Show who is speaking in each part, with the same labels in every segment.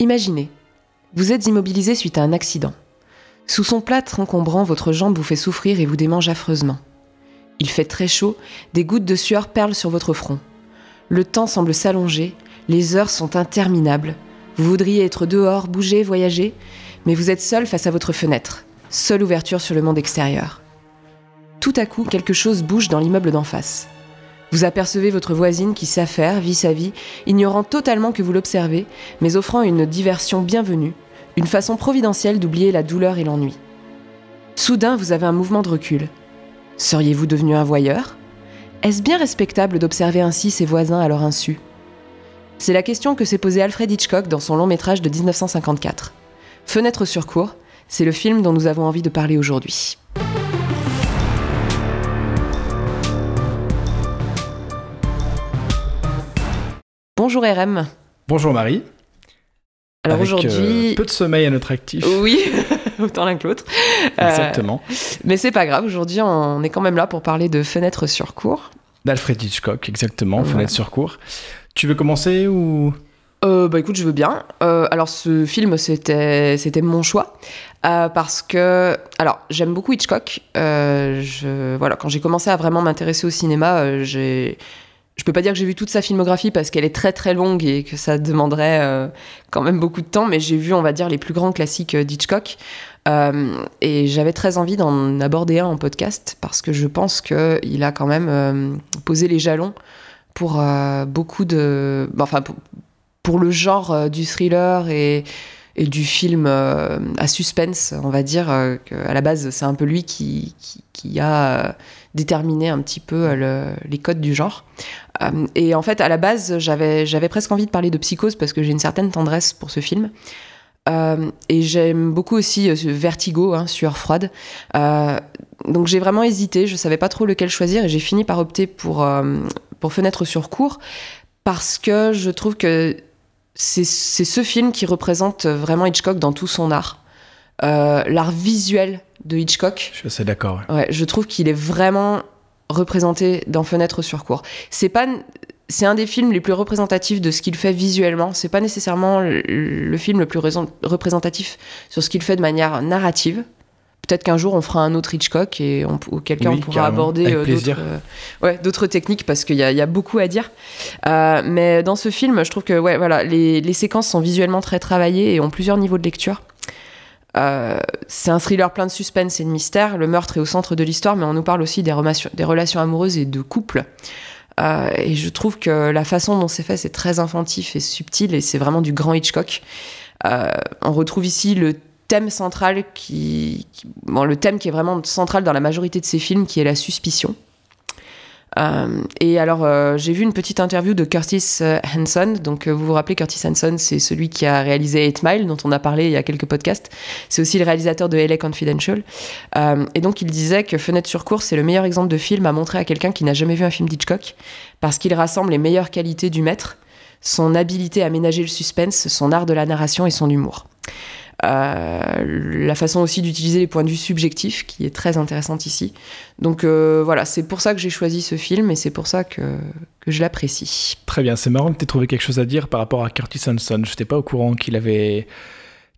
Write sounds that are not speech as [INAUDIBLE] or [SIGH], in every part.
Speaker 1: Imaginez, vous êtes immobilisé suite à un accident. Sous son plâtre encombrant, votre jambe vous fait souffrir et vous démange affreusement. Il fait très chaud, des gouttes de sueur perlent sur votre front. Le temps semble s'allonger, les heures sont interminables. Vous voudriez être dehors, bouger, voyager, mais vous êtes seul face à votre fenêtre, seule ouverture sur le monde extérieur. Tout à coup, quelque chose bouge dans l'immeuble d'en face. Vous apercevez votre voisine qui s'affaire, vit sa vie, ignorant totalement que vous l'observez, mais offrant une diversion bienvenue, une façon providentielle d'oublier la douleur et l'ennui. Soudain, vous avez un mouvement de recul. Seriez-vous devenu un voyeur? Est-ce bien respectable d'observer ainsi ses voisins à leur insu? C'est la question que s'est posée Alfred Hitchcock dans son long métrage de 1954. Fenêtre sur cour, c'est le film dont nous avons envie de parler aujourd'hui. Bonjour RM.
Speaker 2: Bonjour Marie.
Speaker 1: Alors
Speaker 2: Avec,
Speaker 1: aujourd'hui.
Speaker 2: euh, peu de sommeil à notre actif.
Speaker 1: Oui, [LAUGHS] autant l'un que l'autre. Euh,
Speaker 2: Exactement.
Speaker 1: mais c'est pas grave, aujourd'hui on est quand même là pour parler de fenêtre sur cour.
Speaker 2: D'Alfred Hitchcock, exactement.
Speaker 1: Voilà.
Speaker 2: Fenêtre sur cour. Tu veux commencer ou?
Speaker 1: Euh, bah écoute, je veux bien. Euh, alors ce film, c'était c'était mon choix euh, parce que alors j'aime beaucoup Hitchcock. Euh, je voilà, quand j'ai commencé à vraiment m'intéresser au cinéma, euh, j'ai je peux pas dire que j'ai vu toute sa filmographie parce qu'elle est très très longue et que ça demanderait euh, quand même beaucoup de temps, mais j'ai vu, on va dire, les plus grands classiques euh, d'Hitchcock. Euh, et j'avais très envie d'en aborder un en podcast parce que je pense qu'il a quand même posé les jalons pour beaucoup de. Enfin, pour, le genre du thriller et, du film à suspense, on va dire qu'à la base, c'est un peu lui qui a déterminé un petit peu euh, le- les codes du genre. Euh, et en fait, à la base, j'avais j'avais presque envie de parler de psychose parce que j'ai une certaine tendresse pour ce film. Euh, et j'aime beaucoup aussi Vertigo, hein, Sueur froide. Donc j'ai vraiment hésité, je savais pas trop lequel choisir et j'ai fini par opter pour, pour Fenêtre sur cour parce que je trouve que c'est c'est ce film qui représente vraiment Hitchcock dans tout son art. L'art visuel de Hitchcock,
Speaker 2: Je suis assez d'accord. ouais.
Speaker 1: Ouais, je trouve qu'il est vraiment représenté dans Fenêtre sur cour. C'est pas c'est un des films les plus représentatifs de ce qu'il fait visuellement. C'est pas nécessairement le, le film le plus représentatif sur ce qu'il fait de manière narrative. Peut-être qu'un jour on fera un autre Hitchcock et on,
Speaker 2: Oui,
Speaker 1: pourra aborder euh, d'autres, euh, ouais, d'autres techniques parce qu'il y a, il y a beaucoup à dire. Euh, mais dans ce film, je trouve que ouais, voilà, les, les séquences sont visuellement très travaillées et ont plusieurs niveaux de lecture. Euh, c'est un thriller plein de suspense et de mystère. Le meurtre est au centre de l'histoire, mais on nous parle aussi des, relations- amoureuses et de couple. Euh, et je trouve que la façon dont c'est fait, c'est très infantif et subtil, et c'est vraiment du grand Hitchcock. Euh, on retrouve ici le thème central qui, qui- bon, le thème qui est vraiment central dans la majorité de ses films, qui est la suspicion. Euh, et alors, euh, j'ai vu une petite interview de Curtis euh, Hanson. Donc, vous vous rappelez, Curtis Hanson, c'est celui qui a réalisé 8 Mile, dont on a parlé il y a quelques podcasts. C'est aussi le réalisateur de LA Confidential. Et donc, il disait que Fenêtre sur cour, c'est le meilleur exemple de film à montrer à quelqu'un qui n'a jamais vu un film d'Hitchcock, parce qu'il rassemble les meilleures qualités du maître, son habileté à ménager le suspense, son art de la narration et son humour. Euh, la façon aussi d'utiliser les points de vue subjectifs, qui est très intéressante ici. Donc euh, voilà, c'est pour ça que j'ai choisi ce film et c'est pour ça que, que je l'apprécie.
Speaker 2: Très bien. C'est marrant que tu aies trouvé quelque chose à dire par rapport à Curtis Hanson. Je n'étais pas au courant qu'il avait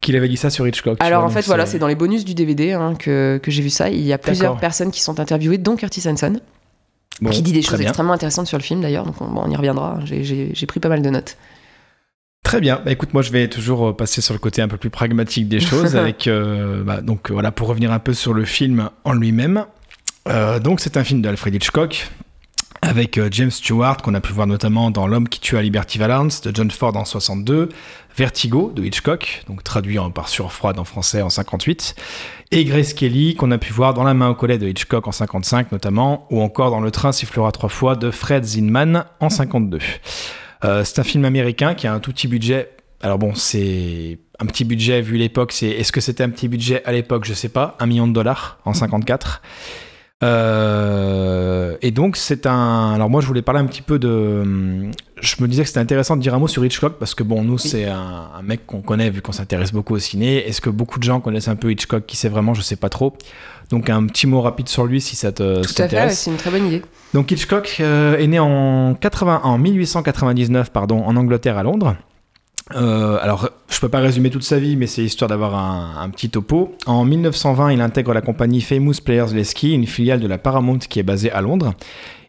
Speaker 2: qu'il avait dit ça sur Hitchcock.
Speaker 1: Alors
Speaker 2: vois,
Speaker 1: en fait, voilà, c'est dans les bonus du DVD hein, que, que j'ai vu ça. Il y a plusieurs personnes qui sont interviewées, dont Curtis Hanson,
Speaker 2: Bon,
Speaker 1: qui dit des choses
Speaker 2: bien.
Speaker 1: extrêmement intéressantes sur le film d'ailleurs. Donc on, bon, on y reviendra. J'ai pris pas mal de notes.
Speaker 2: Très bien. Bah, écoute, moi, je vais toujours euh, passer sur le côté un peu plus pragmatique des choses. [LAUGHS] avec, euh, bah, donc, voilà, pour revenir un peu sur le film en lui-même. Euh, donc, c'est un film d'Alfred Hitchcock avec euh, James Stewart, qu'on a pu voir notamment dans L'homme qui tue à Liberty Valance de John Ford en 62, Vertigo de Hitchcock, donc traduit en, par Surfroide en français en 58, et Grace Kelly, qu'on a pu voir dans La main au collet de Hitchcock en 55 notamment, ou encore dans Le train sifflera trois fois de Fred Zinman en 52. Euh, c'est un film américain qui a un tout petit budget. Alors bon, c'est un petit budget vu l'époque. C'est est-ce que c'était un petit budget à l'époque? Je sais pas. Un million de dollars en 54. Euh, et donc c'est un. Alors moi je voulais parler un petit peu de. Je me disais que c'était intéressant de dire un mot sur Hitchcock parce que bon nous c'est un, un mec qu'on connaît vu qu'on s'intéresse beaucoup au ciné. Est-ce que beaucoup de gens connaissent un peu Hitchcock Qui sait vraiment? Je sais pas trop. Donc un petit mot rapide sur lui si ça te
Speaker 1: Tout à fait, c'est une très bonne idée.
Speaker 2: Donc Hitchcock euh, est né en, 80, en 1899 pardon, en Angleterre à Londres. Euh, alors, je peux pas résumer toute sa vie, mais c'est histoire d'avoir un, un, petit topo. En 1920, il intègre la compagnie Famous Players Lesky, une filiale de la Paramount qui est basée à Londres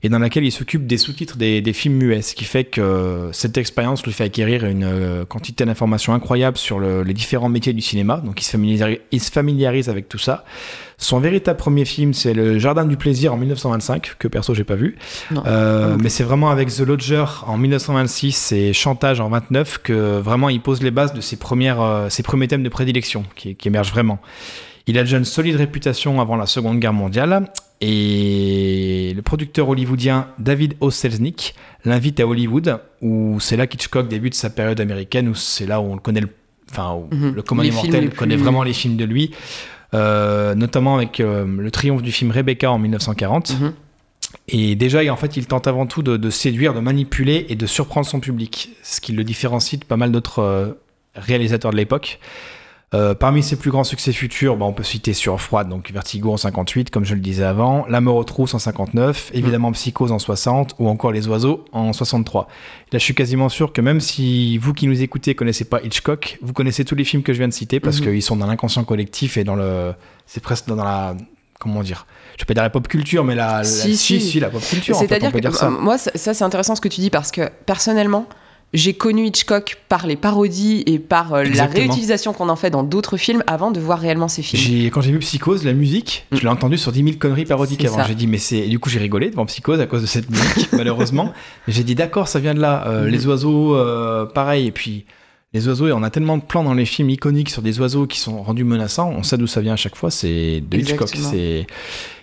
Speaker 2: et dans laquelle il s'occupe des sous-titres des, des, films muets, ce qui fait que cette expérience lui fait acquérir une euh, quantité d'informations incroyables sur le, les différents métiers du cinéma, donc il se, familiarise, il se familiarise avec tout ça. Son véritable premier film, c'est Le Jardin du Plaisir en 1925, que perso j'ai pas vu. Euh, mais c'est vraiment avec The Lodger en 1926 et Chantage en 29 que vraiment il pose les bases de ses, premières, euh, ses premiers thèmes de prédilection qui, qui émergent vraiment. Il a déjà une solide réputation avant la Seconde Guerre mondiale et le producteur hollywoodien David O. Selznick l'invite à Hollywood, où c'est là qu'Hitchcock débute sa période américaine, où c'est là où on le connaît, le, enfin, où mm -hmm. le commun mortel connaît vraiment les films de lui, euh, notamment avec euh, le triomphe du film Rebecca en 1940. Mm -hmm. Et déjà, en fait, il tente avant tout de, de, séduire, de manipuler et de surprendre son public, ce qui le différencie de pas mal d'autres euh, réalisateurs de l'époque. Euh, parmi ses plus grands succès futurs, bah, on peut citer Sur Froide, donc Vertigo en 58, comme je le disais avant, La mort aux trousses en 59, évidemment mmh. Psychose en 60, ou encore Les oiseaux en 63. Là, je suis quasiment sûr que même si vous qui nous écoutez connaissez pas Hitchcock, vous connaissez tous les films que je viens de citer parce mmh. qu'ils sont dans l'inconscient collectif et dans le, c'est presque dans la, comment dire, je vais pas dire la pop culture, mais la,
Speaker 1: si,
Speaker 2: la,
Speaker 1: si.
Speaker 2: si la pop culture.
Speaker 1: C'est-à-dire
Speaker 2: en fait,
Speaker 1: que moi, ça, ça c'est intéressant ce que tu dis parce que personnellement, j'ai connu Hitchcock par les parodies et par euh, la réutilisation qu'on en fait dans d'autres films avant de voir réellement ces films.
Speaker 2: Quand j'ai vu Psychose, la musique, mm. je l'ai entendu sur 10 000 conneries parodiques avant. J'ai dit, mais c'est. Du coup, j'ai rigolé devant Psychose à cause de cette musique, [LAUGHS] malheureusement. J'ai dit, d'accord, ça vient de là. Euh, mm. Les oiseaux, euh, pareil. Et puis, les oiseaux, on a tellement de plans dans les films iconiques sur des oiseaux qui sont rendus menaçants. On sait d'où ça vient à chaque fois. C'est de Hitchcock. C'est.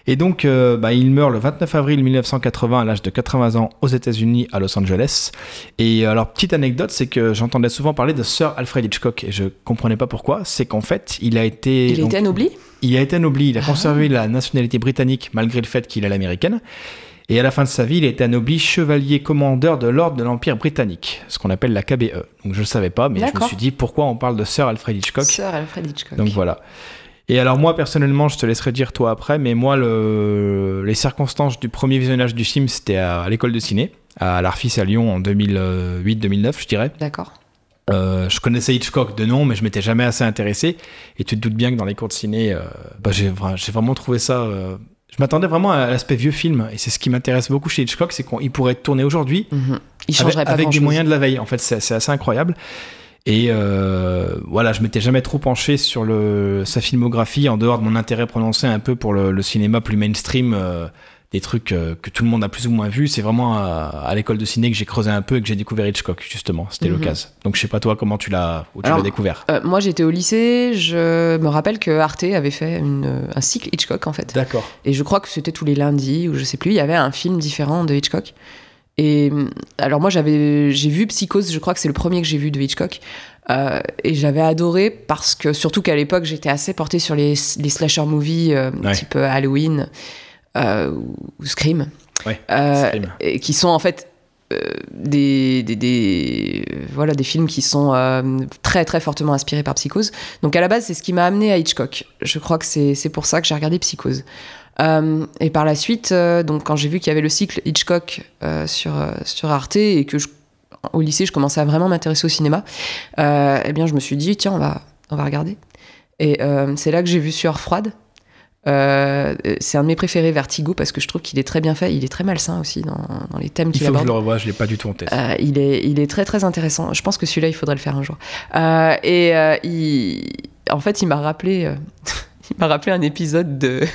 Speaker 2: Et donc, euh, bah, il meurt le 29 avril 1980 à l'âge de 80 ans aux États-Unis, à Los Angeles. Et euh, alors, petite anecdote, c'est que j'entendais souvent parler de Sir Alfred Hitchcock et je comprenais pas pourquoi. C'est qu'en fait, il a été.
Speaker 1: Il a été anobli
Speaker 2: Il a été anobli. Il a ah. conservé la nationalité britannique malgré le fait qu'il est l'américaine. Et à la fin de sa vie, il a été anobli chevalier commandeur de l'ordre de l'Empire britannique, ce qu'on appelle la KBE. Donc je ne savais pas, mais je me suis dit pourquoi on parle de Sir Alfred Hitchcock.
Speaker 1: Sir Alfred Hitchcock.
Speaker 2: Donc voilà. Et alors moi personnellement, je te laisserai dire toi après, mais moi le... les circonstances du premier visionnage du film, c'était à, à l'école de ciné, à l'Arfis à Lyon en 2008-2009, je dirais.
Speaker 1: D'accord.
Speaker 2: Euh, je connaissais Hitchcock de nom, mais je m'étais jamais assez intéressé. Et tu te doutes bien que dans les cours de ciné, euh, bah, j'ai vraiment trouvé ça. Euh, je m'attendais vraiment à l'aspect vieux film, et c'est ce qui m'intéresse beaucoup chez Hitchcock, c'est qu'il pourrait tourner aujourd'hui
Speaker 1: mm -hmm. Il changerait
Speaker 2: avec,
Speaker 1: pas
Speaker 2: avec des moyens de la veille. En fait, c'est assez incroyable. Et euh, voilà, je m'étais jamais trop penché sur le, sa filmographie en dehors de mon intérêt prononcé un peu pour le, le cinéma plus mainstream, euh, des trucs euh, que tout le monde a plus ou moins vu. C'est vraiment à, à l'école de ciné que j'ai creusé un peu et que j'ai découvert Hitchcock, justement. C'était mm -hmm. l'occasion. Donc je sais pas toi comment tu l'as découvert?
Speaker 1: Moi j'étais au lycée, je me rappelle que Arte avait fait une, un cycle Hitchcock en fait.
Speaker 2: D'accord.
Speaker 1: Et je crois que c'était tous les lundis ou je sais plus, il y avait un film différent de Hitchcock. Et alors moi j'avais j'ai vu Psychose, je crois que c'est le premier que j'ai vu de Hitchcock. Euh, et j'avais adoré parce que surtout qu'à l'époque j'étais assez portée sur les, les slasher movies euh, ouais. type Halloween euh, ou Scream,
Speaker 2: ouais,
Speaker 1: Scream. Et qui sont en fait des, des, des, voilà des films qui sont très très fortement inspirés par Psychose. Donc à la base c'est ce qui m'a amené à Hitchcock. Je crois que c'est pour ça que j'ai regardé Psychose. Euh, et par la suite, euh, donc quand j'ai vu qu'il y avait le cycle Hitchcock euh, sur, sur Arte et que je, au lycée je commençais à vraiment m'intéresser au cinéma, eh bien je me suis dit tiens on va, on va regarder. Et c'est là que j'ai vu Sueur froide. c'est un de mes préférés, Vertigo, parce que je trouve qu'il est très bien fait. Il est très malsain aussi dans, dans les thèmes qu'il aborde.
Speaker 2: Il faut que je le revoie, je l'ai pas du tout en tête.
Speaker 1: il, est, il est très très intéressant. Je pense que celui-là, il faudrait le faire un jour. et il, en fait, il m'a rappelé, [LAUGHS] il m'a rappelé un épisode de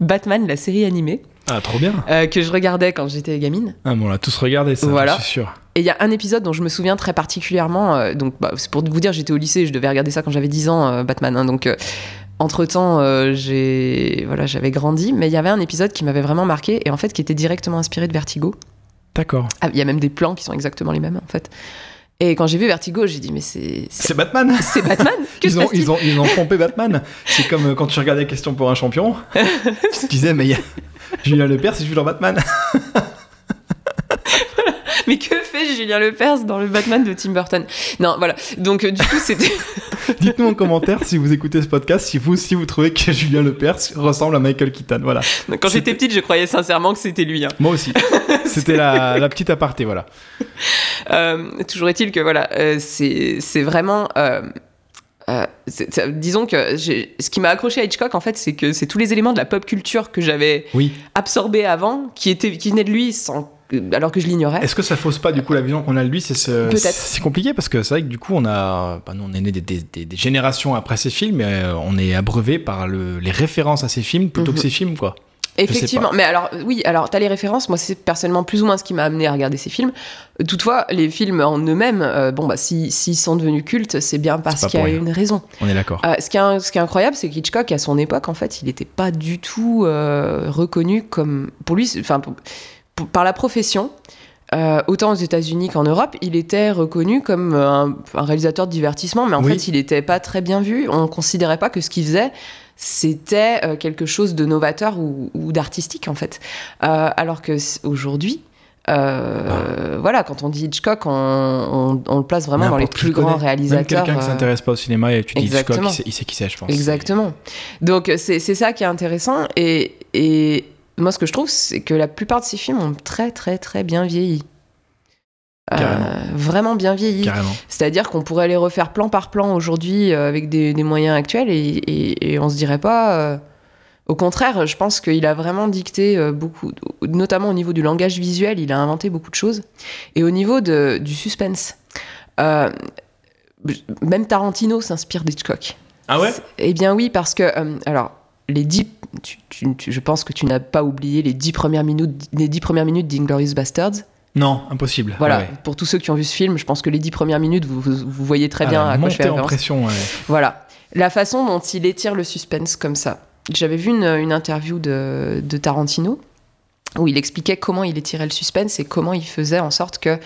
Speaker 1: Batman, la série animée.
Speaker 2: Ah, trop bien.
Speaker 1: Euh, que je regardais quand j'étais gamine.
Speaker 2: Ah, bon, on l'a tous regardé, ça, voilà. je suis sûr.
Speaker 1: Et il y a un épisode dont je me souviens très particulièrement. Euh, donc, bah, c'est pour vous dire, j'étais au lycée, je devais regarder ça quand j'avais 10 ans, euh, Batman. Hein, donc, entre temps, j'ai voilà, j'avais grandi. Mais il y avait un épisode qui m'avait vraiment marqué et en fait qui était directement inspiré de Vertigo.
Speaker 2: D'accord.
Speaker 1: Ah, il y a même des plans qui sont exactement les mêmes, en fait. Et quand j'ai vu Vertigo, j'ai dit mais c'est
Speaker 2: c'est Batman.
Speaker 1: C'est Batman. [LAUGHS] [LAUGHS] Que
Speaker 2: ils, ont, ils ont ils ont pompé Batman. C'est comme euh, quand tu regardais Question pour un champion. [LAUGHS] tu disais mais Julien Lepers c'est dans Batman. [LAUGHS]
Speaker 1: Mais que fait Julien Lepers dans le Batman de Tim Burton? Non, voilà. Donc, euh, du coup, c'était. [LAUGHS]
Speaker 2: Dites-nous en commentaire si vous écoutez ce podcast, si vous aussi vous trouvez que Julien Lepers ressemble à Michael Keaton. Voilà.
Speaker 1: Quand j'étais petite, je croyais sincèrement que c'était lui. hein.
Speaker 2: Moi aussi. [LAUGHS] C'était la, la petite aparté, voilà.
Speaker 1: Euh, toujours est-il que voilà, euh, c'est vraiment. euh, euh, disons que ce qui m'a accroché à Hitchcock, en fait, c'est que c'est tous les éléments de la pop culture que j'avais
Speaker 2: Oui.
Speaker 1: absorbés avant, qui, étaient, qui venaient de lui sans, alors que je l'ignorais.
Speaker 2: Est-ce que ça fausse pas du coup la vision qu'on a de lui C'est ce-
Speaker 1: Peut-être.
Speaker 2: C'est compliqué parce que c'est vrai que du coup on a, bah, nous on est né des, des- des- des générations après ces films, et euh, on est abreuvé par le- les références à ces films plutôt
Speaker 1: Mhm.
Speaker 2: que ces films quoi.
Speaker 1: Effectivement, mais alors oui, alors t'as les références. Moi, c'est personnellement plus ou moins ce qui m'a amené à regarder ces films. Euh, Toutefois, les films en eux-mêmes, euh, bon bah si s'ils sont devenus cultes, c'est bien parce qu'il y a
Speaker 2: rien.
Speaker 1: une raison.
Speaker 2: On est d'accord.
Speaker 1: Euh, ce, qui est, ce qui est incroyable, c'est qu'Hitchcock, à son époque, en fait, il n'était pas du tout euh, reconnu comme. Pour lui, enfin, pour- par la profession, euh, autant aux États-Unis qu'en Europe, il était reconnu comme un, un réalisateur de divertissement, mais en
Speaker 2: Oui.
Speaker 1: fait, il n'était pas très bien vu. On ne considérait pas que ce qu'il faisait, c'était euh, quelque chose de novateur ou, ou d'artistique, en fait. Euh, alors que aujourd'hui. euh, Voilà, quand on dit Hitchcock, on, on- on le place vraiment dans les plus grands
Speaker 2: connaît.
Speaker 1: Réalisateurs.
Speaker 2: quelqu'un qui
Speaker 1: euh,
Speaker 2: s'intéresse pas au cinéma et tu dis Hitchcock, il sait, il sait qui c'est, je pense.
Speaker 1: Exactement. Donc c'est c'est ça qui est intéressant. Et, et moi, ce que je trouve, c'est que la plupart de ces films ont très, très, très bien vieilli. Euh, vraiment bien vieilli. C'est-à-dire qu'on pourrait les refaire plan par plan aujourd'hui euh, avec des, des moyens actuels et, et, et on se dirait pas. euh, Au contraire, je pense qu'il a vraiment dicté beaucoup, notamment au niveau du langage visuel, il a inventé beaucoup de choses. Et au niveau de, du suspense, même Tarantino s'inspire d'Hitchcock.
Speaker 2: Ah ouais?
Speaker 1: Eh bien oui, parce que alors les dix, tu- tu- tu- je pense que tu n'as pas oublié les dix premières minutes, les dix premières minutes d'Inglorious Bastards.
Speaker 2: Non, impossible.
Speaker 1: Voilà,
Speaker 2: Ouais,
Speaker 1: pour tous ceux qui ont vu ce film, je pense que les dix premières minutes, vous, vous, vous voyez très
Speaker 2: Ah,
Speaker 1: bien à quoi je fais
Speaker 2: en
Speaker 1: référence.
Speaker 2: pression. ouais.
Speaker 1: Voilà, la façon dont il étire le suspense comme ça. J'avais vu une, une interview de, de Tarantino où il expliquait comment il étirait le suspense et comment il faisait en sorte que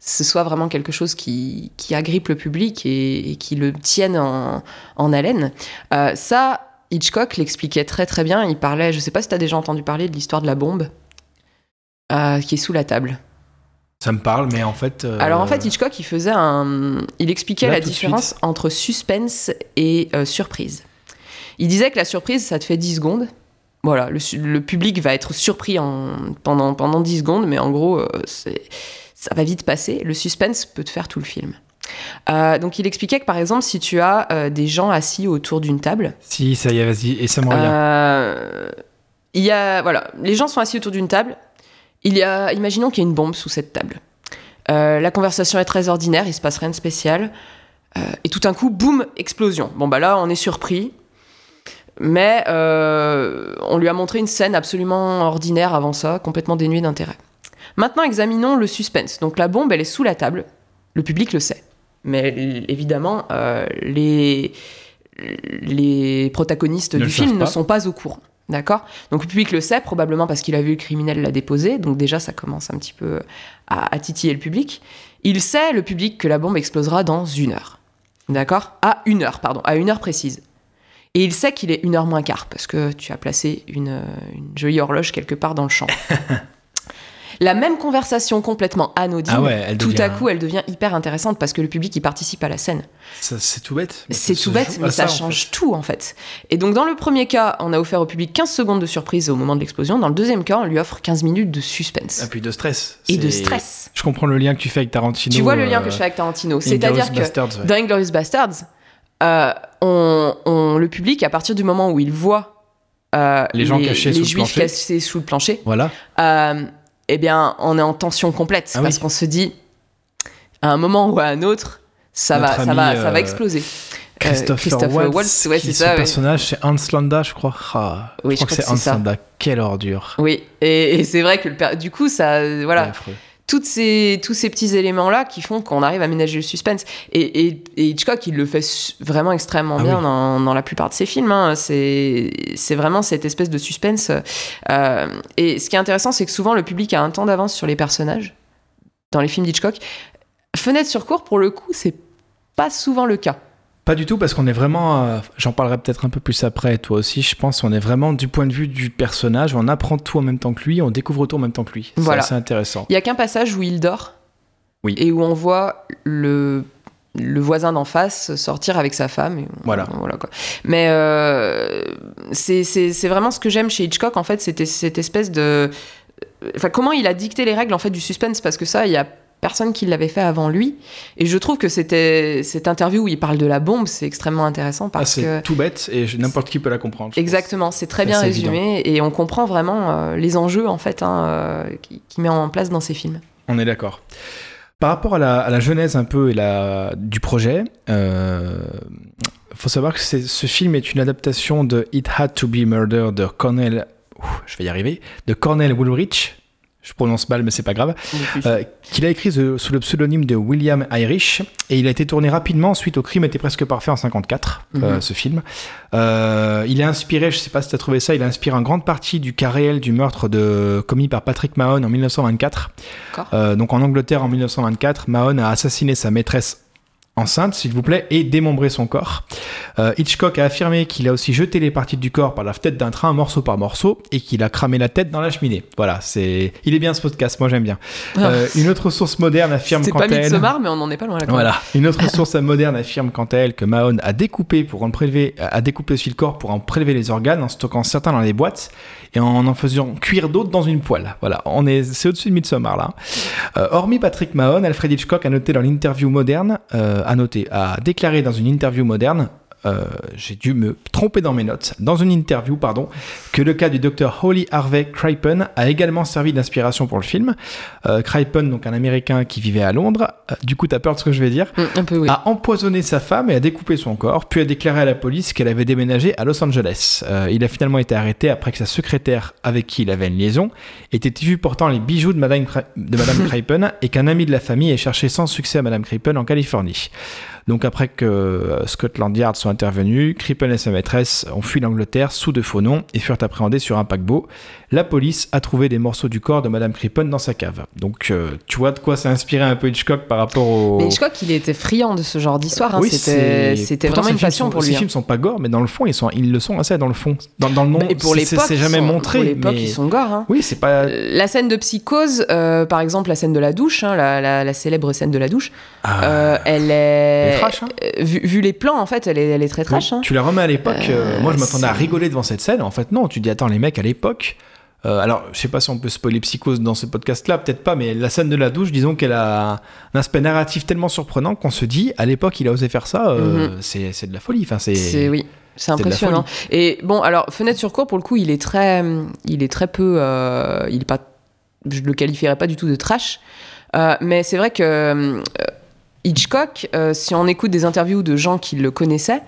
Speaker 1: ce soit vraiment quelque chose qui, qui agrippe le public et, et qui le tienne en, en haleine. Euh, ça, Hitchcock l'expliquait très très bien. Il parlait, je sais pas si tu as déjà entendu parler de l'histoire de la bombe euh, qui est sous la table.
Speaker 2: Ça me parle, mais en fait. euh,
Speaker 1: Alors en fait, Hitchcock, il faisait un, il expliquait
Speaker 2: Là,
Speaker 1: la différence entre suspense et euh, surprise. Il disait que la surprise, ça te fait 10 secondes. Voilà, le, public va être surpris en, pendant, pendant 10 secondes, mais en gros, ça va vite passer. Le suspense peut te faire tout le film. Euh, donc il expliquait que par exemple, si tu as euh, des gens assis autour d'une table,
Speaker 2: Si, ça y est, vas-y, et ça me revient.
Speaker 1: euh, il y a, voilà, les gens sont assis autour d'une table. Il y a, imaginons qu'il y a une bombe sous cette table. La conversation est très ordinaire, il se passe rien de spécial. Et tout d'un coup, boum, explosion. Bon, bah là, on est surpris. Mais on lui a montré une scène absolument ordinaire avant ça, complètement dénuée d'intérêt. Maintenant, examinons le suspense. Donc la bombe, elle est sous la table. Le public le sait. Mais évidemment, euh, les, les protagonistes
Speaker 2: Ne
Speaker 1: du film ne sont pas au courant. D'accord? Donc le public le sait, probablement parce qu'il a vu le criminel la déposer. Donc déjà, ça commence un petit peu à, à titiller le public. Il sait, le public, que la bombe explosera dans une heure. D'accord? À une heure, pardon, à une heure précise. Et il sait qu'il est une heure moins quart, parce que tu as placé une, une jolie horloge quelque part dans le champ. [LAUGHS] La même conversation complètement anodine,
Speaker 2: Ah ouais, elle
Speaker 1: tout
Speaker 2: devient-
Speaker 1: à coup, elle devient hyper intéressante parce que le public y participe à la scène.
Speaker 2: Ça, C'est tout bête.
Speaker 1: C'est tout bête, mais ça
Speaker 2: en
Speaker 1: change
Speaker 2: fait.
Speaker 1: tout en fait. Et donc dans le premier cas, on a offert au public 15 secondes de surprise au moment de l'explosion. Dans le deuxième cas, on lui offre 15 minutes de suspense
Speaker 2: Et puis de stress.
Speaker 1: et de stress.
Speaker 2: Je comprends le lien que tu fais avec Tarantino.
Speaker 1: Tu vois le lien que
Speaker 2: euh,
Speaker 1: je fais avec Tarantino. C'est-à-dire que
Speaker 2: ouais.
Speaker 1: dans Inglourious Bastards, euh, on, on- le public, à partir du moment où il voit euh,
Speaker 2: Les gens cachés
Speaker 1: les
Speaker 2: sous le
Speaker 1: juifs
Speaker 2: plancher.
Speaker 1: cachés sous le plancher,
Speaker 2: Voilà.
Speaker 1: euh, eh bien, on est en tension complète
Speaker 2: Ah
Speaker 1: parce
Speaker 2: oui.
Speaker 1: qu'on se dit, à un moment ou à un autre, ça, va, ça, va, ça va
Speaker 2: euh,
Speaker 1: exploser. Euh,
Speaker 2: Christopher,
Speaker 1: Christopher
Speaker 2: Waltz,
Speaker 1: Waltz, ouais, c'est
Speaker 2: son
Speaker 1: ça, ouais.
Speaker 2: personnage, c'est Hans Landa, je crois. Ah,
Speaker 1: Oui,
Speaker 2: je crois que c'est Hans
Speaker 1: ça.
Speaker 2: Landa. Quelle ordure.
Speaker 1: Oui, et, et c'est vrai que le du coup, ça,
Speaker 2: C'est
Speaker 1: voilà,
Speaker 2: affreux.
Speaker 1: Toutes ces, tous ces petits éléments-là qui font qu'on arrive à ménager le suspense. Et, et- et Hitchcock, il le fait vraiment extrêmement
Speaker 2: Ah
Speaker 1: bien
Speaker 2: oui.
Speaker 1: dans, dans la plupart de ses films. hein. C'est c'est vraiment cette espèce de suspense. Euh, et ce qui est intéressant, c'est que souvent, le public a un temps d'avance sur les personnages dans les films d'Hitchcock. Fenêtre sur cours, pour le coup, c'est pas souvent le cas.
Speaker 2: Pas du tout, parce qu'on est vraiment, euh, j'en parlerai peut-être un peu plus après, toi aussi, je pense, on est vraiment du point de vue du personnage, on apprend tout en même temps que lui, on découvre tout en même temps que lui. C'est
Speaker 1: Voilà.
Speaker 2: assez intéressant.
Speaker 1: Il y a qu'un passage où il dort.
Speaker 2: Oui.
Speaker 1: Et où on voit le, le voisin d'en face sortir avec sa femme. et on-
Speaker 2: Voilà.
Speaker 1: quoi. Mais euh, c'est c'est- c'est vraiment ce que j'aime chez Hitchcock, en fait, c'était cette espèce de. Enfin, comment il a dicté les règles en fait du suspense, parce que ça, il y a personne qui l'avait fait avant lui. Et je trouve que c'était cette interview où il parle de la bombe, c'est extrêmement intéressant
Speaker 2: Ah,
Speaker 1: parce
Speaker 2: c'est
Speaker 1: que.
Speaker 2: tout bête et n'importe qui peut la comprendre.
Speaker 1: Exactement, c'est très bien résumé et on comprend vraiment euh, les enjeux en fait hein, euh, qui, qui met en place dans ses films.
Speaker 2: On est d'accord. Par rapport à la, à la genèse un peu et la, du projet, il faut savoir que ce film est une adaptation de It Had to Be Murder de Cornell, je vais y arriver, de Cornell Woolrich. Je prononce mal, mais c'est pas grave. Euh, qu'il a écrit sous le pseudonyme de William Irish et il a été tourné rapidement suite au crime était presque parfait en 54 euh,
Speaker 1: Mhm.
Speaker 2: ce film Euh, il est inspiré je sais pas si tu as trouvé ça il inspire en grande partie du cas réel du meurtre de commis par Patrick Mahon en 1924
Speaker 1: D'accord.
Speaker 2: Euh, donc en Angleterre en 1924 Mahon a assassiné sa maîtresse enceinte, s'il vous plaît, et démembré son corps. Euh, Hitchcock a affirmé qu'il a aussi jeté les parties du corps par la fenêtre d'un train, morceau par morceau, et qu'il a cramé la tête dans la cheminée. Voilà, c'est, il est bien ce podcast, moi j'aime bien. Euh, une autre source moderne affirme quant
Speaker 1: pas
Speaker 2: à elle.
Speaker 1: Mais on n'en est pas loin là.
Speaker 2: Voilà. [LAUGHS] Une autre source moderne affirme quant à elle que Mahon a découpé pour en prélever, a découpé aussi le corps pour en prélever les organes en stockant certains dans les boîtes et en en faisant cuire d'autres dans une poêle. Voilà. On est, c'est au-dessus de Midsommar là. Euh, hormis Patrick Mahon, Alfred Hitchcock a noté dans l'interview moderne, euh, a noté, a déclaré dans une interview moderne. Euh, j'ai dû me tromper dans mes notes. Dans une interview, pardon, que le cas du docteur Holly Harvey Cripen a également servi d'inspiration pour le film. Euh, Cripen, donc un Américain qui vivait à Londres. Euh, du coup, t'as peur de ce que je vais dire
Speaker 1: Mm, un peu, oui.
Speaker 2: a empoisonné sa femme et a découpé son corps, puis a déclaré à la police qu'elle avait déménagé à Los Angeles. Euh, il a finalement été arrêté après que sa secrétaire, avec qui il avait une liaison, ait été vu portant les bijoux de Madame, de Madame [LAUGHS] Cripen et qu'un ami de la famille ait cherché sans succès à Madame Cripen en Californie. Donc après que euh, Scotland Yard soit intervenu, Crippen et sa maîtresse ont fui l'Angleterre sous de faux noms et furent appréhendés sur un paquebot. La police a trouvé des morceaux du corps de Madame Crippen dans sa cave. Donc euh, tu vois de quoi a inspiré un peu Hitchcock par rapport au...
Speaker 1: Mais Hitchcock, il était friand de ce genre d'histoire. hein.
Speaker 2: Oui,
Speaker 1: c'était vraiment
Speaker 2: ces
Speaker 1: une
Speaker 2: films
Speaker 1: passion
Speaker 2: sont-
Speaker 1: pour
Speaker 2: Ces
Speaker 1: lui. hein.
Speaker 2: films sont pas gore, mais dans le fond, ils, sont, ils le sont assez dans le fond. Dans, dans le nom,
Speaker 1: Et pour
Speaker 2: c'est- jamais
Speaker 1: sont-
Speaker 2: montré.
Speaker 1: Pour l'époque,
Speaker 2: mais-
Speaker 1: ils sont gore. hein.
Speaker 2: Oui, c'est pas.
Speaker 1: La scène de psychose, euh, par exemple, la scène de la douche, la, la- la célèbre scène de la douche,
Speaker 2: Ah,
Speaker 1: euh, elle est.
Speaker 2: est trash, hein.
Speaker 1: euh, vu, vu les plans, en fait, elle est, elle est très trash.
Speaker 2: Oui,
Speaker 1: hein.
Speaker 2: Tu la remets à l'époque. euh,
Speaker 1: Euh,
Speaker 2: moi, je m'attendais à rigoler devant cette scène. En fait, non. Tu dis, attends, les mecs, à l'époque. euh, alors, je sais pas si on peut spoiler Psychose dans ce podcast-là, peut-être pas, mais la scène de la douche, disons qu'elle a un aspect narratif tellement surprenant qu'on se dit, à l'époque, il a osé faire ça, euh, c'est c'est de la folie. Enfin, c'est.
Speaker 1: Oui, impressionnant. Et bon, alors fenêtre sur cours pour le coup, il est très, il est très peu, euh, il est pas, je le qualifierais pas du tout de trash, Euh, mais c'est vrai que euh, Hitchcock, euh, si on écoute des interviews de gens qui le connaissaient.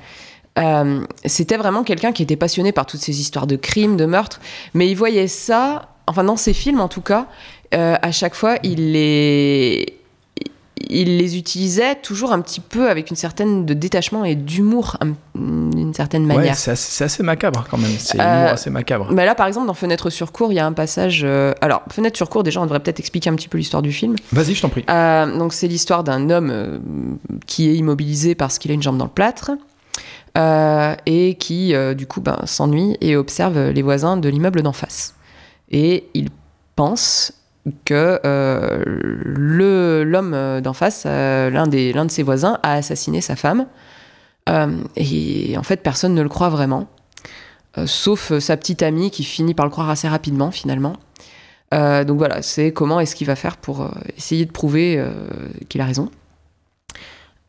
Speaker 1: euh, c'était vraiment quelqu'un qui était passionné par toutes ces histoires de crimes, de meurtres, mais il voyait ça, enfin dans ses films en tout cas, euh, à chaque fois il les, il les utilisait toujours un petit peu avec une certaine de détachement et d'humour un- d'une certaine
Speaker 2: Ouais,
Speaker 1: manière.
Speaker 2: c'est assez, c'est assez macabre quand même. C'est
Speaker 1: Euh,
Speaker 2: assez macabre.
Speaker 1: Mais là, par exemple, dans Fenêtre sur cour, il y a un passage. euh, Alors, Fenêtre sur cour, déjà, on devrait peut-être expliquer un petit peu l'histoire du film.
Speaker 2: Vas-y, je t'en prie.
Speaker 1: Euh, donc, c'est l'histoire d'un homme euh, qui est immobilisé parce qu'il a une jambe dans le plâtre. et qui, du coup, ben, s'ennuie et observe les voisins de l'immeuble d'en face. Et il pense que euh, le- l'homme d'en face, euh, l'un des- l'un de ses voisins, a assassiné sa femme. Euh, et en fait, personne ne le croit vraiment. Sauf sa petite amie qui finit par le croire assez rapidement finalement. Donc voilà, c'est comment est-ce qu'il va faire pour essayer de prouver qu'il a raison.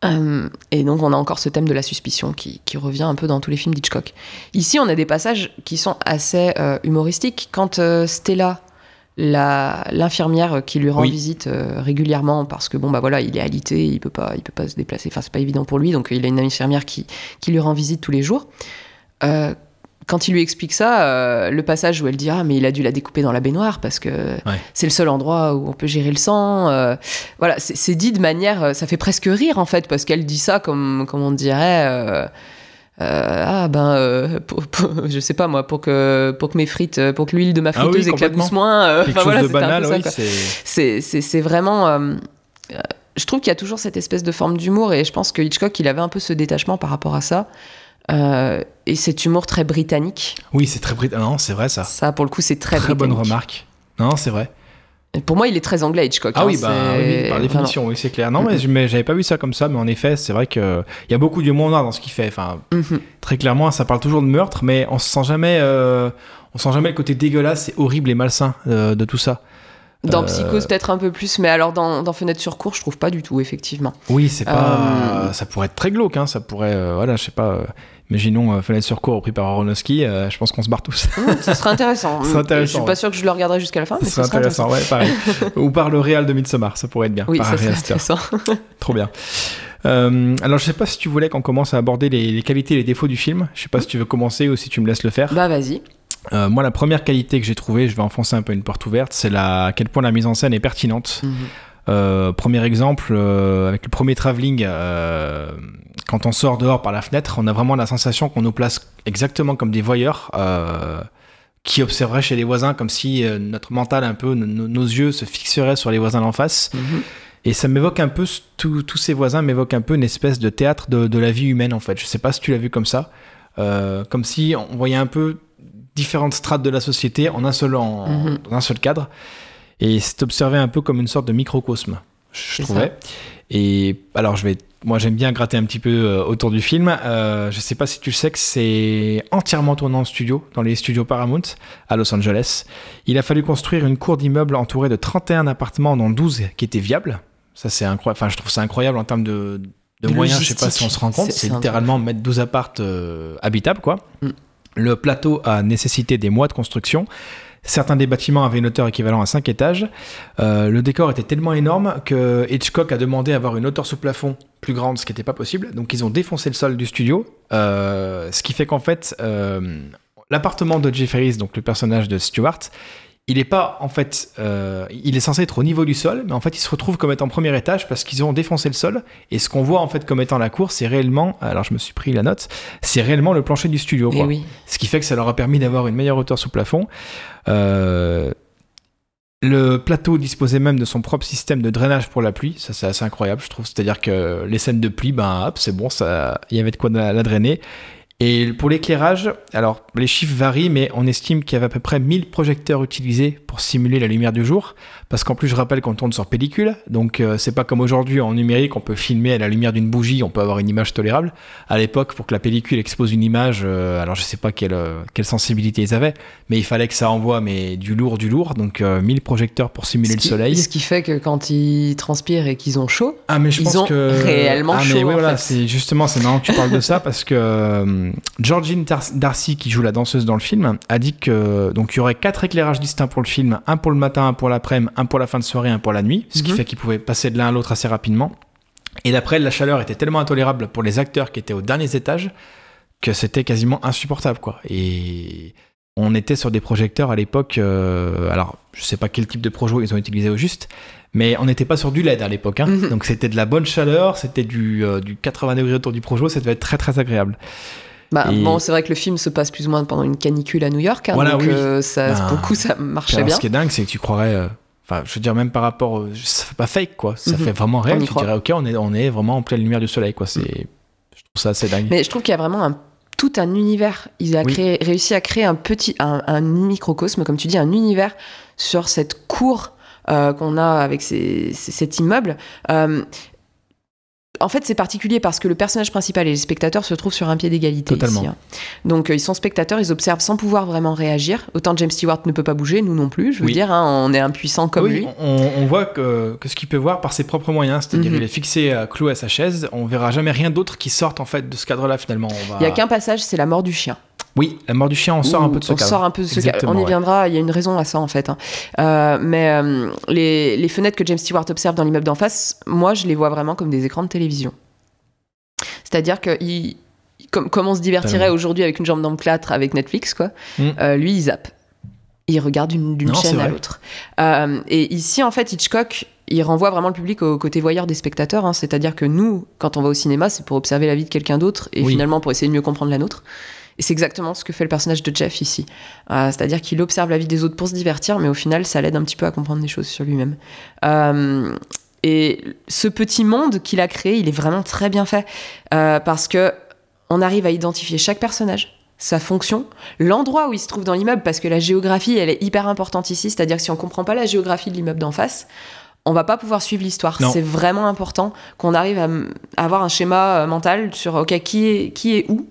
Speaker 1: Et donc on a encore ce thème de la suspicion qui, qui revient un peu dans tous les films d'Hitchcock. Ici on a des passages qui sont assez humoristiques. Quand Stella, la- l'infirmière qui lui rend
Speaker 2: Oui.
Speaker 1: visite euh, régulièrement parce que bon bah voilà il est alité, il peut pas, il peut pas se déplacer, enfin c'est pas évident pour lui, donc il a une infirmière qui, qui lui rend visite tous les jours. Euh, quand il lui explique ça, euh, le passage où elle dit ah mais il a dû la découper dans la baignoire parce que c'est le seul endroit où on peut gérer le sang. euh, voilà, c'est dit de manière, ça fait presque rire en fait parce qu'elle dit ça comme comme on dirait. euh, euh, ah ben, euh, pour- pour- [LAUGHS] je sais pas moi, pour que pour que mes frites, euh, pour que l'huile de ma
Speaker 2: Ah oui,
Speaker 1: friteuse éclabousse moins. euh,
Speaker 2: Quelque
Speaker 1: enfin,
Speaker 2: chose
Speaker 1: voilà,
Speaker 2: de banal, oui. c'est-
Speaker 1: c'est vraiment. je trouve qu'il y a toujours cette espèce de forme d'humour et je pense que Hitchcock, il avait un peu ce détachement par rapport à ça. Et cet humour très britannique.
Speaker 2: Oui, c'est très britannique. Non, c'est vrai ça.
Speaker 1: Ça, pour le coup, c'est très,
Speaker 2: Très bonne remarque. Non, c'est vrai.
Speaker 1: Et Pour moi, il est très anglais, Hitchcock.
Speaker 2: Ah
Speaker 1: hein,
Speaker 2: oui, bah, oui, oui, par définition, oui, c'est clair. Non, mais, je- mais j'avais pas vu ça comme ça, mais en effet, c'est vrai que il y a beaucoup d'humour noir dans ce qu'il fait. Enfin,
Speaker 1: Mhm.
Speaker 2: très clairement, ça parle toujours de meurtre, mais on se sent jamais, euh, on sent jamais le côté dégueulasse et horrible et malsain euh, de tout ça.
Speaker 1: Dans
Speaker 2: Euh,
Speaker 1: Psychose, peut-être un peu plus, mais alors dans, dans Fenêtre sur cour, je trouve pas du tout, effectivement.
Speaker 2: Oui, c'est pas,
Speaker 1: Euh,
Speaker 2: ça pourrait être très glauque, hein, ça pourrait, voilà, je sais pas. Imaginons euh, Fenêtre sur cour repris par Aronofsky, euh, je pense qu'on se barre tous. [LAUGHS]
Speaker 1: Mmh, ça serait intéressant. [LAUGHS]
Speaker 2: Ce serait intéressant,
Speaker 1: Je suis pas sûr que je le regarderai jusqu'à la fin, mais ça
Speaker 2: serait
Speaker 1: intéressant.
Speaker 2: intéressant, ouais, pareil. [LAUGHS] Ou par le réal de Midsommar, ça pourrait être bien.
Speaker 1: Oui,
Speaker 2: par
Speaker 1: ça serait intéressant.
Speaker 2: Trop bien. Euh, alors, je sais pas si tu voulais qu'on commence à aborder les, les qualités et les défauts du film. Je sais pas si tu veux commencer ou si tu me laisses le faire.
Speaker 1: bah vas-y.
Speaker 2: Euh, moi, la première qualité que j'ai trouvée, je vais enfoncer un peu une porte ouverte, c'est la, à quel point la mise en scène est pertinente.
Speaker 1: Mhm.
Speaker 2: Euh, premier exemple, euh, avec le premier travelling, euh, quand on sort dehors par la fenêtre, on a vraiment la sensation qu'on nous place exactement comme des voyeurs qui observeraient chez les voisins, comme si euh, notre mental, un peu, nos- nos yeux se fixeraient sur les voisins d'en face.
Speaker 1: Mhm.
Speaker 2: Et ça m'évoque un peu, tous ces voisins m'évoquent un peu une espèce de théâtre de, de la vie humaine en fait. Je sais pas si tu l'as vu comme ça. Euh, comme si on voyait un peu différentes strates de la société en un seul, en,
Speaker 1: Mhm.
Speaker 2: dans un seul cadre. Et c'est observé un peu comme une sorte de microcosme, je trouvais. Et alors, je vais, moi j'aime bien gratter un petit peu euh, autour du film. Euh, je sais pas si tu le sais que c'est entièrement tourné en studio, dans les studios Paramount à Los Angeles. Il a fallu construire une cour d'immeubles entourée de 31 appartements, dont 12 qui étaient viables. Ça, c'est incroyable. Enfin, je trouve ça incroyable en termes de, de moyens. Je sais pas si on se rend compte.
Speaker 1: C'est
Speaker 2: littéralement mettre 12 appartes euh, habitables, quoi.
Speaker 1: Mm.
Speaker 2: Le plateau a nécessité des mois de construction. Certains des bâtiments avaient une hauteur équivalente à 5 étages. Euh, le décor était tellement énorme que Hitchcock a demandé à avoir une hauteur sous plafond plus grande, ce qui n'était pas possible. Donc ils ont défoncé le sol du studio, euh, ce qui fait qu'en fait, euh, l'appartement de Jeff Harris, donc le personnage de Stewart, il est pas en fait, euh, il est censé être au niveau du sol, mais en fait il se retrouve comme étant premier étage parce qu'ils ont défoncé le sol. Et ce qu'on voit en fait comme étant la cour, c'est réellement, alors je me suis pris la note, c'est réellement le plancher du studio. Quoi.
Speaker 1: oui.
Speaker 2: Ce qui fait que ça leur a permis d'avoir une meilleure hauteur sous plafond. Euh, le plateau disposait même de son propre système de drainage pour la pluie. Ça, c'est assez incroyable, je trouve. C'est-à-dire que les scènes de pluie, ben, hop, c'est bon, ça, il y avait de quoi la, la drainer. Et pour l'éclairage, alors les chiffres varient, mais on estime qu'il y avait à peu près 1000 projecteurs utilisés pour simuler la lumière du jour. Parce qu'en plus, je rappelle qu'on tourne sur pellicule, donc euh, c'est pas comme aujourd'hui en numérique, on peut filmer à la lumière d'une bougie, on peut avoir une image tolérable. À l'époque, pour que la pellicule expose une image, euh, alors je sais pas quelle, euh, quelle sensibilité ils avaient, mais il fallait que ça envoie mais du lourd, du lourd. Donc euh, 1000 projecteurs pour simuler
Speaker 1: Ce
Speaker 2: le
Speaker 1: qui-
Speaker 2: soleil.
Speaker 1: Ce qui fait que quand ils transpirent et qu'ils ont chaud,
Speaker 2: Ah mais je
Speaker 1: Ils
Speaker 2: pense
Speaker 1: ont
Speaker 2: que
Speaker 1: réellement
Speaker 2: ah, mais oui, voilà, c'est justement c'est marrant que tu parles de ça [LAUGHS] parce que euh, Georgine Dar- Darcy qui joue la danseuse dans le film a dit que donc il y aurait quatre éclairages distincts pour le film, un pour le matin, un pour l'après-midi, un pour la fin de soirée, un pour la nuit, ce qui
Speaker 1: Mhm.
Speaker 2: fait qu'ils pouvaient passer de l'un à l'autre assez rapidement. Et d'après la chaleur était tellement intolérable pour les acteurs qui étaient aux derniers étages que c'était quasiment insupportable quoi. Et on était sur des projecteurs à l'époque. euh, alors, je sais pas quel type de projo ils ont utilisé au juste, mais on n'était pas sur du LED à l'époque. hein.
Speaker 1: Mhm.
Speaker 2: Donc c'était de la bonne chaleur, c'était du, euh, du 80 degrés autour du projo, ça devait être très très agréable.
Speaker 1: bah,
Speaker 2: Et-
Speaker 1: bon, c'est vrai que le film se passe plus ou moins pendant une canicule à New York, hein,
Speaker 2: Voilà,
Speaker 1: donc
Speaker 2: oui.
Speaker 1: euh, ça,
Speaker 2: Ben,
Speaker 1: pour le coup, ça marchait
Speaker 2: alors,
Speaker 1: bien.
Speaker 2: ce qui est dingue, c'est que tu croirais. Enfin, je veux dire, même par rapport. Ça fait pas fake, quoi. Ça
Speaker 1: Mhm.
Speaker 2: fait vraiment réel. Tu
Speaker 1: croit.
Speaker 2: dirais, ok, on est, on est vraiment en pleine lumière du soleil, quoi. C'est. Je trouve ça assez dingue.
Speaker 1: Mais je trouve qu'il y a vraiment un- tout un univers. Ils ont
Speaker 2: Oui.
Speaker 1: créé- réussi à créer un petit, un, un microcosme, comme tu dis, un univers sur cette cour euh, qu'on a avec ces- ces- cet immeuble. Euh, en fait, c'est particulier parce que le personnage principal et les spectateurs se trouvent sur un pied d'égalité
Speaker 2: Totalement.
Speaker 1: ici. hein. Donc, euh, ils sont spectateurs, ils observent sans pouvoir vraiment réagir. Autant James Stewart ne peut pas bouger, nous non plus. Je veux
Speaker 2: Oui.
Speaker 1: dire, hein, on est impuissant comme
Speaker 2: oui,
Speaker 1: lui.
Speaker 2: On, on voit que, que ce qu'il peut voir par ses propres moyens, c'est-à-dire il est fixé à clou à sa chaise, on verra jamais rien d'autre qui sorte en fait de ce cadre-là finalement. Va...
Speaker 1: Il y a qu'un passage, c'est la mort du chien.
Speaker 2: Oui, la mort du chien, on sort un peu de ce
Speaker 1: on
Speaker 2: cadre.
Speaker 1: sort un peu de ce cadre. On y
Speaker 2: ouais.
Speaker 1: viendra, il y a une raison à ça en fait. hein. Euh, mais euh, les, les fenêtres que James Stewart observe dans l'immeuble d'en face, moi je les vois vraiment comme des écrans de télévision. C'est-à-dire que il- comme, comme on se divertirait aujourd'hui avec une jambe dans le avec Netflix, quoi,
Speaker 2: Mm.
Speaker 1: euh, lui il zappe. Il regarde une- d'une chaîne à l'autre. Et ici en fait Hitchcock, il renvoie vraiment le public au côté voyeur des spectateurs. hein. C'est-à-dire que nous, quand on va au cinéma, c'est pour observer la vie de quelqu'un d'autre et
Speaker 2: Oui.
Speaker 1: finalement pour essayer de mieux comprendre la nôtre. Et c'est exactement ce que fait le personnage de Jeff ici. Euh, C'est-à-dire qu'il observe la vie des autres pour se divertir, mais au final, ça l'aide un petit peu à comprendre des choses sur lui-même. Euh, Et ce petit monde qu'il a créé, il est vraiment très bien fait euh, parce que on arrive à identifier chaque personnage, sa fonction, l'endroit où il se trouve dans l'immeuble, parce que la géographie, elle est hyper importante ici. C'est-à-dire que si on comprend pas la géographie de l'immeuble d'en face, on va pas pouvoir suivre l'histoire. C'est vraiment important qu'on arrive à, avoir un schéma mental sur ok qui est qui est où.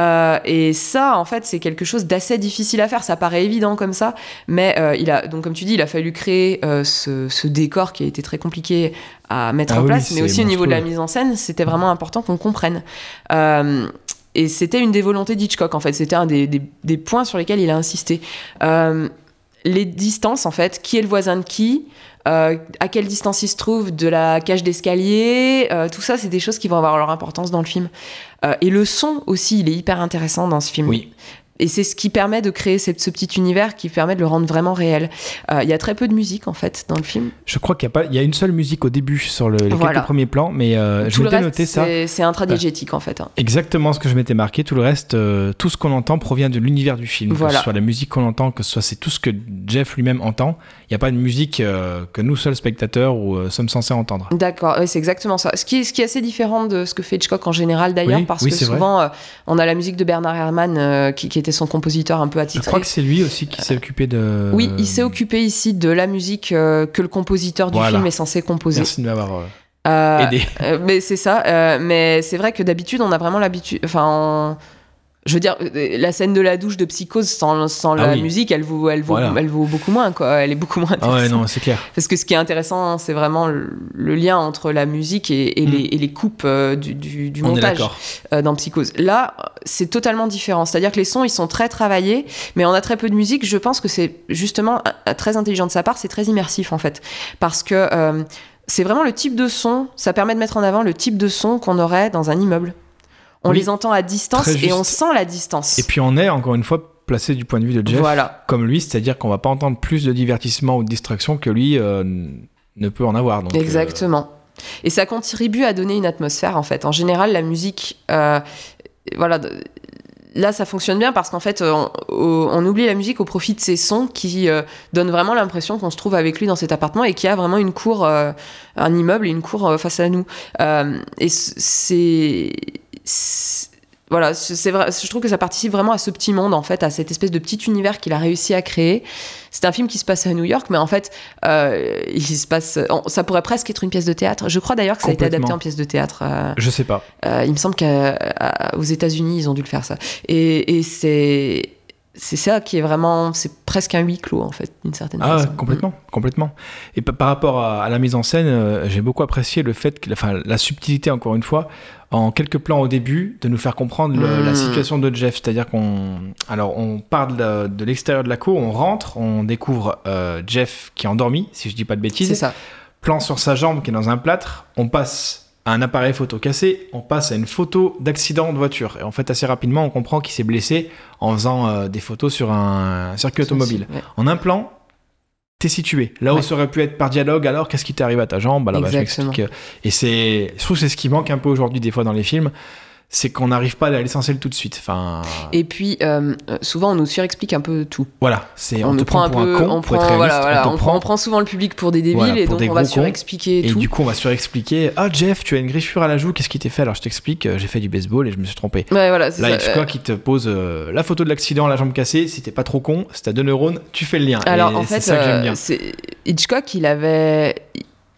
Speaker 1: Euh, et ça, en fait, c'est quelque chose d'assez difficile à faire. Ça paraît évident comme ça, mais euh, il a donc comme tu dis, il a fallu créer euh, ce, ce décor qui a été très compliqué à mettre
Speaker 2: Ah
Speaker 1: en
Speaker 2: oui,
Speaker 1: place, mais aussi au niveau de la mise en scène, c'était vraiment important qu'on comprenne. Et c'était une des volontés d'Hitchcock, en fait. C'était un des, des- des points sur lesquels il a insisté. Les distances, en fait, qui est le voisin de qui, euh, à quelle distance il se trouve de la cage d'escalier, euh, tout ça, c'est des choses qui vont avoir leur importance dans le film. Euh, et le son aussi, il est hyper intéressant dans ce film.
Speaker 2: Oui.
Speaker 1: Et c'est ce qui permet de créer ce, ce petit univers qui permet de le rendre vraiment réel. Euh, Il y a très peu de musique, en fait, dans le film.
Speaker 2: Je crois qu'il y a pas, il y a une seule musique au début sur le- les
Speaker 1: Voilà.
Speaker 2: quelques premiers plans, mais euh, je
Speaker 1: tout le
Speaker 2: m'étais noté ça.
Speaker 1: c'est- intradiégétique, en fait. hein.
Speaker 2: Exactement ce que je m'étais marqué. Tout le reste, euh, tout ce qu'on entend provient de l'univers du film. Que ce soit la musique qu'on entend, que ce soit c'est tout ce que Jeff lui-même entend. Il n'y a pas de musique euh, que nous seuls spectateurs ou euh, sommes censés entendre.
Speaker 1: D'accord, c'est exactement ça. Ce qui, est, ce qui est assez différent de ce que fait Hitchcock en général d'ailleurs,
Speaker 2: Oui,
Speaker 1: parce
Speaker 2: oui,
Speaker 1: que souvent euh, on a la musique de Bernard Herrmann qui, qui était son compositeur un peu
Speaker 2: Je
Speaker 1: attitré.
Speaker 2: crois que c'est lui aussi qui s'est occupé de.
Speaker 1: Oui, il s'est occupé ici de la musique que le compositeur du
Speaker 2: Voilà.
Speaker 1: film est censé composer.
Speaker 2: Merci de m'avoir aidé.
Speaker 1: mais c'est ça. mais c'est vrai que d'habitude, on a vraiment l'habitude. Enfin, on- je veux dire, euh, la scène de la douche de Psychose sans, sans
Speaker 2: Ah
Speaker 1: la
Speaker 2: oui.
Speaker 1: musique, elle vaut, elle, vaut,
Speaker 2: Voilà.
Speaker 1: elle vaut beaucoup moins, quoi. Elle est beaucoup moins
Speaker 2: Ah ouais, non, c'est clair.
Speaker 1: Parce que ce qui est intéressant, c'est vraiment le, le lien entre la musique et, et
Speaker 2: Mm.
Speaker 1: les, et les coupes euh, du, du- du montage euh, dans Psychose. Là, c'est totalement différent. C'est-à-dire que les sons, ils sont très travaillés, mais on a très peu de musique. Je pense que c'est justement euh, très intelligent de sa part, c'est très immersif en fait. Parce que euh, c'est vraiment le type de son, ça permet de mettre en avant le type de son qu'on aurait dans un immeuble. On
Speaker 2: Oui,
Speaker 1: les entend à distance et on sent la distance.
Speaker 2: Et puis on est encore une fois placé du point de vue de Jeff
Speaker 1: voilà.
Speaker 2: comme lui, c'est-à-dire qu'on va pas entendre plus de divertissement ou de distraction que lui euh, ne peut en avoir. Donc, euh,
Speaker 1: Exactement. Et ça contribue à donner une atmosphère, en fait. En général, la musique, euh, voilà, là, ça fonctionne bien parce qu'en fait, on, oublie la musique au profit de ces sons qui euh, donnent vraiment l'impression qu'on se trouve avec lui dans cet appartement et qu'il y a vraiment une cour, euh, un immeuble et une cour euh, face à nous. Et c'est. Voilà, c'est vrai, je trouve que ça participe vraiment à ce petit monde, en fait, à cette espèce de petit univers qu'il a réussi à créer. C'est un film qui se passe à New York, mais en fait, euh, il se passe. ça pourrait presque être une pièce de théâtre. Je crois d'ailleurs que ça a été adapté en pièce de théâtre. euh,
Speaker 2: Je sais pas.
Speaker 1: euh, il me semble qu'aux États-Unis, ils ont dû le faire ça. Et, et c'est. C'est ça qui est vraiment. C'est presque un huis clos, en fait, d'une certaine
Speaker 2: Ah,
Speaker 1: façon.
Speaker 2: complètement, complètement. Et pa- par rapport à, à la mise en scène, euh, j'ai beaucoup apprécié le fait, que, enfin, la subtilité encore une fois, en quelques plans au début, de nous faire comprendre le-
Speaker 1: Mm.
Speaker 2: la situation de Jeff. C'est-à-dire qu'on, alors, on part de, l'extérieur de la cour, on rentre, on découvre euh, Jeff qui est endormi, si je dis pas de
Speaker 1: C'est
Speaker 2: bêtises.
Speaker 1: ça.
Speaker 2: Plan sur sa jambe qui est dans un plâtre. On passe un appareil photo cassé, on passe à une photo d'accident de voiture. Et en fait, assez rapidement, on comprend qu'il s'est blessé en faisant euh, des photos sur un circuit automobile.
Speaker 1: Ouais.
Speaker 2: En un plan, t'es situé. Là où
Speaker 1: Ouais.
Speaker 2: ça aurait pu être par dialogue, alors qu'est-ce qui t'est arrivé à ta jambe? Bah, je
Speaker 1: Exactement.
Speaker 2: m'explique. Et c'est, je trouve que c'est ce qui manque un peu aujourd'hui des fois dans les films, c'est qu'on n'arrive pas à l'essentiel tout de suite. Enfin,
Speaker 1: Et puis, euh, souvent, on nous surexplique un peu tout.
Speaker 2: voilà, c'est on,
Speaker 1: on,
Speaker 2: te
Speaker 1: prend un
Speaker 2: pour
Speaker 1: peu.
Speaker 2: un con,
Speaker 1: on,
Speaker 2: pour être
Speaker 1: prend,
Speaker 2: réaliste,
Speaker 1: voilà, voilà,
Speaker 2: on prend-
Speaker 1: on prend souvent le public pour des débiles
Speaker 2: Voilà,
Speaker 1: et donc on va surexpliquer et,
Speaker 2: Et
Speaker 1: tout.
Speaker 2: du coup, on va surexpliquer. Ah, Jeff, tu as une griffure à la joue, qu'est-ce qui t'est fait? Alors, je t'explique, euh, j'ai fait du baseball et je me suis trompé.
Speaker 1: Ouais, voilà, c'est
Speaker 2: Là. Hitchcock, il te pose euh, la photo de l'accident, la jambe cassée. Si t'es pas trop con, si t'as deux neurones, tu fais le lien.
Speaker 1: Alors
Speaker 2: Et
Speaker 1: en
Speaker 2: c'est
Speaker 1: fait,
Speaker 2: ça que j'aime bien.
Speaker 1: c'est- Hitchcock, il avait,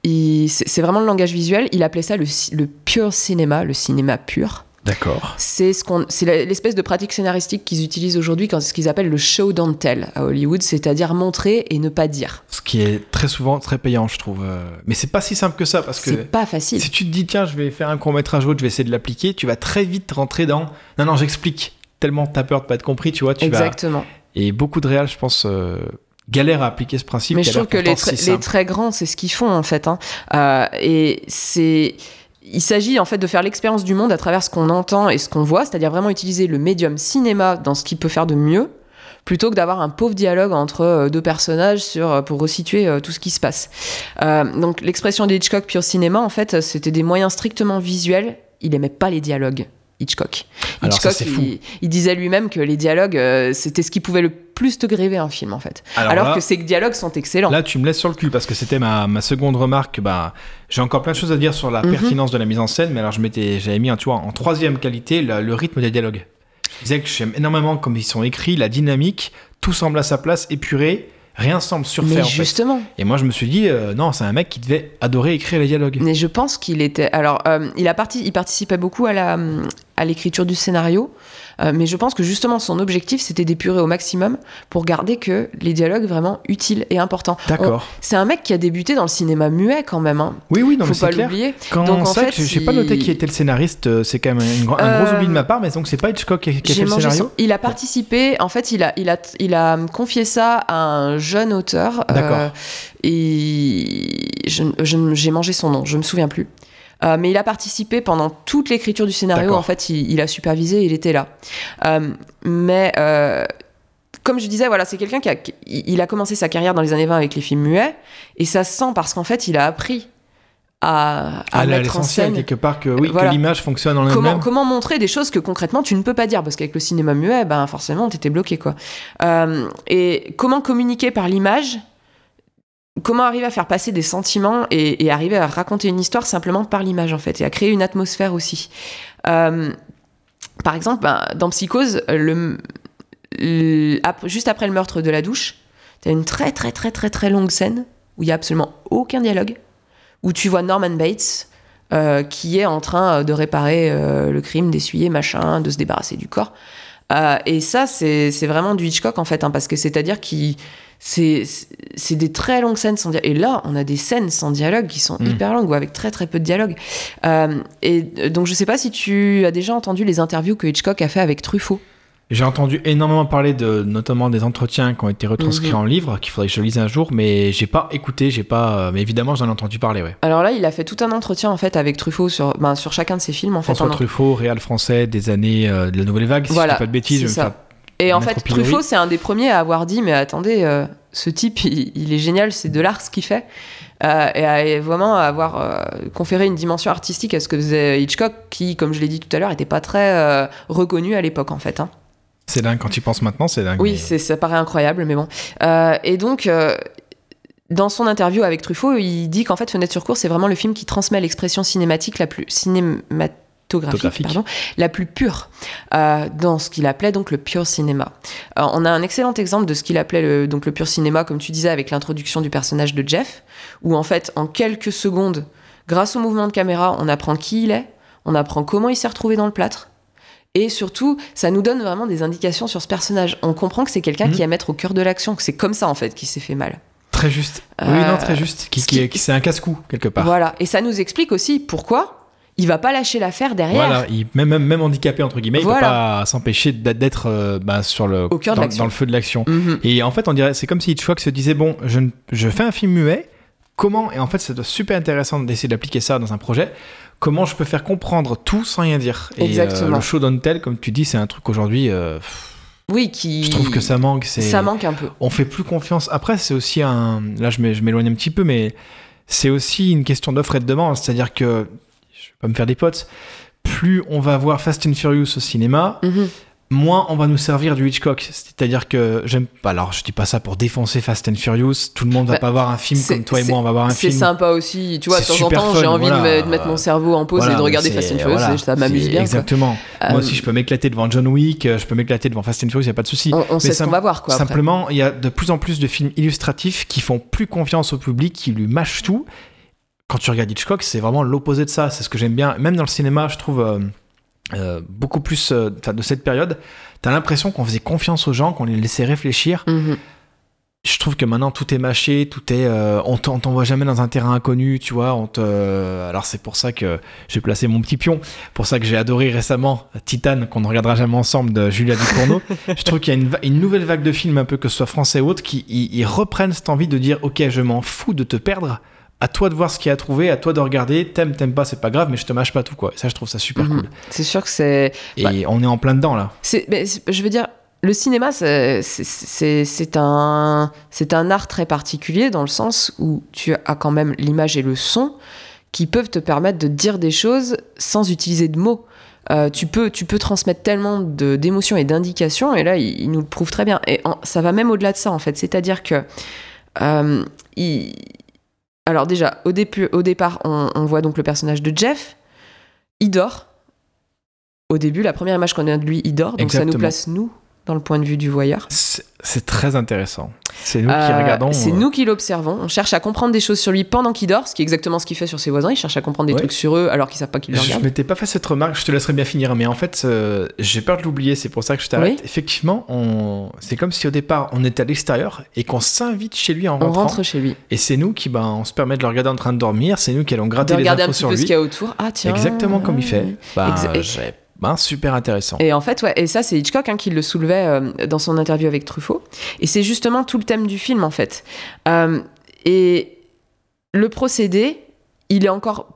Speaker 1: c'est vraiment le langage visuel. Il appelait ça le, le pure cinéma, le cinéma pur.
Speaker 2: D'accord.
Speaker 1: C'est ce qu'on, c'est la- l'espèce de pratique scénaristique qu'ils utilisent aujourd'hui quand ce qu'ils appellent le show don't tell à Hollywood, c'est-à-dire montrer et ne pas dire.
Speaker 2: Ce qui est très souvent très payant, je trouve. euh. Mais c'est pas si simple que ça parce que
Speaker 1: C'est pas facile.
Speaker 2: si tu te dis tiens, je vais faire un court métrage autre, je vais essayer de l'appliquer, tu vas très vite rentrer dans non non, j'explique. Tellement t'as peur de pas être compris, tu vois, tu vas
Speaker 1: Exactement.
Speaker 2: et beaucoup de réals, je pense, euh, galèrent à appliquer ce principe.
Speaker 1: Mais je trouve que les,
Speaker 2: si
Speaker 1: très grands, c'est ce qu'ils font en fait. hein. Euh, et c'est. Il s'agit en fait de faire l'expérience du monde à travers ce qu'on entend et ce qu'on voit, c'est-à-dire vraiment utiliser le médium cinéma dans ce qu'il peut faire de mieux, plutôt que d'avoir un pauvre dialogue entre euh, deux personnages euh, pour resituer euh, tout ce qui se passe. Donc l'expression de Hitchcock pure cinéma, en fait, c'était des moyens strictement visuels. Il aimait pas les dialogues. Hitchcock.
Speaker 2: Alors ça,
Speaker 1: Hitchcock,
Speaker 2: c'est fou.
Speaker 1: il, il disait lui-même que les dialogues, euh, c'était ce qui pouvait le plus te gréver un film en fait.
Speaker 2: Alors
Speaker 1: Alors,
Speaker 2: là-
Speaker 1: que ces dialogues sont excellents.
Speaker 2: Là, tu me laisses sur le cul parce que c'était ma, ma seconde remarque. Bah, j'ai encore plein de choses à dire sur la
Speaker 1: Mhm.
Speaker 2: pertinence de la mise en scène, mais alors je m'étais, j'avais mis, tu vois, en troisième qualité le, le rythme des dialogues. Je disais que j'aime énormément comme ils sont écrits, la dynamique, tout semble à sa place, épuré, rien semble surfait
Speaker 1: mais
Speaker 2: en fait.
Speaker 1: justement.
Speaker 2: Et moi, je me suis dit, euh, non, c'est un mec qui devait adorer écrire les dialogues.
Speaker 1: Mais je pense qu'il était. Alors, euh, il, a parti... il participait beaucoup à la à l'écriture du scénario, euh, mais je pense que justement son objectif c'était d'épurer au maximum pour garder que les dialogues vraiment utiles et importants.
Speaker 2: D'accord.
Speaker 1: C'est un mec qui a débuté dans le cinéma muet quand même. Hein.
Speaker 2: Oui, oui, non, mais
Speaker 1: Faut pas
Speaker 2: c'est clair.
Speaker 1: l'oublier.
Speaker 2: Quand
Speaker 1: Donc, en
Speaker 2: vrai
Speaker 1: fait,
Speaker 2: j'ai pas
Speaker 1: il-
Speaker 2: noté qui était le scénariste, euh, c'est quand même un, gros- un gros
Speaker 1: Euh,
Speaker 2: oubli de ma part, mais donc c'est pas Hitchcock qui a, qui a fait le scénario.
Speaker 1: son- Il a participé, en fait, il a, il a, il a confié ça à un jeune auteur. euh,
Speaker 2: D'accord.
Speaker 1: et je, je- j'ai mangé son nom, je me souviens plus. Euh, mais il a participé pendant toute l'écriture du scénario. En fait, il, il a supervisé, il était là. Euh, mais euh, comme je disais, voilà, c'est quelqu'un qui a, il a commencé sa carrière dans les années 20 avec les films muets, et ça se sent parce qu'en fait, il a appris à, à
Speaker 2: À
Speaker 1: mettre en
Speaker 2: l'essentiel,
Speaker 1: scène
Speaker 2: quelque part, que oui,
Speaker 1: Voilà.
Speaker 2: que l'image fonctionne en
Speaker 1: comment,
Speaker 2: elle-même.
Speaker 1: comment montrer des choses que concrètement tu ne peux pas dire parce qu'avec le cinéma muet ben forcément t'étais bloqué quoi Euh, et comment communiquer par l'image comment arriver à faire passer des sentiments et, arriver à raconter une histoire simplement par l'image en fait et à créer une atmosphère aussi Euh, par exemple ben, dans Psychose juste après le meurtre de la douche t'as une très très très très très longue scène où il y a absolument aucun dialogue où tu vois Norman Bates euh, qui est en train euh, de réparer le crime, d'essuyer, machin, de se débarrasser du corps. Et ça, c'est c'est vraiment du Hitchcock, en fait, hein, parce que c'est-à-dire qu'il... C'est des très longues scènes sans dialogue. Et là, on a des scènes sans dialogue qui sont
Speaker 2: Mm.
Speaker 1: hyper longues ou avec très très peu de dialogue. Euh, et donc, je sais pas si tu as déjà entendu les interviews que Hitchcock a fait avec Truffaut.
Speaker 2: J'ai entendu énormément parler de, notamment des entretiens qui ont été retranscrits
Speaker 1: Mhm.
Speaker 2: en livre, qu'il faudrait que je lise un jour, mais j'ai pas écouté, j'ai pas, euh, mais évidemment j'en ai entendu parler, ouais.
Speaker 1: Alors là, il a fait tout un entretien en fait avec Truffaut sur, ben, sur chacun de ses films. En fait,
Speaker 2: François Truffaut, réal français des années euh, de la Nouvelle Vague, si
Speaker 1: Voilà,
Speaker 2: je dis pas de bêtises, je vais me faire-
Speaker 1: Et en fait. Truffaut, c'est un des premiers à avoir dit Mais attendez, euh, ce type, il, il est génial, c'est de l'art ce qu'il fait. Euh, et à vraiment avoir euh, conféré une dimension artistique à ce que faisait Hitchcock, qui, comme je l'ai dit tout à l'heure, était pas très euh, reconnu à l'époque, en fait. hein.
Speaker 2: C'est dingue, quand tu penses maintenant, c'est dingue.
Speaker 1: Oui,
Speaker 2: mais-
Speaker 1: ça paraît incroyable, mais bon. Et donc, dans son interview avec Truffaut, il dit qu'en fait, Fenêtre sur cour, c'est vraiment le film qui transmet l'expression cinématique la plus cinématographique,
Speaker 2: Photographique.
Speaker 1: pardon, la plus pure, euh, dans ce qu'il appelait donc le pure cinéma. Euh, on a un excellent exemple de ce qu'il appelait le, donc le pure cinéma, comme tu disais, avec l'introduction du personnage de Jeff, où en fait, en quelques secondes, grâce au mouvement de caméra, on apprend qui il est, on apprend comment il s'est retrouvé dans le plâtre. Et surtout, ça nous donne vraiment des indications sur ce personnage. On comprend que c'est quelqu'un
Speaker 2: Mhm.
Speaker 1: qui aime être au cœur de l'action, que c'est comme ça en fait qu'il s'est fait mal.
Speaker 2: Très juste. Oui,
Speaker 1: Euh,
Speaker 2: non, très juste. Qui,
Speaker 1: ce
Speaker 2: qui-
Speaker 1: qui-
Speaker 2: qui- c'est un casse-cou, quelque part.
Speaker 1: Voilà. Et ça nous explique aussi pourquoi il va pas lâcher l'affaire derrière.
Speaker 2: Voilà, il, même, handicapé, entre guillemets, il
Speaker 1: Voilà.
Speaker 2: peut pas s'empêcher d'être euh, bah, sur le,
Speaker 1: Au cœur
Speaker 2: dans, le feu de l'action.
Speaker 1: Mhm.
Speaker 2: Et en fait, on dirait, c'est comme si Hitchcock se disait bon, je, fais un film muet. Comment Et en fait, c'est super intéressant d'essayer d'appliquer ça dans un projet. Comment je peux faire comprendre tout sans rien dire? Et euh,
Speaker 1: Exactement.
Speaker 2: le show don't tell, comme tu dis, c'est un truc aujourd'hui. euh,
Speaker 1: Oui, qui.
Speaker 2: je trouve que ça manque.
Speaker 1: Ça manque un peu.
Speaker 2: on fait plus confiance. Après, c'est aussi un. Là, je m'é- je m'éloigne un petit peu, mais c'est aussi une question d'offre et de demande. C'est-à-dire que, pas me faire des potes, plus on va voir Fast and Furious au cinéma,
Speaker 1: Mhm.
Speaker 2: moins on va nous servir du Hitchcock. C'est-à-dire que j'aime pas. Alors, je dis pas ça pour défoncer Fast and Furious. Tout le monde va
Speaker 1: Bah,
Speaker 2: pas voir un film
Speaker 1: c'est-
Speaker 2: comme toi et
Speaker 1: c'est-
Speaker 2: moi, on va voir un
Speaker 1: C'est
Speaker 2: film.
Speaker 1: sympa aussi. Tu vois, de
Speaker 2: C'est
Speaker 1: temps en temps, j'ai envie de,
Speaker 2: voilà.
Speaker 1: me- de mettre mon cerveau en pause
Speaker 2: Voilà,
Speaker 1: et de regarder Fast and
Speaker 2: c'est-
Speaker 1: Furious.
Speaker 2: voilà,
Speaker 1: ça m'amuse
Speaker 2: c'est-
Speaker 1: bien. quoi.
Speaker 2: Exactement.
Speaker 1: Euh,
Speaker 2: Moi aussi, je peux m'éclater devant John Wick, euh, je peux m'éclater devant Fast and Furious, y a pas de souci.
Speaker 1: On, on sait ce qu'on va voir, quoi.
Speaker 2: Simplement, il y a de plus en plus de films illustratifs qui font plus confiance au public, qui lui mâchent tout. Quand tu regardes Hitchcock, c'est vraiment l'opposé de ça. C'est ce que j'aime bien. Même dans le cinéma, je trouve euh, euh, beaucoup plus euh, de cette période. T'as l'impression qu'on faisait confiance aux gens, qu'on les laissait réfléchir.
Speaker 1: Mhm.
Speaker 2: Je trouve que maintenant tout est mâché, tout est, on t'en- on t'envoie jamais dans un terrain inconnu, tu vois. On te, alors c'est pour ça que j'ai placé mon petit pion, pour ça que j'ai adoré récemment Titan, qu'on ne regardera jamais ensemble de Julia Ducournau. [LAUGHS] je trouve qu'il y a une, nouvelle vague de films, un peu que ce soit français ou autre, qui ils reprennent cette envie de dire, ok, je m'en fous de te perdre. À toi de voir ce qu'il y a à trouver, à toi de regarder. T'aimes, t'aimes pas, c'est pas grave, mais je te mâche pas tout quoi. Et ça, je trouve ça super
Speaker 1: Mhm.
Speaker 2: cool.
Speaker 1: C'est sûr que c'est.
Speaker 2: Et
Speaker 1: Bah.
Speaker 2: on est en plein dedans là.
Speaker 1: C'est, mais je veux dire, le cinéma, c'est, un, c'est un art très particulier dans le sens où tu as quand même l'image et le son qui peuvent te permettre de dire des choses sans utiliser de mots. euh, tu, peux, tu peux transmettre tellement d'émotions et d'indications, et là, il, il nous le prouve très bien. Et en- ça va même au-delà de ça, en fait. C'est-à-dire que. euh, il- Alors, déjà, au, début, au départ, on, on voit donc le personnage de Jeff. Il dort. Au début, la première image qu'on a de lui, il dort. Donc, ça nous place, nous, dans le point de vue du voyeur.
Speaker 2: C'est très intéressant. C'est nous qui
Speaker 1: Euh,
Speaker 2: regardons.
Speaker 1: C'est
Speaker 2: euh,
Speaker 1: nous qui l'observons. On cherche à comprendre des choses sur lui pendant qu'il dort, ce qui est exactement ce qu'il fait sur ses voisins. Il cherche à comprendre des
Speaker 2: Ouais.
Speaker 1: trucs sur eux alors qu'ils savent pas qu'ils le
Speaker 2: Je
Speaker 1: regardent.
Speaker 2: m'étais pas fait cette remarque, je te laisserai bien finir, mais en fait, euh, j'ai peur de l'oublier, c'est pour ça que je t'arrête.
Speaker 1: Oui.
Speaker 2: Effectivement, on... c'est comme si au départ on était à l'extérieur et qu'on s'invite chez lui en
Speaker 1: On
Speaker 2: rentrant.
Speaker 1: rentre chez lui.
Speaker 2: Et c'est nous qui, ben, on se permet de le regarder en train de dormir, c'est nous qui allons
Speaker 1: De
Speaker 2: gratter les
Speaker 1: regarder un
Speaker 2: infos
Speaker 1: petit
Speaker 2: sur
Speaker 1: peu ce
Speaker 2: lui.
Speaker 1: qu'il y a autour. Ah tiens.
Speaker 2: Exactement comme il fait. Ben,
Speaker 1: Exa-
Speaker 2: ben, super intéressant.
Speaker 1: Et en fait, ouais, et ça, c'est Hitchcock hein, qui le soulevait euh, dans son interview avec Truffaut. Et c'est justement tout le thème du film, en fait. Euh, et le procédé, il est encore,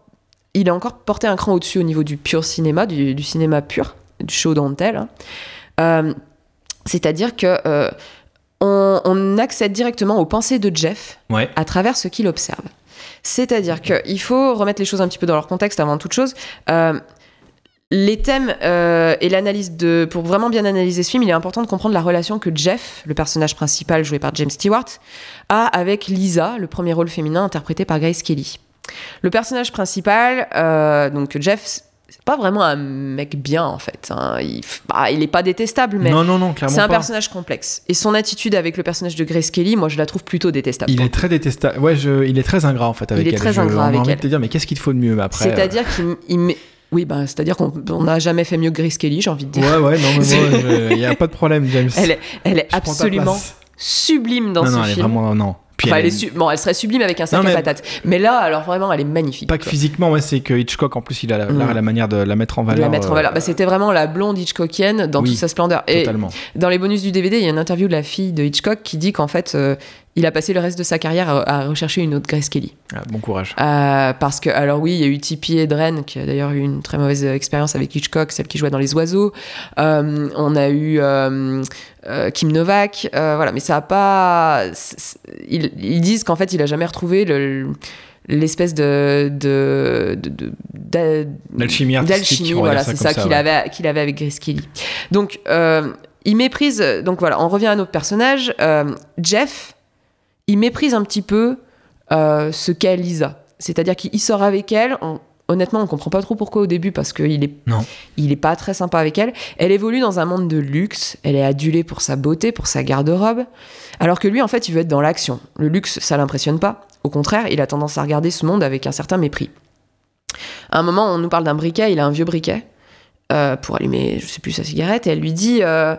Speaker 1: il est encore porté un cran au-dessus au niveau du pur cinéma, du, du cinéma pur, du show don't tell. hein. Euh, C'est-à-dire que on, on accède directement aux pensées de Jeff
Speaker 2: Ouais.
Speaker 1: à travers ce qu'il observe. C'est-à-dire qu'il faut remettre les choses un petit peu dans leur contexte avant toute chose. Euh, les thèmes euh, et l'analyse de. Pour vraiment bien analyser ce film, il est important de comprendre la relation que Jeff, le personnage principal joué par James Stewart, a avec Lisa, le premier rôle féminin interprété par Grace Kelly. Le personnage principal, euh, donc Jeff, c'est pas vraiment un mec bien en fait. hein. Il, bah, il est pas détestable, mais
Speaker 2: non, non, non, clairement
Speaker 1: c'est un
Speaker 2: pas.
Speaker 1: personnage complexe. Et son attitude avec le personnage de Grace Kelly, moi je la trouve plutôt détestable.
Speaker 2: Il est très détestable. Ouais, je... il est très ingrat en fait avec
Speaker 1: Il est
Speaker 2: elle.
Speaker 1: très
Speaker 2: Je-
Speaker 1: ingrat avec
Speaker 2: envie
Speaker 1: elle.
Speaker 2: de te dire, mais qu'est-ce qu'il te faut de mieux après
Speaker 1: C'est-à-dire qu'il il met- Oui, bah, c'est-à-dire qu'on on n'a jamais fait mieux que Grace Kelly, j'ai envie de dire.
Speaker 2: euh, Ouais, ouais, non, mais [LAUGHS] il y a pas de problème, James.
Speaker 1: Elle est, elle absolument sublime dans
Speaker 2: non,
Speaker 1: ce
Speaker 2: non, elle est
Speaker 1: film.
Speaker 2: vraiment non. Puis
Speaker 1: Enfin,
Speaker 2: elle est-
Speaker 1: bon, elle serait sublime avec un sac
Speaker 2: Non,
Speaker 1: à
Speaker 2: mais-
Speaker 1: patates. Mais là, alors vraiment, elle est magnifique.
Speaker 2: Pas que
Speaker 1: quoi.
Speaker 2: physiquement, ouais, c'est que Hitchcock en plus il a la-
Speaker 1: Mm.
Speaker 2: la manière de la mettre en
Speaker 1: De
Speaker 2: valeur.
Speaker 1: la mettre en
Speaker 2: euh,
Speaker 1: valeur. Bah, C'était vraiment la blonde Hitchcockienne dans
Speaker 2: oui,
Speaker 1: toute sa splendeur. Et
Speaker 2: Totalement.
Speaker 1: dans les bonus du DVD, il y a une interview de la fille de Hitchcock qui dit qu'en fait, euh, il a passé le reste de sa carrière à, à rechercher une autre Grace Kelly.
Speaker 2: Ah, bon courage.
Speaker 1: Euh, parce que, alors oui, il y a eu Tippi Hedren, qui a d'ailleurs eu une très mauvaise expérience avec Hitchcock, celle qui jouait dans Les Oiseaux. Euh, on a eu euh, Kim Novak, voilà, mais ça a pas. Ils, ils disent qu'en fait, il a jamais retrouvé le- l'espèce de. de, d'alchimie,
Speaker 2: va
Speaker 1: voilà, c'est ça qu'il
Speaker 2: ouais.
Speaker 1: avait, qu'il avait avec Grace Kelly. Donc, euh, il méprise. Donc voilà, on revient à notre personnage. Euh, Jeff, il méprise un petit peu euh, ce qu'est Lisa. C'est-à-dire qu'il sort avec elle. on- honnêtement, on comprend pas trop pourquoi au début, parce qu'il est,
Speaker 2: Non.
Speaker 1: il est pas très sympa avec elle. Elle évolue dans un monde de luxe. Elle est adulée pour sa beauté, pour sa garde-robe. Alors que lui, en fait, il veut être dans l'action. Le luxe, ça l'impressionne pas. Au contraire, il a tendance à regarder ce monde avec un certain mépris. À un moment, on nous parle d'un briquet. Il a un vieux briquet euh, pour allumer, je sais plus, sa cigarette. Et elle lui dit euh,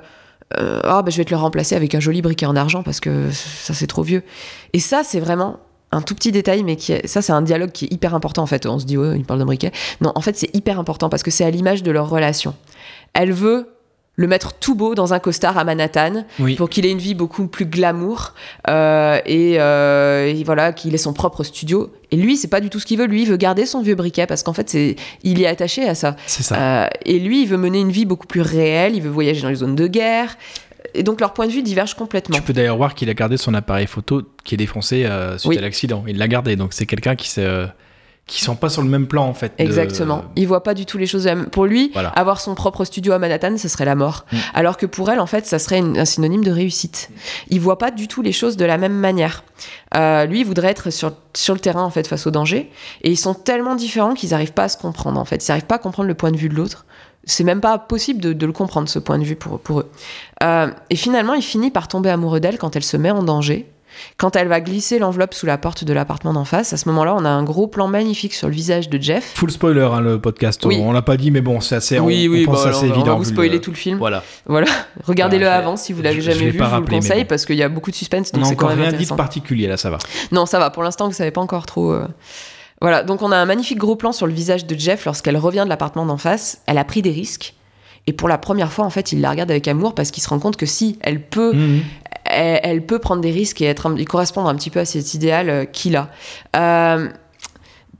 Speaker 1: euh, bah, je vais te le remplacer avec un joli briquet en argent parce que ça, c'est trop vieux. Et ça, c'est vraiment un tout petit détail, mais qui est, ça, c'est un dialogue qui est hyper important en fait. On se dit, ouais, il parle d'un briquet. Non, en fait, c'est hyper important parce que c'est à l'image de leur relation. Elle veut le mettre tout beau dans un costard à Manhattan
Speaker 2: Oui.
Speaker 1: pour qu'il ait une vie beaucoup plus glamour euh, et, euh, et voilà qu'il ait son propre studio. Et lui, c'est pas du tout ce qu'il veut. Lui, il veut garder son vieux briquet parce qu'en fait, c'est il est attaché à ça.
Speaker 2: Ça.
Speaker 1: Euh, et lui, il veut mener une vie beaucoup plus réelle. Il veut voyager dans les zones de guerre. Et donc, leurs points de vue divergent complètement.
Speaker 2: Tu peux d'ailleurs voir qu'il a gardé son appareil photo qui est défoncé suite
Speaker 1: Oui.
Speaker 2: à l'accident. Il l'a gardé, donc c'est quelqu'un qui se, qui sont pas sur le même plan en fait. de-
Speaker 1: Exactement. Il voit pas du tout les choses. de la même- Pour lui,
Speaker 2: Voilà.
Speaker 1: avoir son propre studio à Manhattan, ce serait la mort.
Speaker 2: Mm.
Speaker 1: Alors que pour elle, en fait, ça serait une- un synonyme de réussite. Il voit pas du tout les choses de la même manière. Euh, lui, il voudrait être sur, sur le terrain, en fait, face au danger. Et ils sont tellement différents qu'ils n'arrivent pas à se comprendre, en fait. Ils n'arrivent pas à comprendre le point de vue de l'autre. C'est même pas possible de, de le comprendre, ce point de vue, pour, pour eux. Euh, et finalement, il finit par tomber amoureux d'elle quand elle se met en danger. Quand elle va glisser l'enveloppe sous la porte de l'appartement d'en face, à ce moment-là, on a un gros plan magnifique sur le visage de Jeff.
Speaker 2: Full spoiler hein, le podcast.
Speaker 1: Oui.
Speaker 2: On l'a pas dit, mais bon, c'est assez.
Speaker 1: oui,
Speaker 2: on,
Speaker 1: oui,
Speaker 2: on pense
Speaker 1: bah,
Speaker 2: assez évident.
Speaker 1: on va vous spoiler
Speaker 2: le-
Speaker 1: tout le film.
Speaker 2: Voilà.
Speaker 1: Voilà, [LAUGHS] regardez-le
Speaker 2: Voilà, je
Speaker 1: avant si vous l'avez jamais vu.
Speaker 2: pas
Speaker 1: je vous
Speaker 2: rappelé,
Speaker 1: le conseille
Speaker 2: bon.
Speaker 1: parce qu'il y a beaucoup de suspense,
Speaker 2: On
Speaker 1: donc
Speaker 2: a
Speaker 1: c'est quand
Speaker 2: encore
Speaker 1: même
Speaker 2: rien dit de particulier là, ça va.
Speaker 1: Non, ça va. Pour l'instant, vous savez pas encore trop. euh. Voilà, donc on a un magnifique gros plan sur le visage de Jeff lorsqu'elle revient de l'appartement d'en face. Elle a pris des risques. Et pour la première fois, en fait, il la regarde avec amour parce qu'il se rend compte que si elle peut,
Speaker 2: Mhm.
Speaker 1: Elle, elle peut prendre des risques et, être, et correspondre un petit peu à cet idéal euh, qu'il a. Euh,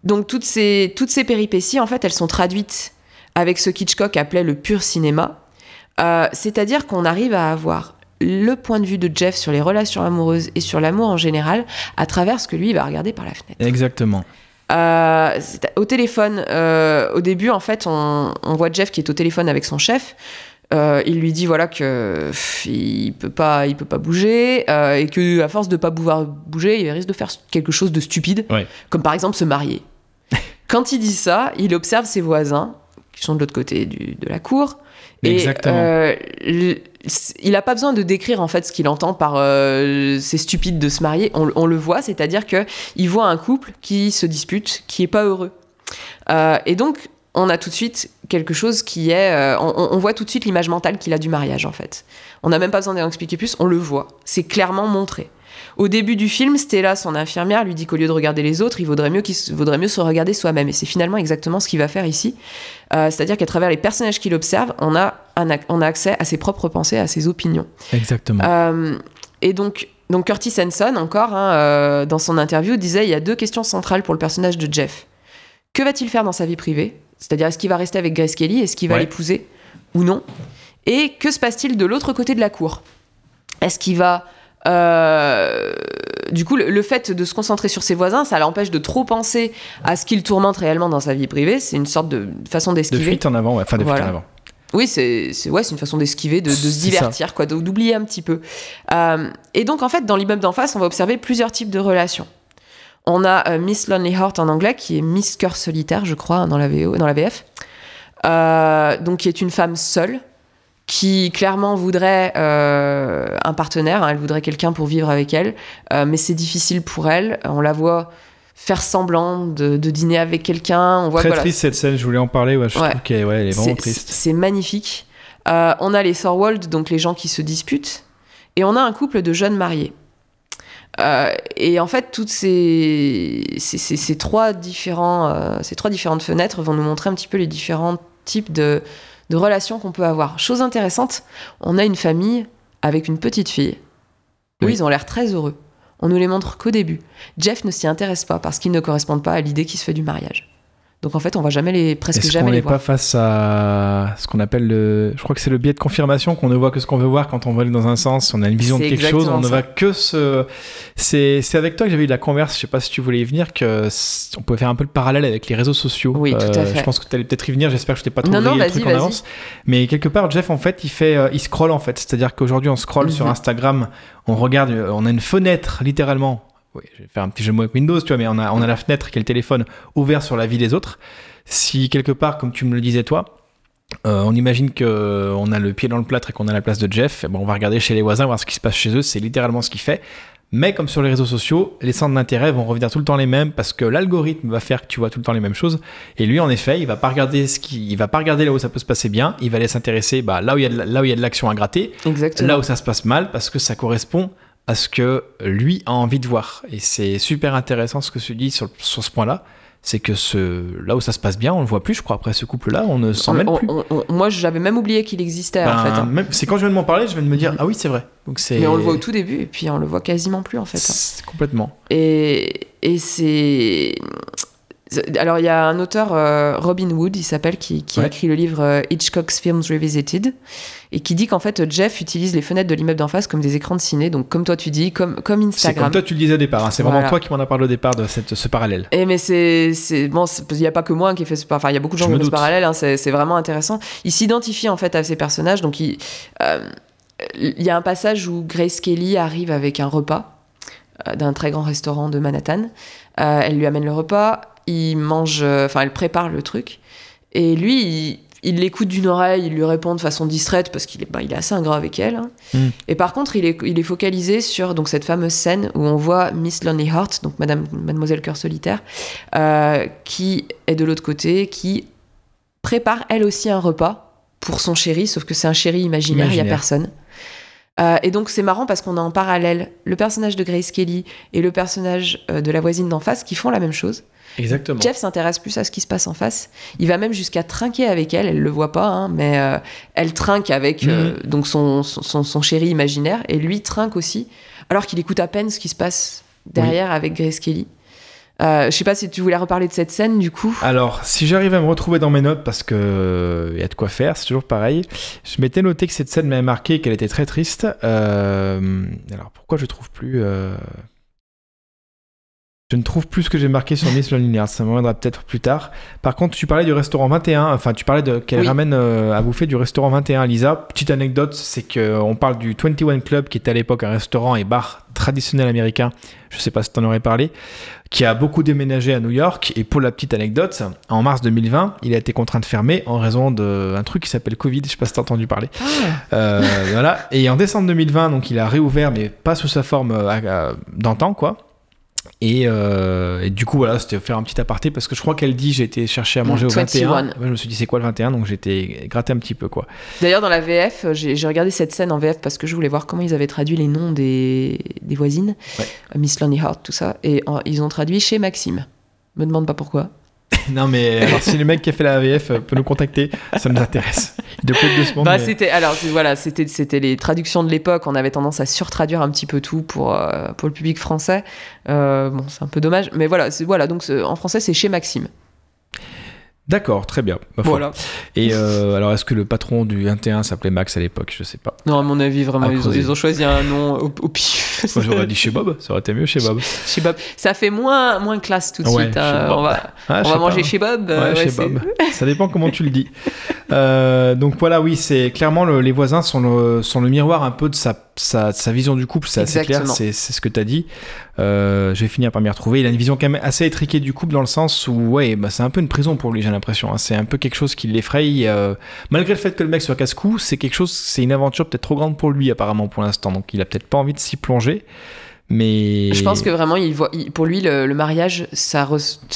Speaker 1: donc toutes ces, toutes ces péripéties, en fait, elles sont traduites avec ce qu'Hitchcock appelait le pur cinéma. Euh, C'est-à-dire qu'on arrive à avoir le point de vue de Jeff sur les relations amoureuses et sur l'amour en général à travers ce que lui va regarder par la fenêtre.
Speaker 2: Exactement.
Speaker 1: Euh, au téléphone, euh, au début, en fait, on, on voit Jeff qui est au téléphone avec son chef. Euh, il lui dit voilà que pff, il peut pas, il peut pas bouger euh, et que à force de pas pouvoir bouger, il risque de faire quelque chose de stupide,
Speaker 2: Ouais.
Speaker 1: comme par exemple se marier. [LAUGHS] Quand il dit ça, il observe ses voisins qui sont de l'autre côté du- de la cour. Et,
Speaker 2: Exactement.
Speaker 1: euh, le- il n'a pas besoin de décrire en fait ce qu'il entend par euh, c'est stupide de se marier. On, on le voit, c'est-à-dire que il voit un couple qui se dispute, qui est pas heureux. Euh, et donc on a tout de suite quelque chose qui est, euh, on, on voit tout de suite l'image mentale qu'il a du mariage en fait. On n'a même pas besoin d'en expliquer plus, on le voit. C'est clairement montré. Au début du film, Stella, son infirmière, lui dit qu'au lieu de regarder les autres, il vaudrait mieux, qu'il se- vaudrait mieux se regarder soi-même. Et c'est finalement exactement ce qu'il va faire ici. Euh, C'est-à-dire qu'à travers les personnages qu'il observe, on a, un on a accès à ses propres pensées, à ses opinions.
Speaker 2: Exactement.
Speaker 1: Euh, et donc, donc Curtis Hanson, encore, hein, dans son interview, disait il y a deux questions centrales pour le personnage de Jeff. Que va-t-il faire dans sa vie privée? C'est-à-dire, est-ce qu'il va rester avec Grace Kelly? Est-ce qu'il va
Speaker 2: Ouais.
Speaker 1: l'épouser ou non? Et que se passe-t-il de l'autre côté de la cour? Est-ce qu'il va... euh, du coup, le, le fait de se concentrer sur ses voisins, ça l'empêche de trop penser à ce qu'il tourmente réellement dans sa vie privée? C'est une sorte de façon
Speaker 2: de
Speaker 1: d'esquiver.
Speaker 2: fuite en avant, ouais. enfin de fuite
Speaker 1: Voilà.
Speaker 2: en avant.
Speaker 1: Oui, c'est ouais, une façon d'esquiver, de, de se divertir, quoi, de- d'oublier un petit peu. Euh, et donc, en fait, dans l'immeuble d'en face, on va observer plusieurs types de relations. On a euh, Miss Lonely Heart en anglais, qui est Miss Cœur Solitaire, je crois, dans la, VO, dans la VF. Euh, donc, qui est une femme seule, qui clairement voudrait euh, un partenaire, hein, elle voudrait quelqu'un pour vivre avec elle, mais c'est difficile pour elle. On la voit faire semblant de, de dîner avec quelqu'un. On voit
Speaker 2: Très
Speaker 1: voilà,
Speaker 2: triste cette scène, je voulais en parler, ouais, je
Speaker 1: Ouais.
Speaker 2: trouve qu'elle ouais, est vraiment
Speaker 1: c'est-
Speaker 2: triste.
Speaker 1: C'est magnifique. On a les Thorwald, donc les gens qui se disputent, et on a un couple de jeunes mariés. Euh, et en fait, toutes ces, ces, ces- ces trois différents, euh, ces trois différentes fenêtres vont nous montrer un petit peu les différents types de, de relations qu'on peut avoir. Chose intéressante, on a une famille avec une petite fille. Eux,
Speaker 2: Oui.
Speaker 1: ils ont l'air très heureux. On ne les montre qu'au début. Jeff ne s'y intéresse pas parce qu'ils ne correspondent pas à l'idée qui se fait du mariage. Donc en fait, on va jamais les, presque jamais les
Speaker 2: n'est
Speaker 1: voir.
Speaker 2: pas face à ce qu'on appelle le. Je crois que c'est le biais de confirmation qu'on ne voit que ce qu'on veut voir quand on aller dans un sens. On a une vision de quelque chose, on ne va que ce. C'est c'est avec toi que j'avais eu la converse. Je sais pas si tu voulais y venir, que on pouvait faire un peu le parallèle avec les réseaux sociaux. Euh,
Speaker 1: Oui, tout à fait.
Speaker 2: Je pense que tu allais peut-être y venir. J'espère que je t'ai pas trop
Speaker 1: Non, non,
Speaker 2: le truc en avance. Mais quelque part, Jeff, en fait, il fait, euh, il scrolle en fait. C'est-à-dire qu'aujourd'hui, on scrolle sur
Speaker 1: Mhm.
Speaker 2: Instagram, on regarde, euh, on a une fenêtre littéralement. Oui, je vais faire un petit jeu de mots avec Windows, tu vois, mais on a, on a la fenêtre qui est le téléphone ouvert sur la vie des autres. Si quelque part, comme tu me le disais toi, euh, on imagine que on a le pied dans le plâtre et qu'on a la place de Jeff, eh ben, on va regarder chez les voisins, voir ce qui se passe chez eux. C'est littéralement ce qu'il fait. Mais comme sur les réseaux sociaux, les centres d'intérêt vont revenir tout le temps les mêmes parce que l'algorithme va faire que tu vois tout le temps les mêmes choses. Et lui, en effet, il va pas regarder ce qui, il va pas regarder là où ça peut se passer bien. Il va aller s'intéresser bah, là où il y a de là où il y a de l'action à gratter,
Speaker 1: Exactement.
Speaker 2: là où ça se passe mal parce que ça correspond à ce que lui a envie de voir. Et c'est super intéressant ce que tu dis sur, sur ce point-là. C'est que ce, là où ça se passe bien, on le voit plus, je crois, après ce couple-là, on ne s'en mêle
Speaker 1: on-
Speaker 2: plus.
Speaker 1: on- on- moi, j'avais même oublié qu'il existait en
Speaker 2: Ben,
Speaker 1: fait. hein.
Speaker 2: c'est quand je viens de m'en parler, je viens de me dire, ah oui, c'est vrai. Donc.
Speaker 1: Mais on le voit au tout début et puis on le voit quasiment plus en fait. hein.
Speaker 2: Complètement.
Speaker 1: Et, et c'est. C'est- Alors, il y a un auteur, euh, Robin Wood, il s'appelle, qui, qui a écrit le livre euh, Hitchcock's Films Revisited, et qui dit qu'en fait, Jeff utilise les fenêtres de l'immeuble d'en face comme des écrans de ciné, donc comme toi tu dis, comme, comme
Speaker 2: C'est
Speaker 1: Instagram.
Speaker 2: comme toi tu le disais au départ. hein. C'est vraiment
Speaker 1: Voilà.
Speaker 2: toi qui m'en as parlé au départ de cette, ce parallèle.
Speaker 1: Et mais c'est c'est- bon, c'est- il n'y a pas que moi qui ai fait ce par- enfin il y a beaucoup de gens qui
Speaker 2: me
Speaker 1: ont fait ce parallèle. hein, c'est c'est vraiment intéressant. Il s'identifie en fait à ces personnages. Donc il euh, il y a un passage où Grace Kelly arrive avec un repas d'un très grand restaurant de Manhattan. Elle lui amène le repas. Il mange, euh, enfin elle prépare le truc. Et lui, il, l'écoute d'une oreille, il lui répond de façon distraite parce qu'il est, bah, il est assez ingrat avec elle. hein.
Speaker 2: Mm.
Speaker 1: Et par contre, il est, il est focalisé sur donc, cette fameuse scène où on voit Miss Lonely Heart, donc Madame, Mademoiselle Cœur Solitaire, euh, qui est de l'autre côté, qui prépare elle aussi un repas pour son chéri, sauf que c'est un chéri imaginaire, il n'y a personne. Euh, et donc c'est marrant parce qu'on a en parallèle le personnage de Grace Kelly et le personnage de la voisine d'en face qui font la même chose.
Speaker 2: Exactement.
Speaker 1: Jeff s'intéresse plus à ce qui se passe en face. Il va même jusqu'à trinquer avec elle. Elle le voit pas, hein, mais euh, elle trinque avec euh,
Speaker 2: Mhm.
Speaker 1: donc son, son, son chéri imaginaire et lui trinque aussi, alors qu'il écoute à peine ce qui se passe derrière avec Grace Kelly. Euh, je sais pas si tu voulais reparler de cette scène du coup.
Speaker 2: Alors, si j'arrive à me retrouver dans mes notes, parce que il y a de quoi faire, c'est toujours pareil. Je m'étais noté que cette scène m'avait marqué et qu'elle était très triste. Euh, alors, pourquoi je trouve plus euh, Je ne trouve plus ce que j'ai marqué sur Miss Lonely Hearts, ça me reviendra peut-être plus tard. Par contre, tu parlais du restaurant 21, enfin tu parlais de qu'elle
Speaker 1: Oui.
Speaker 2: ramène euh, à bouffer du restaurant 21, Lisa. Petite anecdote, c'est qu'on parle du 21 Club qui était à l'époque un restaurant et bar traditionnel américain, je sais pas si tu en aurais parlé, qui a beaucoup déménagé à New York. Et pour la petite anecdote, en mars 2020, il a été contraint de fermer en raison d'un truc qui s'appelle Covid, je sais pas si tu as entendu parler. Euh, voilà. Et en décembre 2020, donc il a réouvert, mais pas sous sa forme euh, d'antan, quoi. Et, euh, et du coup, voilà, c'était faire un petit aparté parce que je crois qu'elle dit j'ai été chercher à manger
Speaker 1: Mm,
Speaker 2: au 21.
Speaker 1: 21.
Speaker 2: Moi, je me suis dit c'est quoi le 21, donc été gratté un petit peu, quoi.
Speaker 1: D'ailleurs, dans la VF, j'ai j'ai regardé cette scène en VF parce que je voulais voir comment ils avaient traduit les noms des, des voisines,
Speaker 2: Ouais.
Speaker 1: Euh, Miss Lonely Heart, tout ça, et en- ils ont traduit chez Maxime. Me demande pas pourquoi.
Speaker 2: Non, mais [LAUGHS] alors, si le mec qui a fait la AVF euh, peut nous contacter, ça nous intéresse. Doit être doucement.
Speaker 1: Bah,
Speaker 2: mais-
Speaker 1: c'était alors voilà, c'était c'était les traductions de l'époque. On avait tendance à surtraduire un petit peu tout pour euh, pour le public français. Euh, bon, c'est un peu dommage, mais voilà, c'est voilà. Donc en français, c'est chez Maxime.
Speaker 2: D'accord, très bien.
Speaker 1: Voilà.
Speaker 2: Et euh, alors, est-ce que le patron du 21 s'appelait Max à l'époque? Je sais pas.
Speaker 1: Non, à mon avis, vraiment, ils ont,
Speaker 2: creuser.
Speaker 1: ils ont choisi un nom au, au pif. [LAUGHS]
Speaker 2: Moi, j'aurais dit chez Bob. Ça aurait été mieux chez Bob.
Speaker 1: chez Bob. Ça fait moins moins classe tout de
Speaker 2: Ouais,
Speaker 1: suite. hein. On va
Speaker 2: Ah,
Speaker 1: on va manger
Speaker 2: pas.
Speaker 1: chez Bob.
Speaker 2: Ouais,
Speaker 1: euh,
Speaker 2: chez Bob. [LAUGHS] Ça dépend comment tu le dis. Euh, donc voilà, oui, c'est clairement le- les voisins sont le, sont le miroir un peu de sa, sa, sa vision du couple, c'est assez clair, c'est ce que tu as dit. Euh, je vais finir par m'y retrouver. Il a une vision quand même assez étriquée du couple dans le sens où, ouais, bah, c'est un peu une prison pour lui, j'ai l'impression. hein. C'est un peu quelque chose qui l'effraie. euh, malgré le fait que le mec soit casse-cou, c'est quelque chose, c'est une aventure peut-être trop grande pour lui apparemment pour l'instant. Donc il a peut-être pas envie de s'y plonger. Mais
Speaker 1: Je pense que vraiment, il voit, il- pour lui, le, le mariage, ça,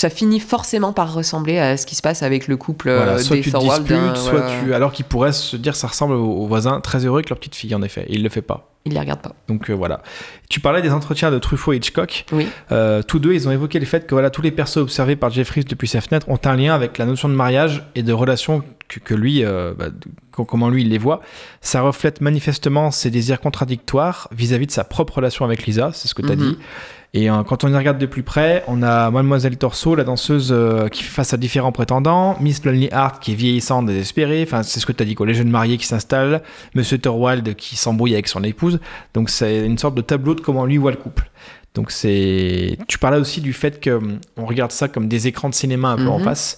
Speaker 1: finit forcément par ressembler à ce qui se passe avec le couple euh,
Speaker 2: Voilà, soit
Speaker 1: des
Speaker 2: tu
Speaker 1: Thorwald,
Speaker 2: disputes, soit
Speaker 1: voilà.
Speaker 2: tu. Alors qu'il pourrait se dire ça ressemble aux, aux voisins très heureux avec leur petite fille, en effet. Et il le fait pas.
Speaker 1: Il les regarde pas.
Speaker 2: Donc euh, voilà. Tu parlais des entretiens de Truffaut et Hitchcock.
Speaker 1: Oui.
Speaker 2: Euh, tous deux, ils ont évoqué le fait que voilà, tous les persos observés par Jeffries depuis sa fenêtre ont un lien avec la notion de mariage et de relation que, que lui, euh, bah, comment lui il les voit. Ça reflète manifestement ses désirs contradictoires vis-à-vis de sa propre relation avec Lisa, c'est ce que tu as
Speaker 1: Mhm.
Speaker 2: dit. Et euh, quand on y regarde de plus près, on a Mademoiselle Torso, la danseuse euh, qui fait face à différents prétendants, Miss Lonely Heart qui est vieillissante, désespérée, enfin c'est ce que tu as dit, quoi. les jeunes mariés qui s'installent, Monsieur Thorwald qui s'embrouille avec son épouse. Donc c'est une sorte de tableau de comment lui voit le couple. Donc c'est. Tu parlais aussi du fait que hum, on regarde ça comme des écrans de cinéma un peu en
Speaker 1: Mhm.
Speaker 2: face.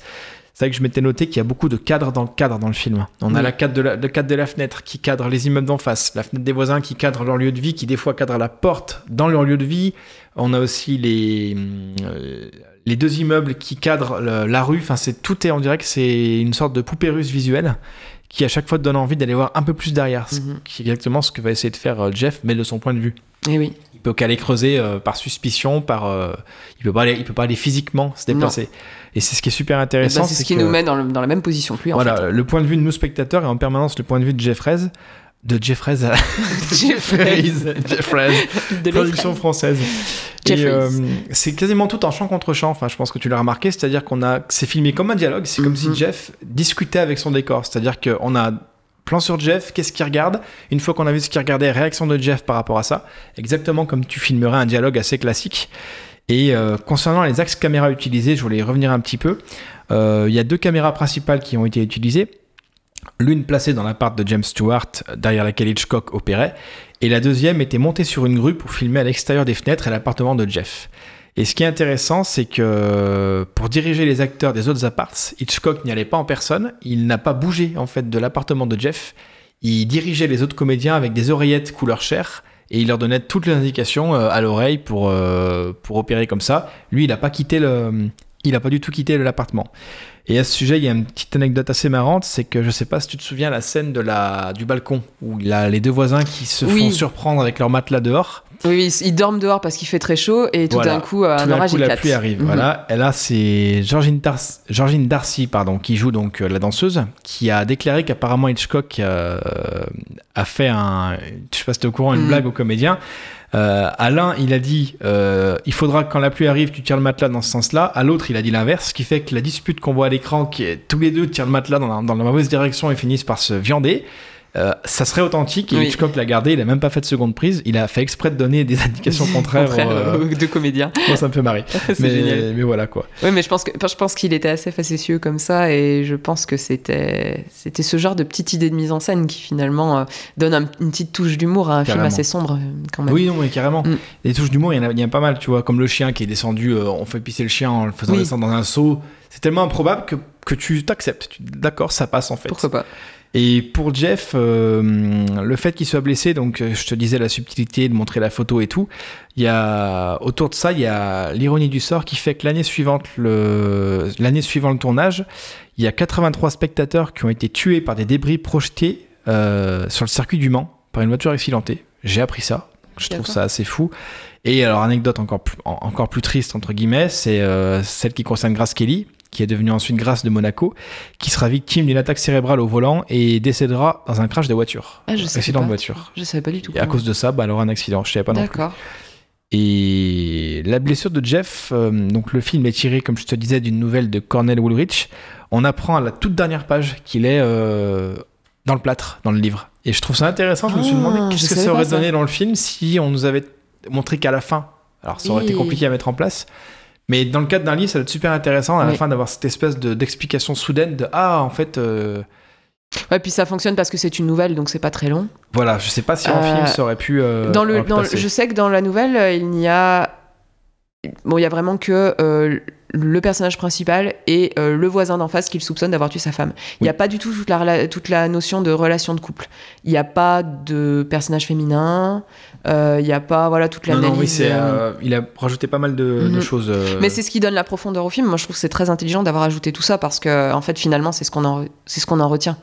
Speaker 2: C'est vrai que je m'étais noté qu'il y a beaucoup de cadres dans le cadre dans le film. On a
Speaker 1: Oui.
Speaker 2: la cadre de la, le cadre de la fenêtre qui cadre les immeubles d'en face, la fenêtre des voisins qui cadre leur lieu de vie, qui des fois cadre la porte dans leur lieu de vie. On a aussi les, euh, les deux immeubles qui cadrent le- la rue. Enfin, c'est tout est, dirait que c'est une sorte de poupée russe visuelle qui à chaque fois te donne envie d'aller voir un peu plus derrière.
Speaker 1: Mhm.
Speaker 2: qui est exactement ce que va essayer de faire euh, Jeff, mais de son point de vue.
Speaker 1: Et oui.
Speaker 2: Il peut qu'aller creuser euh, par suspicion, par euh, il peut pas aller, il peut pas aller physiquement se déplacer. Et c'est ce qui est super
Speaker 1: Eh ben,
Speaker 2: intéressant.
Speaker 1: c'est ce qui
Speaker 2: que-
Speaker 1: nous met dans, le- dans la même position que lui, en
Speaker 2: voilà,
Speaker 1: fait.
Speaker 2: le point de vue de nous spectateurs et en permanence le point de vue de Jeffreys, de Jeffreys à [LAUGHS]
Speaker 1: Jeffreys.
Speaker 2: Jeffreys, [LAUGHS]
Speaker 1: De
Speaker 2: production
Speaker 1: l'Effraie.
Speaker 2: française. Euh, c'est quasiment tout en chant contre chant. Enfin, je pense que tu l'as remarqué, c'est-à-dire qu'on a, c'est filmé comme un dialogue. C'est comme si
Speaker 1: Mhm.
Speaker 2: Jeff discutait avec son décor. C'est-à-dire qu'on a plan sur Jeff, qu'est-ce qu'il regarde Une fois qu'on a vu ce qu'il regardait, réaction de Jeff par rapport à ça, exactement comme tu filmerais un dialogue assez classique. Et euh, concernant les axes caméra utilisés, je voulais y revenir un petit peu. Euh, Il y a deux caméras principales qui ont été utilisées. L'une placée dans l'appart de James Stewart, derrière laquelle Hitchcock opérait, et la deuxième était montée sur une grue pour filmer à l'extérieur des fenêtres et l'appartement de Jeff. Et ce qui est intéressant, c'est que pour diriger les acteurs des autres apparts, Hitchcock n'y allait pas en personne, il n'a pas bougé en fait de l'appartement de Jeff, il dirigeait les autres comédiens avec des oreillettes couleur chair, et il leur donnait toutes les indications euh, à l'oreille pour, euh, pour opérer comme ça. Lui, il n'a pas quitté le... Il a pas du tout quitté l'appartement. Et à ce sujet, il y a une petite anecdote assez marrante, c'est que je sais pas si tu te souviens la scène de la, du balcon, où il a les deux voisins qui se
Speaker 1: Oui.
Speaker 2: font surprendre avec leur matelas dehors.
Speaker 1: Oui, ils dorment dehors parce qu'il fait très chaud et tout
Speaker 2: Voilà.
Speaker 1: d'un coup, euh,
Speaker 2: Tout
Speaker 1: un
Speaker 2: d'un
Speaker 1: orage
Speaker 2: coup, la
Speaker 1: éclate.
Speaker 2: pluie arrive.
Speaker 1: Mhm.
Speaker 2: Voilà. Et là, c'est Georgine, Dar- Georgine Darcy, pardon, qui joue donc euh, la danseuse, qui a déclaré qu'apparemment Hitchcock euh, a fait un, je sais pas si t'es au courant, une
Speaker 1: Mhm.
Speaker 2: blague aux comédiens. Euh, à l'un, il a dit euh, il faudra que quand la pluie arrive, tu tires le matelas dans ce sens-là. À l'autre, il a dit l'inverse, ce qui fait que la dispute qu'on voit à l'écran, qui est tous les deux tirent le matelas dans la, dans la mauvaise direction et finissent par se viander. Euh, ça serait authentique et
Speaker 1: Oui.
Speaker 2: Hitchcock l'a gardé, il a même pas fait de seconde prise, il a fait exprès de donner des [LAUGHS] indications contraires.
Speaker 1: Contraire,
Speaker 2: euh,
Speaker 1: de comédien.
Speaker 2: moi, ça me fait marrer. [LAUGHS] mais,
Speaker 1: génial.
Speaker 2: mais voilà quoi.
Speaker 1: Oui, mais je pense que je pense qu'il était assez facétieux comme ça, et je pense que c'était c'était ce genre de petite idée de mise en scène qui finalement euh, donne un- une petite touche d'humour à un film assez sombre quand même.
Speaker 2: Oui, non, mais carrément.
Speaker 1: Mm.
Speaker 2: Les touches d'humour, il y, en a- il y en a pas mal, tu vois, comme le chien qui est descendu, euh, on fait pisser le chien en le faisant
Speaker 1: Oui.
Speaker 2: descendre dans un seau. C'est tellement improbable que, que tu t'acceptes. D'accord, ça passe en fait.
Speaker 1: Pourquoi pas
Speaker 2: Et pour Jeff, euh, le fait qu'il soit blessé, donc euh, je te disais la subtilité de montrer la photo et tout, il y a autour de ça, il y a l'ironie du sort qui fait que l'année suivante, le l'année suivant le tournage, il y a 83 spectateurs qui ont été tués par des débris projetés euh, sur le circuit du Mans par une voiture accidentée. J'ai appris ça. Je trouve ça assez fou. Et alors, anecdote encore plus, en- encore plus triste, entre guillemets, c'est euh, celle qui concerne Grace Kelly, qui est devenue ensuite Grace de Monaco, qui sera victime d'une attaque cérébrale au volant et décédera dans un crash de voiture.
Speaker 1: Ah, je
Speaker 2: accident
Speaker 1: pas.
Speaker 2: de voiture.
Speaker 1: Je savais pas du tout.
Speaker 2: Et à cause de ça, bah, elle aura un accident. Je savais pas non plus.
Speaker 1: D'accord.
Speaker 2: Et la blessure de Jeff, euh, donc le film est tiré, comme je te disais, d'une nouvelle de Cornell Woolrich. On apprend à la toute dernière page qu'il est euh, dans le plâtre, dans le livre. Et je trouve ça intéressant. Je me suis
Speaker 1: Ah,
Speaker 2: demandé qu'est-ce que ça aurait
Speaker 1: ça.
Speaker 2: donné dans le film si on nous avait montré qu'à la fin. Alors ça aurait été compliqué à mettre en place. Mais dans le cadre d'un livre, ça doit être super intéressant à la
Speaker 1: Oui.
Speaker 2: fin d'avoir cette espèce de- d'explication soudaine de Ah, en fait, euh,
Speaker 1: Ouais, puis ça fonctionne parce que c'est une nouvelle, donc c'est pas très long.
Speaker 2: voilà, je sais pas si en
Speaker 1: Euh,
Speaker 2: film ça aurait pu. euh,
Speaker 1: dans le, dans je sais que dans la nouvelle, il n'y a. Bon, il y a vraiment que le personnage principal et euh, le voisin d'en face qu'il soupçonne d'avoir tué sa femme. Il n'y a pas du tout toute la, toute la notion de relation de couple. Il n'y a pas de personnage féminin. euh, Il n'y a pas voilà toute
Speaker 2: Non,
Speaker 1: l'analyse.
Speaker 2: non, oui,
Speaker 1: euh,
Speaker 2: il a rajouté pas mal de, de
Speaker 1: Mhm.
Speaker 2: choses.
Speaker 1: Mais c'est ce qui donne la profondeur au film. Moi, je trouve que c'est très intelligent d'avoir ajouté tout ça parce que, en fait, finalement, c'est ce qu'on en, c'est ce qu'on en retient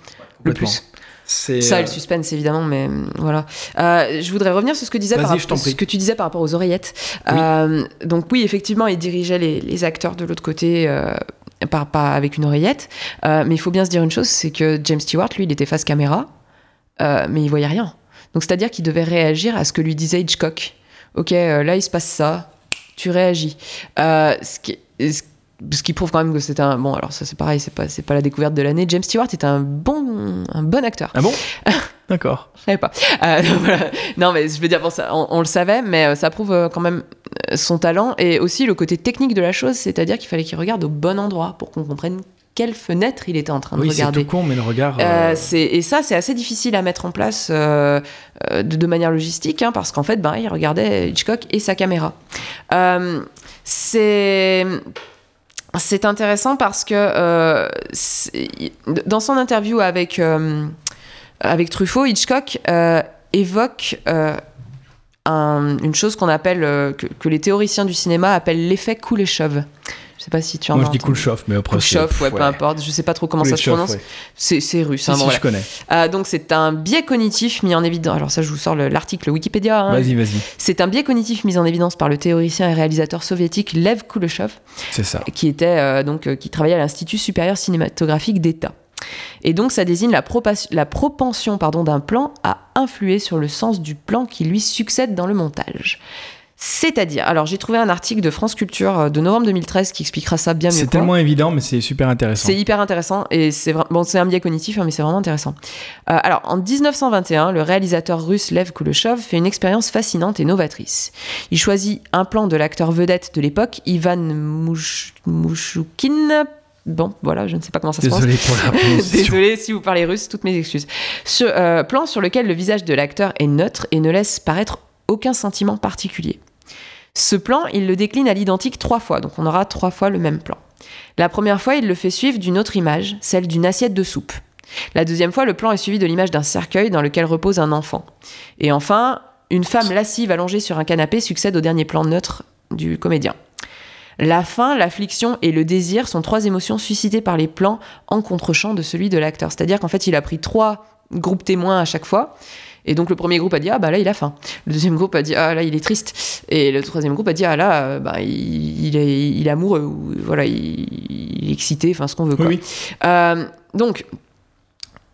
Speaker 1: le plus.
Speaker 2: C'est,
Speaker 1: Ça,
Speaker 2: euh,
Speaker 1: le suspense, évidemment, mais euh, voilà. Euh, je voudrais revenir sur ce que, disait
Speaker 2: Vas-y,
Speaker 1: par, ce que tu disais par rapport aux oreillettes.
Speaker 2: Oui.
Speaker 1: Euh, donc oui, effectivement, il dirigeait les, les acteurs de l'autre côté. par, pas avec une oreillette, mais il faut bien se dire une chose, c'est que James Stewart, lui, il était face caméra, mais il voyait rien. Donc c'est-à-dire qu'il devait réagir à ce que lui disait Hitchcock. Ok, là il se passe ça, tu réagis. Euh, ce qui, ce- ce qui prouve quand même que c'est un bon. Alors ça c'est pareil, c'est pas c'est pas la découverte de l'année. James Stewart est un bon un bon acteur.
Speaker 2: Ah bon? [LAUGHS] D'accord.
Speaker 1: Je savais pas. Euh, [LAUGHS] voilà. Non, mais je veux dire, bon, ça, on, on le savait, mais euh, ça prouve euh, quand même euh, son talent et aussi le côté technique de la chose, c'est-à-dire qu'il fallait qu'il regarde au bon endroit pour qu'on comprenne quelle fenêtre il était en train de
Speaker 2: Oui, c'est
Speaker 1: regarder.
Speaker 2: tout con, mais le regard.
Speaker 1: Euh,
Speaker 2: euh,
Speaker 1: et ça, c'est assez difficile à mettre en place euh, de, de manière logistique, hein, parce qu'en fait, ben, il regardait Hitchcock et sa caméra. C'est c'est intéressant parce que euh, dans son interview avec avec Truffaut, Hitchcock euh, évoque euh, un- une chose euh, que les théoriciens du cinéma appellent l'effet Kuleshov. Je sais pas si tu en
Speaker 2: Moi, je dis. Kuleshov, mais après. c'est-
Speaker 1: Kuleshov, ouais,
Speaker 2: ouais.
Speaker 1: peu importe, je sais pas trop comment ça se prononce.
Speaker 2: ouais.
Speaker 1: C'est russe, hein,
Speaker 2: si,
Speaker 1: bon, voilà.
Speaker 2: je connais.
Speaker 1: Euh, donc c'est un biais cognitif mis en évidence. Alors ça, je vous sors le- l'article Wikipédia. hein.
Speaker 2: Vas-y, vas-y.
Speaker 1: C'est un biais cognitif mis en évidence par le théoricien et réalisateur soviétique Lev Kuleshov,
Speaker 2: C'est ça.
Speaker 1: qui était euh, donc euh, qui travaillait à l'Institut supérieur cinématographique d'État. Et donc ça désigne la, la propension pardon d'un plan à influer sur le sens du plan qui lui succède dans le montage. C'est-à-dire, alors j'ai trouvé un article de France Culture euh, de novembre 2013 qui expliquera ça bien mieux.
Speaker 2: C'est tellement évident, mais c'est super intéressant.
Speaker 1: C'est hyper intéressant et c'est bon, c'est un biais cognitif, hein, mais c'est vraiment intéressant. Euh, alors, en 1921, le réalisateur russe Lev Kuleshov fait une expérience fascinante et novatrice. Il choisit un plan de l'acteur vedette de l'époque, Ivan Mouch- Mouchoukine. Bon, voilà, je ne sais pas comment ça se prononce.
Speaker 2: Désolé pour la. [LAUGHS]
Speaker 1: Désolé si vous parlez russe, toutes mes excuses. Ce euh, plan sur lequel le visage de l'acteur est neutre et ne laisse paraître aucun sentiment particulier. Ce plan, il le décline à l'identique trois fois, donc on aura trois fois le même plan. La première fois, il le fait suivre d'une autre image, celle d'une assiette de soupe. La deuxième fois, le plan est suivi de l'image d'un cercueil dans lequel repose un enfant. Et enfin, une femme lascive allongée sur un canapé succède au dernier plan neutre du comédien. La faim, l'affliction et le désir sont trois émotions suscitées par les plans en contre-champ de celui de l'acteur. C'est-à-dire qu'en fait, il a pris trois groupes témoins à chaque fois. Et donc le premier groupe a dit ah bah là il a faim. Le deuxième groupe a dit ah là il est triste. Et le troisième groupe a dit ah là euh, bah, il, il est, il est amoureux ou voilà il, il est excité, enfin ce qu'on veut quoi.
Speaker 2: Oui, oui.
Speaker 1: Euh, donc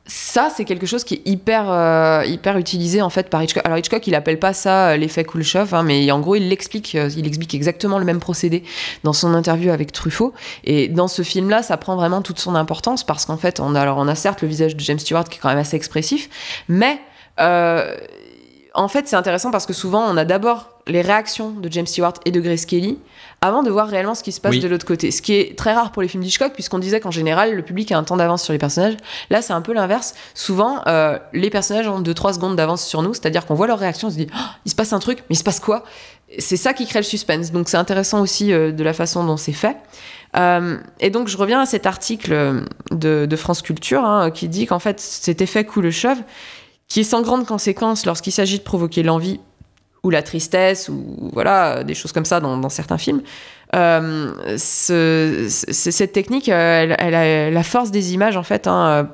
Speaker 1: ça, c'est quelque chose qui est hyper, euh, hyper utilisé en fait par Hitchcock. Alors Hitchcock, il appelle pas ça l'effet Kuleshov, hein, mais en gros, il l'explique. il explique exactement le même procédé dans son interview avec Truffaut. Et dans ce film-là, ça prend vraiment toute son importance parce qu'en fait, on a, alors on a certes le visage de James Stewart qui est quand même assez expressif, mais en fait, c'est intéressant parce que souvent, on a d'abord les réactions de James Stewart et de Grace Kelly avant de voir réellement ce qui se passe
Speaker 2: Oui.
Speaker 1: de l'autre côté. Ce qui est très rare pour les films d'Hitchcock, puisqu'on disait qu'en général, le public a un temps d'avance sur les personnages. Là, c'est un peu l'inverse. Souvent, euh, les personnages ont 2-3 secondes d'avance sur nous, c'est-à-dire qu'on voit leur réaction, on se dit Oh, il se passe un truc, mais il se passe quoi? C'est ça qui crée le suspense. Donc, c'est intéressant aussi euh, de la façon dont c'est fait. Euh, et donc, je reviens à cet article euh, de, de France Culture hein, qui dit qu'en fait, cet effet Kuleshov, qui est sans grande conséquence lorsqu'il s'agit de provoquer l'envie ou la tristesse ou voilà des choses comme ça dans, dans certains films. Euh, ce- ce- cette technique, euh, elle, elle a la force des images en fait hein, euh,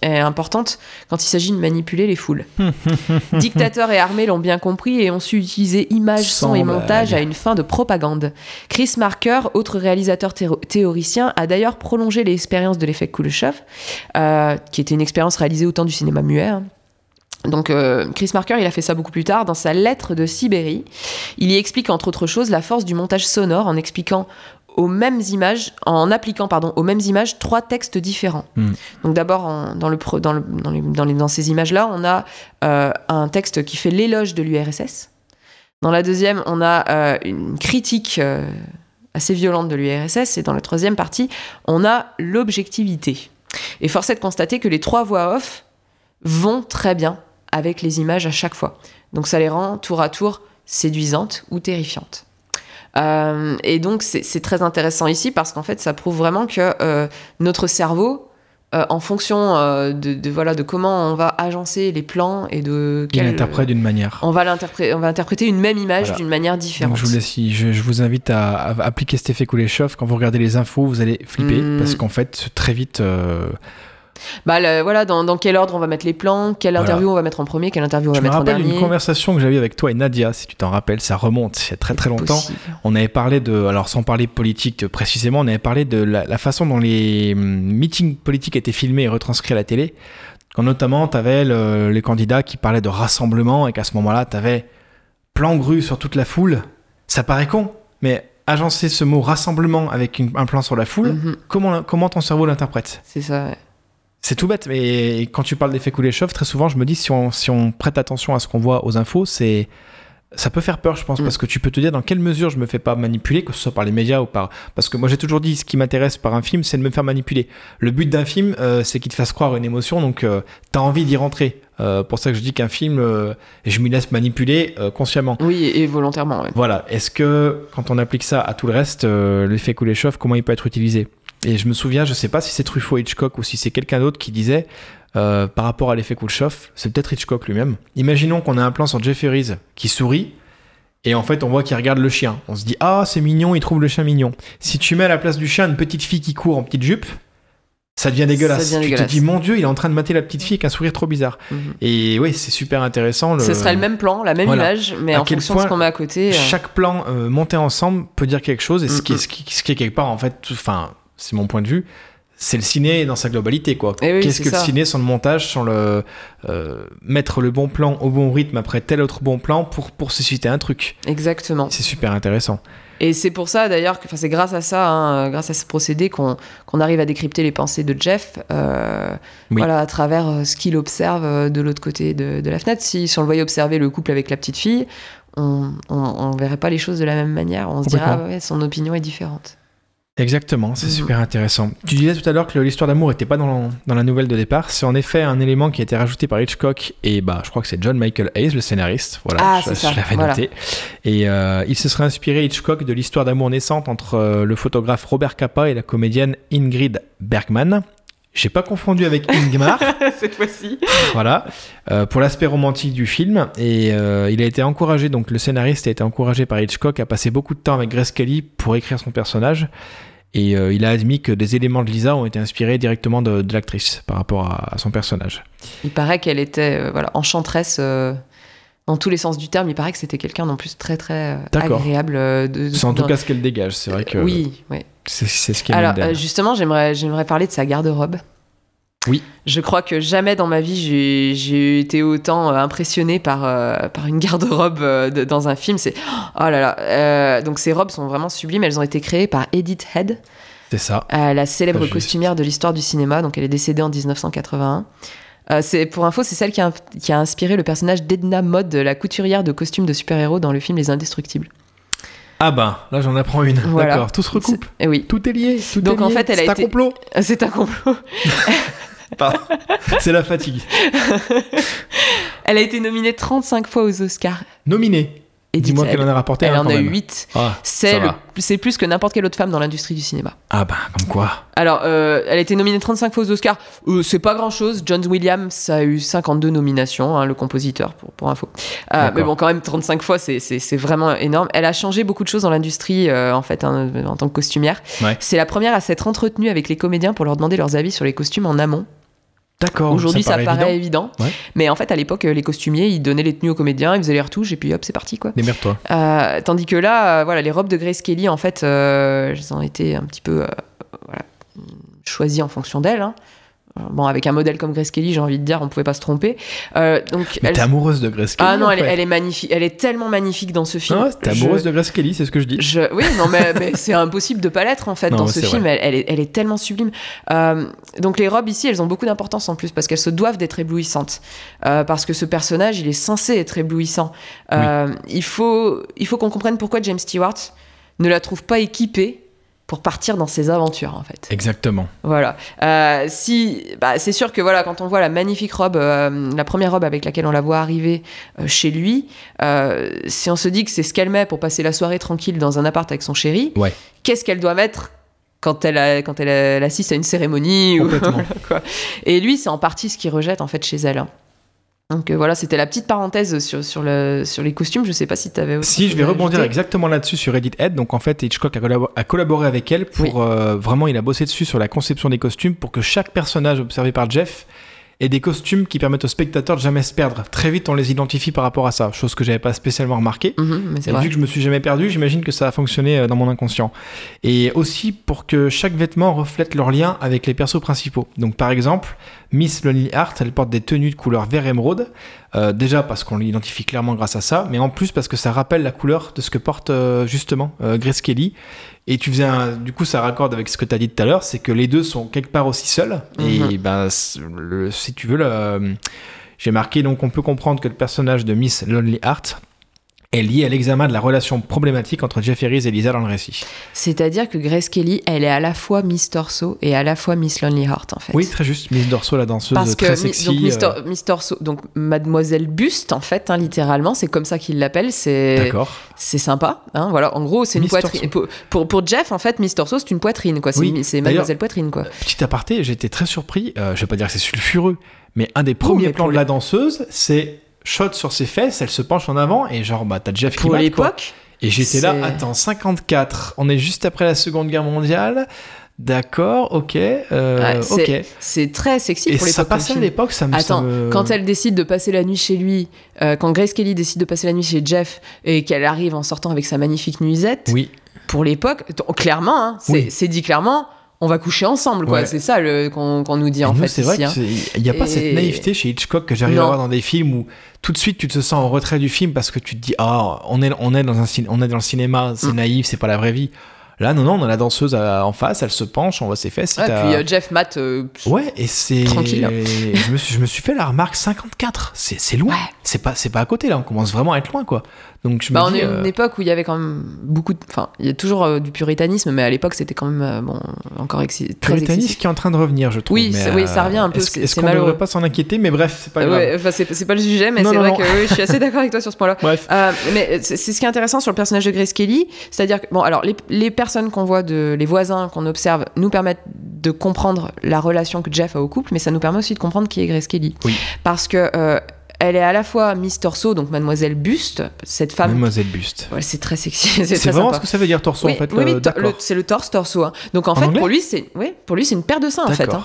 Speaker 1: est importante quand il s'agit de manipuler les foules. [LAUGHS] Dictateurs et armées l'ont bien compris et ont su utiliser images, son et montage à une fin de propagande. Chris Marker, autre réalisateur théo- théoricien, a d'ailleurs prolongé l'expérience de l'effet Kuleshov, euh, qui était une expérience réalisée au temps du cinéma muet. hein. Donc euh, Chris Marker, il a fait ça beaucoup plus tard dans sa lettre de Sibérie. Il y explique entre autres choses la force du montage sonore en expliquant aux mêmes images, en appliquant pardon aux mêmes images trois textes différents.
Speaker 2: Mm.
Speaker 1: Donc d'abord dans le pre- dans, le- dans, les- dans, les- dans ces images là, on a euh, un texte qui fait l'éloge de l'URSS. Dans la deuxième, on a euh, une critique assez violente de l'URSS et dans la troisième partie, on a l'objectivité. Et force est de constater que les trois voix off vont très bien avec les images à chaque fois. Donc ça les rend tour à tour séduisantes ou terrifiantes. Euh, et donc c'est très intéressant ici parce qu'en fait ça prouve vraiment que euh, notre cerveau, euh, en fonction de, de, voilà de comment on va agencer les plans et de
Speaker 2: Il
Speaker 1: quel-
Speaker 2: interprète d'une manière.
Speaker 1: on va l'interpréter, on va interpréter une même image
Speaker 2: Voilà.
Speaker 1: d'une manière différente.
Speaker 2: Donc je vous, laisse, je, je vous invite à, à appliquer cet effet Kuleshov. Quand vous regardez les infos, vous allez flipper
Speaker 1: Mm.
Speaker 2: parce qu'en fait, très vite,
Speaker 1: Bah le- voilà, dans, dans quel ordre on va mettre les plans, quelle
Speaker 2: Voilà.
Speaker 1: interview on va mettre en premier, quelle interview on va
Speaker 2: je me
Speaker 1: mettre en
Speaker 2: rappelle
Speaker 1: dernier.
Speaker 2: une conversation que j'avais avec toi et Nadia, si tu t'en rappelles, ça remonte il y a très très longtemps.
Speaker 1: Possible.
Speaker 2: On avait parlé de, alors sans parler politique précisément, on avait parlé de la, la façon dont les hum, meetings politiques étaient filmés et retranscrits à la télé. Quand notamment, tu avais les candidats qui parlaient de rassemblement et qu'à ce moment-là, tu avais plan grue sur toute la foule. Ça paraît con, mais agencer ce mot rassemblement avec une- un plan sur la foule,
Speaker 1: Mhm,
Speaker 2: comment, comment ton cerveau l'interprète?
Speaker 1: C'est ça. ouais.
Speaker 2: C'est tout bête, mais quand tu parles d'effet Kuleshov, très souvent, je me dis, si on, si on prête attention à ce qu'on voit aux infos, c'est ça peut faire peur, je pense,
Speaker 1: Mm.
Speaker 2: parce que tu peux te dire dans quelle mesure je me fais pas manipuler, que ce soit par les médias ou par... Parce que moi, j'ai toujours dit, ce qui m'intéresse par un film, c'est de me faire manipuler. Le but d'un film, euh, c'est qu'il te fasse croire une émotion, donc euh, t'as envie d'y rentrer. Euh, pour ça que je dis qu'un film, euh, je m'y laisse manipuler euh, consciemment.
Speaker 1: Oui, et, volontairement. ouais.
Speaker 2: Voilà. Est-ce que quand on applique ça à tout le reste, l'effet Kuleshov, comment il peut être utilisé? Et je me souviens, je sais pas si c'est Truffaut Hitchcock ou si c'est quelqu'un d'autre qui disait euh, par rapport à l'effet Kuleshov, c'est peut-être Hitchcock lui-même. Imaginons qu'on a un plan sur Jeff Harris qui sourit. Et en fait, on voit qu'il regarde le chien. On se dit, ah, c'est mignon, il trouve le chien mignon. Si tu mets à la place du chien une petite fille qui court en petite jupe, ça devient dégueulasse.
Speaker 1: devient
Speaker 2: tu te dis, mon Dieu, il est en train de mater la petite fille avec un sourire trop bizarre.
Speaker 1: Mhm.
Speaker 2: Et oui, c'est super intéressant.
Speaker 1: Ce serait le même plan, la même
Speaker 2: Voilà.
Speaker 1: image, mais
Speaker 2: À
Speaker 1: en
Speaker 2: quel
Speaker 1: fonction de ce qu'on met à côté. euh,
Speaker 2: chaque plan euh, monté ensemble peut dire quelque chose et ce, qui est, ce, qui, ce qui est quelque part en fait tout- enfin c'est mon point de vue c'est le ciné dans sa globalité quoi
Speaker 1: Eh oui,
Speaker 2: qu'est-ce que le ciné sans le montage sans le euh, mettre le bon plan au bon rythme après tel autre bon plan pour pour susciter un truc
Speaker 1: Exactement.
Speaker 2: c'est super intéressant
Speaker 1: Et c'est pour ça d'ailleurs que c'est grâce à ça, hein, grâce à ce procédé, qu'on qu'on arrive à décrypter les pensées de Jeff euh,
Speaker 2: Oui.
Speaker 1: voilà, à travers euh, ce qu'il observe de l'autre côté de, de la fenêtre. Si, si on le voyait observer le couple avec la petite fille, on, on, on verrait pas les choses de la même manière. On se dirait, ah ouais, son opinion est différente.
Speaker 2: Exactement, c'est
Speaker 1: Mhm.
Speaker 2: super intéressant. Tu disais tout à l'heure que l'histoire d'amour n'était pas dans, dans la nouvelle de départ. C'est en effet un élément qui a été rajouté par Hitchcock et bah, je crois que c'est John Michael Hayes, le scénariste. Voilà,
Speaker 1: Ah,
Speaker 2: je, l'avais
Speaker 1: voilà.
Speaker 2: noté. Et euh, il se serait inspiré Hitchcock de l'histoire d'amour naissante entre euh, le photographe Robert Capa et la comédienne Ingrid Bergman. J'ai pas confondu avec Ingmar. [LAUGHS]
Speaker 1: Cette fois-ci.
Speaker 2: voilà, euh, pour l'aspect romantique du film. Et euh, il a été encouragé, donc le scénariste a été encouragé par Hitchcock à passer beaucoup de temps avec Grace Kelly pour écrire son personnage. Et euh, il a admis que des éléments de Lisa ont été inspirés directement de, de l'actrice par rapport à, à son personnage.
Speaker 1: Il paraît qu'elle était euh, voilà, enchanteresse euh, dans tous les sens du terme. Il paraît que c'était quelqu'un d'en plus très très
Speaker 2: D'accord.
Speaker 1: agréable. euh, de,
Speaker 2: C'est en tout cas ce qu'elle dégage. C'est vrai que
Speaker 1: Oui, oui.
Speaker 2: C'est ce qui est
Speaker 1: Alors euh, justement, j'aimerais j'aimerais parler de sa garde-robe.
Speaker 2: Oui.
Speaker 1: Je crois que jamais dans ma vie j'ai- été autant euh, impressionné par, euh, par une garde-robe euh, de- dans un film. C'est oh là là. Euh, donc ces robes sont vraiment sublimes. Elles ont été créées par Edith Head,
Speaker 2: C'est ça.
Speaker 1: la célèbre costumière de l'histoire du cinéma. Donc elle est décédée en 1981. Euh, c'est pour info, c'est celle qui a, qui a inspiré le personnage d'Edna Mode, la couturière de costumes de super-héros dans le film Les Indestructibles.
Speaker 2: Ah bah, là j'en apprends une.
Speaker 1: Voilà.
Speaker 2: D'accord, tout se recoupe.
Speaker 1: Et oui.
Speaker 2: Tout est lié. tout
Speaker 1: Donc,
Speaker 2: est
Speaker 1: en fait, elle a
Speaker 2: C'est un
Speaker 1: été-
Speaker 2: complot.
Speaker 1: C'est un complot. [LAUGHS]
Speaker 2: Pardon. C'est la fatigue. [LAUGHS]
Speaker 1: Elle a été nominée 35 fois aux Oscars.
Speaker 2: Nominée.
Speaker 1: Edith
Speaker 2: Dis-moi qu'elle en a rapporté
Speaker 1: Elle
Speaker 2: un
Speaker 1: en a eu
Speaker 2: même.
Speaker 1: 8.
Speaker 2: Ah,
Speaker 1: C'est plus que n'importe quelle autre femme dans l'industrie du cinéma.
Speaker 2: Ah bah, comme quoi.
Speaker 1: Alors, euh, elle a été nominée 35 fois aux Oscars. Euh, c'est pas grand chose. John Williams a eu 52 nominations, hein, le compositeur, pour, pour info. Euh, mais bon, quand même, 35 fois, c'est- c'est c'est vraiment énorme. Elle a changé beaucoup de choses dans l'industrie, euh, en fait, hein, en tant que costumière.
Speaker 2: Ouais.
Speaker 1: C'est la première à s'être entretenue avec les comédiens pour leur demander leurs avis sur les costumes en amont.
Speaker 2: D'accord.
Speaker 1: Aujourd'hui, ça, paraît,
Speaker 2: évident.
Speaker 1: évident.
Speaker 2: Ouais.
Speaker 1: Mais en fait, à l'époque, les costumiers, ils donnaient les tenues aux comédiens, ils faisaient les retouches, et puis hop, c'est parti, quoi.
Speaker 2: Démerde-toi.
Speaker 1: Euh, tandis que là, euh, voilà, les robes de Grace Kelly, en fait, euh, elles ont été un petit peu voilà, choisies en fonction d'elle. hein. Euh, Bon, avec un modèle comme Grace Kelly, j'ai envie de dire, on pouvait pas se tromper. Euh, donc,
Speaker 2: Mais
Speaker 1: elle-
Speaker 2: t'es amoureuse de Grace Kelly
Speaker 1: ah non,
Speaker 2: en
Speaker 1: elle, est-
Speaker 2: fait.
Speaker 1: elle est magnifique. Elle est tellement magnifique dans ce film.
Speaker 2: Ah t'es
Speaker 1: Je-
Speaker 2: amoureuse de Grace Kelly, c'est ce que je dis.
Speaker 1: je- oui, non, mais, mais [LAUGHS] c'est impossible de pas l'être en fait
Speaker 2: Non,
Speaker 1: dans ce film. Elle, elle est, elle est tellement sublime. Euh, donc les robes ici, elles ont beaucoup d'importance en plus parce qu'elles se doivent d'être éblouissantes. Euh, parce que ce personnage, il est censé être éblouissant. Il faut, il faut qu'on comprenne pourquoi James Stewart ne la trouve pas équipée pour partir dans ses aventures en fait.
Speaker 2: Exactement.
Speaker 1: Voilà. Euh, si, bah, c'est sûr que voilà, quand on voit la magnifique robe, euh, la première robe avec laquelle on la voit arriver euh, chez lui, si on se dit que c'est ce qu'elle met pour passer la soirée tranquille dans un appart avec son chéri,
Speaker 2: Ouais.
Speaker 1: qu'est-ce qu'elle doit mettre quand elle, a- quand elle, a- elle assiste à une cérémonie ou-
Speaker 2: Complètement.
Speaker 1: voilà, [LAUGHS] quoi. Et lui, c'est en partie ce qu'il rejette en fait chez elle. hein. Donc euh, voilà, c'était la petite parenthèse sur, sur, le, sur les costumes. Je sais pas si tu avais.
Speaker 2: Si, je vais rebondir exactement là-dessus sur Edith Head. Donc en fait, Hitchcock a collaboré avec elle pour euh, vraiment, il a bossé dessus sur la conception des costumes pour que chaque personnage observé par Jeff ait des costumes qui permettent aux spectateurs de jamais se perdre. Très vite, on les identifie par rapport à ça, chose que j'avais pas spécialement remarqué.
Speaker 1: Mhm, mais
Speaker 2: Et
Speaker 1: vrai.
Speaker 2: vu que je me suis jamais perdu, j'imagine que ça a fonctionné euh, dans mon inconscient. Et aussi pour que chaque vêtement reflète leur lien avec les persos principaux. Donc par exemple, Miss Lonely Heart, elle porte des tenues de couleur vert émeraude. Euh, déjà parce qu'on l'identifie clairement grâce à ça, mais en plus parce que ça rappelle la couleur de ce que porte euh, justement euh, Grace Kelly. Et tu faisais un, du coup, ça raccorde avec ce que tu as dit tout à l'heure, c'est que les deux sont quelque part aussi seuls. Et
Speaker 1: Mhm.
Speaker 2: ben, le- si tu veux, le- j'ai marqué donc on peut comprendre que le personnage de Miss Lonely Heart est lié à l'examen de la relation problématique entre Jeff Harris et Lisa dans le récit.
Speaker 1: C'est-à-dire que Grace Kelly, elle est à la fois Miss Torso et à la fois Miss Lonely Heart en fait.
Speaker 2: Oui, très juste. Miss Dorso, la danseuse
Speaker 1: Parce que
Speaker 2: très sexy.
Speaker 1: donc Miss,
Speaker 2: euh,
Speaker 1: Tor- Miss Torso, donc Mademoiselle Buste en fait, hein, littéralement, c'est comme ça qu'il l'appelle. C'est
Speaker 2: D'accord.
Speaker 1: c'est sympa. Hein, voilà, en gros, c'est une poitrine. Pour, pour, pour Jeff, en fait, Miss Torso, c'est une poitrine quoi. C'est
Speaker 2: Oui,
Speaker 1: Mademoiselle Poitrine quoi.
Speaker 2: Petit aparté, j'ai été très surpris. euh, je vais pas dire que c'est sulfureux, mais un des premiers
Speaker 1: mais
Speaker 2: plans de la danseuse, c'est shot sur ses fesses, elle se penche en avant et genre bah t'as Jeff qui
Speaker 1: Pour l'époque,
Speaker 2: Et j'étais là, attends, 54, on est juste après la Seconde Guerre mondiale. D'accord, ok, euh,
Speaker 1: Ouais,
Speaker 2: ok.
Speaker 1: c'est très sexy
Speaker 2: Et
Speaker 1: pour
Speaker 2: ça
Speaker 1: l'époque. comme
Speaker 2: passait à l'époque, ça me. ça
Speaker 1: Attends,
Speaker 2: me-
Speaker 1: quand elle décide de passer la nuit chez lui, euh, quand Grace Kelly décide de passer la nuit chez Jeff et qu'elle arrive en sortant avec sa magnifique nuisette,
Speaker 2: Oui,
Speaker 1: pour l'époque, clairement, hein, c'est
Speaker 2: Oui.
Speaker 1: c'est dit clairement, on va coucher ensemble, quoi.
Speaker 2: Ouais.
Speaker 1: C'est ça qu'on nous dit
Speaker 2: Et
Speaker 1: en
Speaker 2: nous,
Speaker 1: fait.
Speaker 2: c'est vrai
Speaker 1: ici, hein.
Speaker 2: qu'il n'y a pas
Speaker 1: Et-
Speaker 2: cette naïveté chez Hitchcock que j'arrive à voir dans des films où tout de suite tu te sens en retrait du film parce que tu te dis ah on est on est dans un on est dans le cinéma c'est
Speaker 1: Mm.
Speaker 2: naïf c'est pas la vraie vie là non non on a la danseuse à- en face elle se penche on voit ses fesses t'as-
Speaker 1: puis euh, Jeff Matt, euh,
Speaker 2: ouais et c'est
Speaker 1: Tranquille. [LAUGHS]
Speaker 2: je me suis je me suis fait la remarque 54 c'est c'est loin
Speaker 1: Ouais.
Speaker 2: c'est pas c'est pas à côté là on commence vraiment à être loin quoi donc je me
Speaker 1: bah, on
Speaker 2: dis
Speaker 1: est
Speaker 2: euh,
Speaker 1: une époque où il y avait quand même beaucoup de. Enfin, il y a toujours euh, du puritanisme, mais à l'époque, c'était quand même euh, bon, encore très
Speaker 2: puritanisme
Speaker 1: excessif.
Speaker 2: qui est en train de revenir je trouve
Speaker 1: Oui,
Speaker 2: mais,
Speaker 1: oui, ça revient un peu,
Speaker 2: est-ce, qu'on
Speaker 1: malheureux.
Speaker 2: devrait pas s'en inquiéter mais bref c'est pas grave
Speaker 1: Ouais, enfin, c'est pas le sujet, mais c'est vrai
Speaker 2: non.
Speaker 1: que oui, je suis assez d'accord avec toi sur ce point-là. [LAUGHS]
Speaker 2: bref
Speaker 1: Euh, mais c'est ce qui est intéressant sur le personnage de Grace Kelly, c'est-à-dire que bon, alors les, les personnes qu'on voit, de, les voisins qu'on observe, nous permettent de comprendre la relation que Jeff a au couple, mais ça nous permet aussi de comprendre qui est Grace Kelly,
Speaker 2: Oui.
Speaker 1: parce que euh, elle est à la fois Miss Torso, donc Mademoiselle Buste, cette femme.
Speaker 2: Mademoiselle Buste
Speaker 1: Ouais, c'est très sexy, [LAUGHS] c'est
Speaker 2: vraiment
Speaker 1: sympa.
Speaker 2: ce que ça veut dire torso
Speaker 1: oui,
Speaker 2: en fait
Speaker 1: oui, oui, le- c'est le torse torso. hein. Donc en,
Speaker 2: En
Speaker 1: fait,
Speaker 2: anglais
Speaker 1: pour lui, c'est ouais, pour lui, c'est une paire de seins en fait. hein.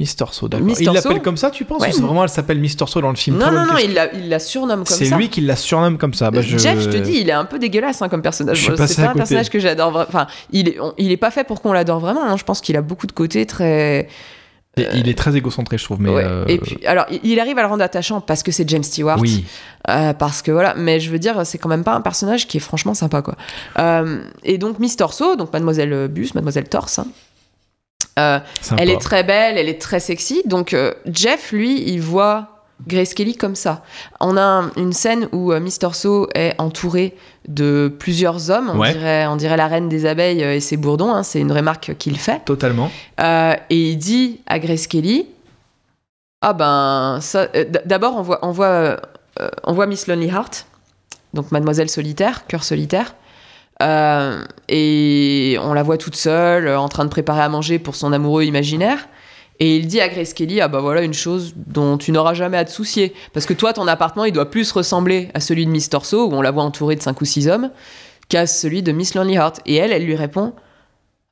Speaker 2: Miss Torso, d'accord. Il l'appelle comme ça, tu penses
Speaker 1: Ouais.
Speaker 2: Ou vraiment elle s'appelle Miss Torso dans le film?
Speaker 1: Non, non, non, il la, il la surnomme comme ça.
Speaker 2: C'est lui qui la surnomme comme ça. Bah, je...
Speaker 1: Jeff, je te dis, il est un peu dégueulasse hein, comme personnage. C'est pas un
Speaker 2: côté.
Speaker 1: personnage que j'adore. Enfin, il est, on- il est pas fait pour qu'on l'adore vraiment. hein. Je pense qu'il a beaucoup de côtés très.
Speaker 2: Et il est très égocentré, je trouve. Mais
Speaker 1: Ouais.
Speaker 2: euh,
Speaker 1: Et puis, alors, il- arrive à le rendre attachant parce que c'est James Stewart.
Speaker 2: oui,
Speaker 1: Euh, parce que voilà, mais je veux dire, c'est quand même pas un personnage qui est franchement sympa, quoi. Euh, et donc, Miss Torso, donc Mademoiselle Bus, Mademoiselle Torse, hein, euh, elle est très belle, elle est très sexy. Donc, euh, Jeff, lui, il voit Grace Kelly comme ça. On a un- une scène où euh, Miss Torso est entourée de plusieurs hommes. On,
Speaker 2: Ouais.
Speaker 1: dirait, on dirait la reine des abeilles euh, et ses bourdons. hein, c'est une remarque qu'il fait.
Speaker 2: Totalement.
Speaker 1: Euh, et il dit à Grace Kelly Ah ben, ça. euh, D'abord, on voit, on, voit, on voit Miss Lonely Heart, donc Mademoiselle Solitaire, cœur solitaire. Et on la voit toute seule, en train de préparer à manger pour son amoureux imaginaire. Et il dit à Grace Kelly Ah bah voilà une chose dont tu n'auras jamais à te soucier. Parce que toi, ton appartement, il doit plus ressembler à celui de Miss Torso, où on la voit entourée de cinq ou six hommes, qu'à celui de Miss Lonely Heart. Et elle, elle lui répond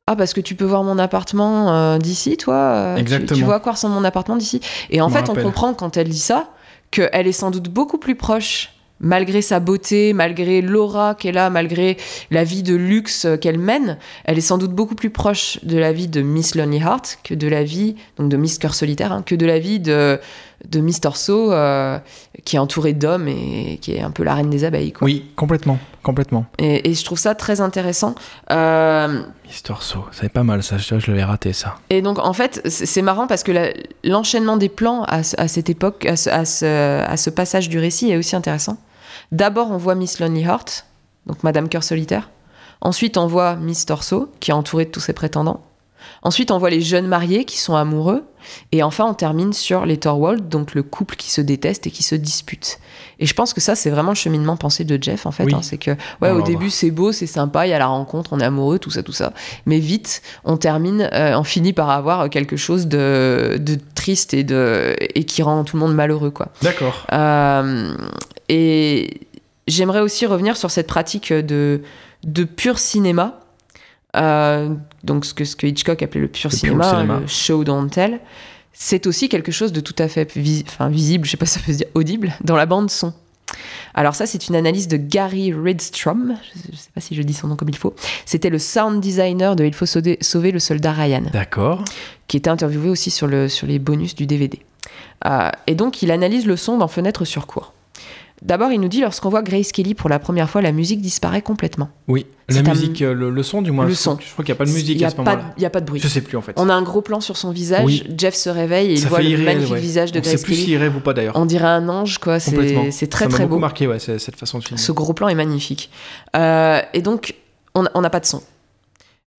Speaker 1: ah parce que tu peux voir mon appartement euh, d'ici, toi euh, tu-
Speaker 2: Exactement.
Speaker 1: Tu, vois à quoi ressemble mon appartement d'ici Et en fait, on comprend quand elle dit ça qu'elle est sans doute beaucoup plus proche, malgré sa beauté, malgré l'aura qu'elle a, malgré la vie de luxe qu'elle mène, elle est sans doute beaucoup plus proche de la vie de Miss Lonely Heart que de la vie, donc de Miss Cœur Solitaire, hein, que de la vie de, de Miss Torso, euh, qui est entourée d'hommes et qui est un peu la reine des abeilles. Quoi.
Speaker 2: Oui, complètement, complètement.
Speaker 1: Et, et je trouve ça très intéressant. Euh,
Speaker 2: Mister So, c'est pas mal ça. Je, je l'avais raté ça.
Speaker 1: Et donc, en fait, c'est marrant parce que l'enchaînement des plans à, ce- à cette époque, à ce, à, ce, à ce passage du récit est aussi intéressant. D'abord, on voit Miss Lonely Heart, donc Madame Cœur Solitaire. Ensuite, on voit Miss Torso, qui est entourée de tous ses prétendants. Ensuite, on voit les jeunes mariés qui sont amoureux. Et enfin, on termine sur les Thorwald, donc le couple qui se déteste et qui se dispute. Et je pense que ça, c'est vraiment le cheminement pensé de Jeff, en fait.
Speaker 2: Oui.
Speaker 1: hein. c'est que, ouais, au début,
Speaker 2: voir.
Speaker 1: c'est beau, c'est sympa, il y a la rencontre, on est amoureux, tout ça, tout ça. Mais vite, on termine, euh, on finit par avoir quelque chose de, de triste et, de, et qui rend tout le monde malheureux, quoi.
Speaker 2: D'accord.
Speaker 1: Euh, et j'aimerais aussi revenir sur cette pratique de, de pur cinéma. Euh, donc ce que, ce que Hitchcock appelait le pur
Speaker 2: Le
Speaker 1: cinéma,
Speaker 2: cinéma.
Speaker 1: le show don't tell. C'est aussi quelque chose de tout à fait vis- enfin, visible, je sais pas si ça peut se dire audible, dans la bande son. Alors ça, c'est une analyse de Gary Ridstrom, je ne sais pas si je dis son nom comme il faut. C'était le sound designer de Il faut sauver, sauver le soldat Ryan
Speaker 2: D'accord.
Speaker 1: qui était interviewé aussi sur, le, sur les bonus du DVD. Euh, et donc, il analyse le son dans Fenêtre sur cours. D'abord, il nous dit, lorsqu'on voit Grace Kelly pour la première fois, la musique disparaît complètement.
Speaker 2: Oui. La musique, euh, le, le son du moins.
Speaker 1: Le
Speaker 2: je crois-
Speaker 1: son.
Speaker 2: Je crois qu'il n'y a pas de musique
Speaker 1: n'y
Speaker 2: à ce moment-là.
Speaker 1: il y a pas de bruit.
Speaker 2: Je sais plus en fait.
Speaker 1: On a un gros plan sur son visage,
Speaker 2: Oui.
Speaker 1: Jeff se réveille et il voit le magnifique
Speaker 2: ouais.
Speaker 1: visage de
Speaker 2: On sait
Speaker 1: Grace
Speaker 2: plus
Speaker 1: Kelly.
Speaker 2: s'il rêve ou pas d'ailleurs.
Speaker 1: On dirait un ange, quoi. C'est très
Speaker 2: Ça m'a
Speaker 1: très
Speaker 2: beaucoup
Speaker 1: beau.
Speaker 2: marqué, ouais, cette façon de filmer.
Speaker 1: Ce gros plan est magnifique. Euh, et donc, on n'a pas de son.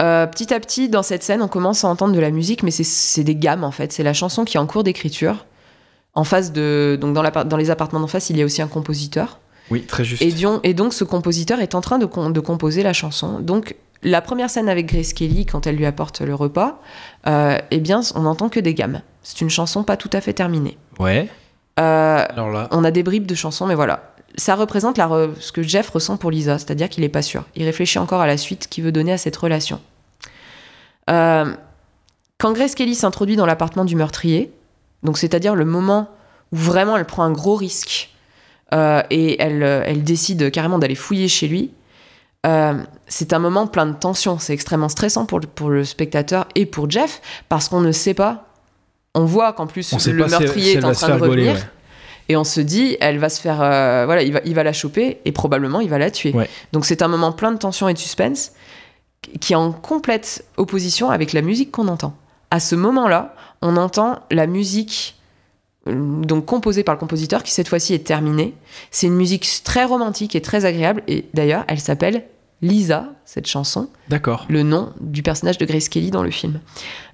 Speaker 1: Euh, petit à petit, dans cette scène, on commence à entendre de la musique, mais c'est- c'est des gammes en fait. C'est la chanson qui est en cours d'écriture. En face de, donc dans, les appartements d'en face, il y a aussi un compositeur.
Speaker 2: Oui, très juste.
Speaker 1: Et, Dion- et donc, ce compositeur est en train de, com- de composer la chanson. Donc, la première scène avec Grace Kelly, quand elle lui apporte le repas, euh, eh bien, on n'entend que des gammes. C'est une chanson pas tout à fait terminée.
Speaker 2: Ouais.
Speaker 1: Euh,
Speaker 2: Alors là.
Speaker 1: on a des bribes de chansons, mais voilà. Ça représente la re- ce que Jeff ressent pour Lisa, c'est-à-dire qu'il n'est pas sûr. Il réfléchit encore à la suite qu'il veut donner à cette relation. Euh, quand Grace Kelly s'introduit dans l'appartement du meurtrier, donc c'est-à-dire le moment où vraiment elle prend un gros risque euh, et elle, euh, elle décide carrément d'aller fouiller chez lui, euh, c'est un moment plein de tension. C'est extrêmement stressant pour le, pour le spectateur et pour Jeff parce qu'on ne sait pas. On voit qu'en plus
Speaker 2: On
Speaker 1: le
Speaker 2: pas si elle-
Speaker 1: meurtrier est en train de
Speaker 2: gauler,
Speaker 1: revenir.
Speaker 2: ouais.
Speaker 1: Et on se dit, elle va se faire. euh, voilà, il va, il va la choper et probablement il va la tuer.
Speaker 2: Ouais.
Speaker 1: Donc c'est un moment plein de tension et de suspense qui est en complète opposition avec la musique qu'on entend. À ce moment-là, on entend la musique euh, donc composée par le compositeur qui cette fois-ci est terminée. C'est une musique très romantique et très agréable et d'ailleurs, elle s'appelle Lisa, cette chanson
Speaker 2: D'accord.
Speaker 1: le nom du personnage de Grace Kelly dans le film.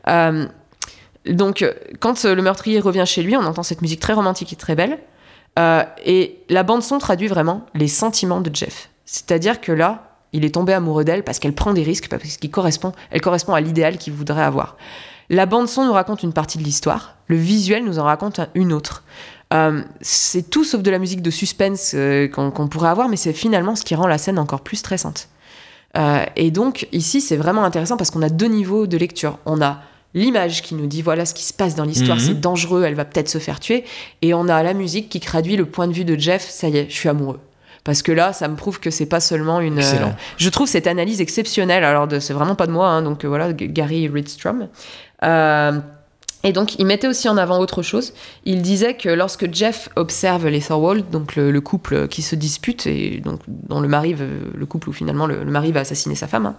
Speaker 1: Euh, donc, euh, quand le meurtrier revient chez lui, on entend cette musique très romantique et très belle. Euh, et la bande-son traduit vraiment les sentiments de Jeff. C'est-à-dire que là, il est tombé amoureux d'elle parce qu'elle prend des risques, parce qu'elle correspond, elle correspond à l'idéal qu'il voudrait avoir. La bande-son nous raconte une partie de l'histoire, le visuel nous en raconte un- une autre. Euh, c'est tout sauf de la musique de suspense euh, qu'on pourrait avoir, mais c'est finalement ce qui rend la scène encore plus stressante. Euh, et donc, ici, c'est vraiment intéressant parce qu'on a deux niveaux de lecture. On a l'image qui nous dit voilà ce qui se passe dans l'histoire,
Speaker 2: Mhm.
Speaker 1: c'est dangereux, elle va peut-être se faire tuer. Et on a la musique qui traduit le point de vue de Jeff ça y est, je suis amoureux. Parce que là, ça me prouve que c'est pas seulement une.
Speaker 2: Excellent.
Speaker 1: euh, je trouve cette analyse exceptionnelle. Alors, c'est vraiment pas de moi, hein, donc euh, voilà, Gary Ridstrom. Euh, Et donc, il mettait aussi en avant autre chose. Il disait que lorsque Jeff observe les Thorwald, donc le, le couple qui se dispute, et donc dans le mari, veut- le couple où finalement le, le mari va assassiner sa femme, hein,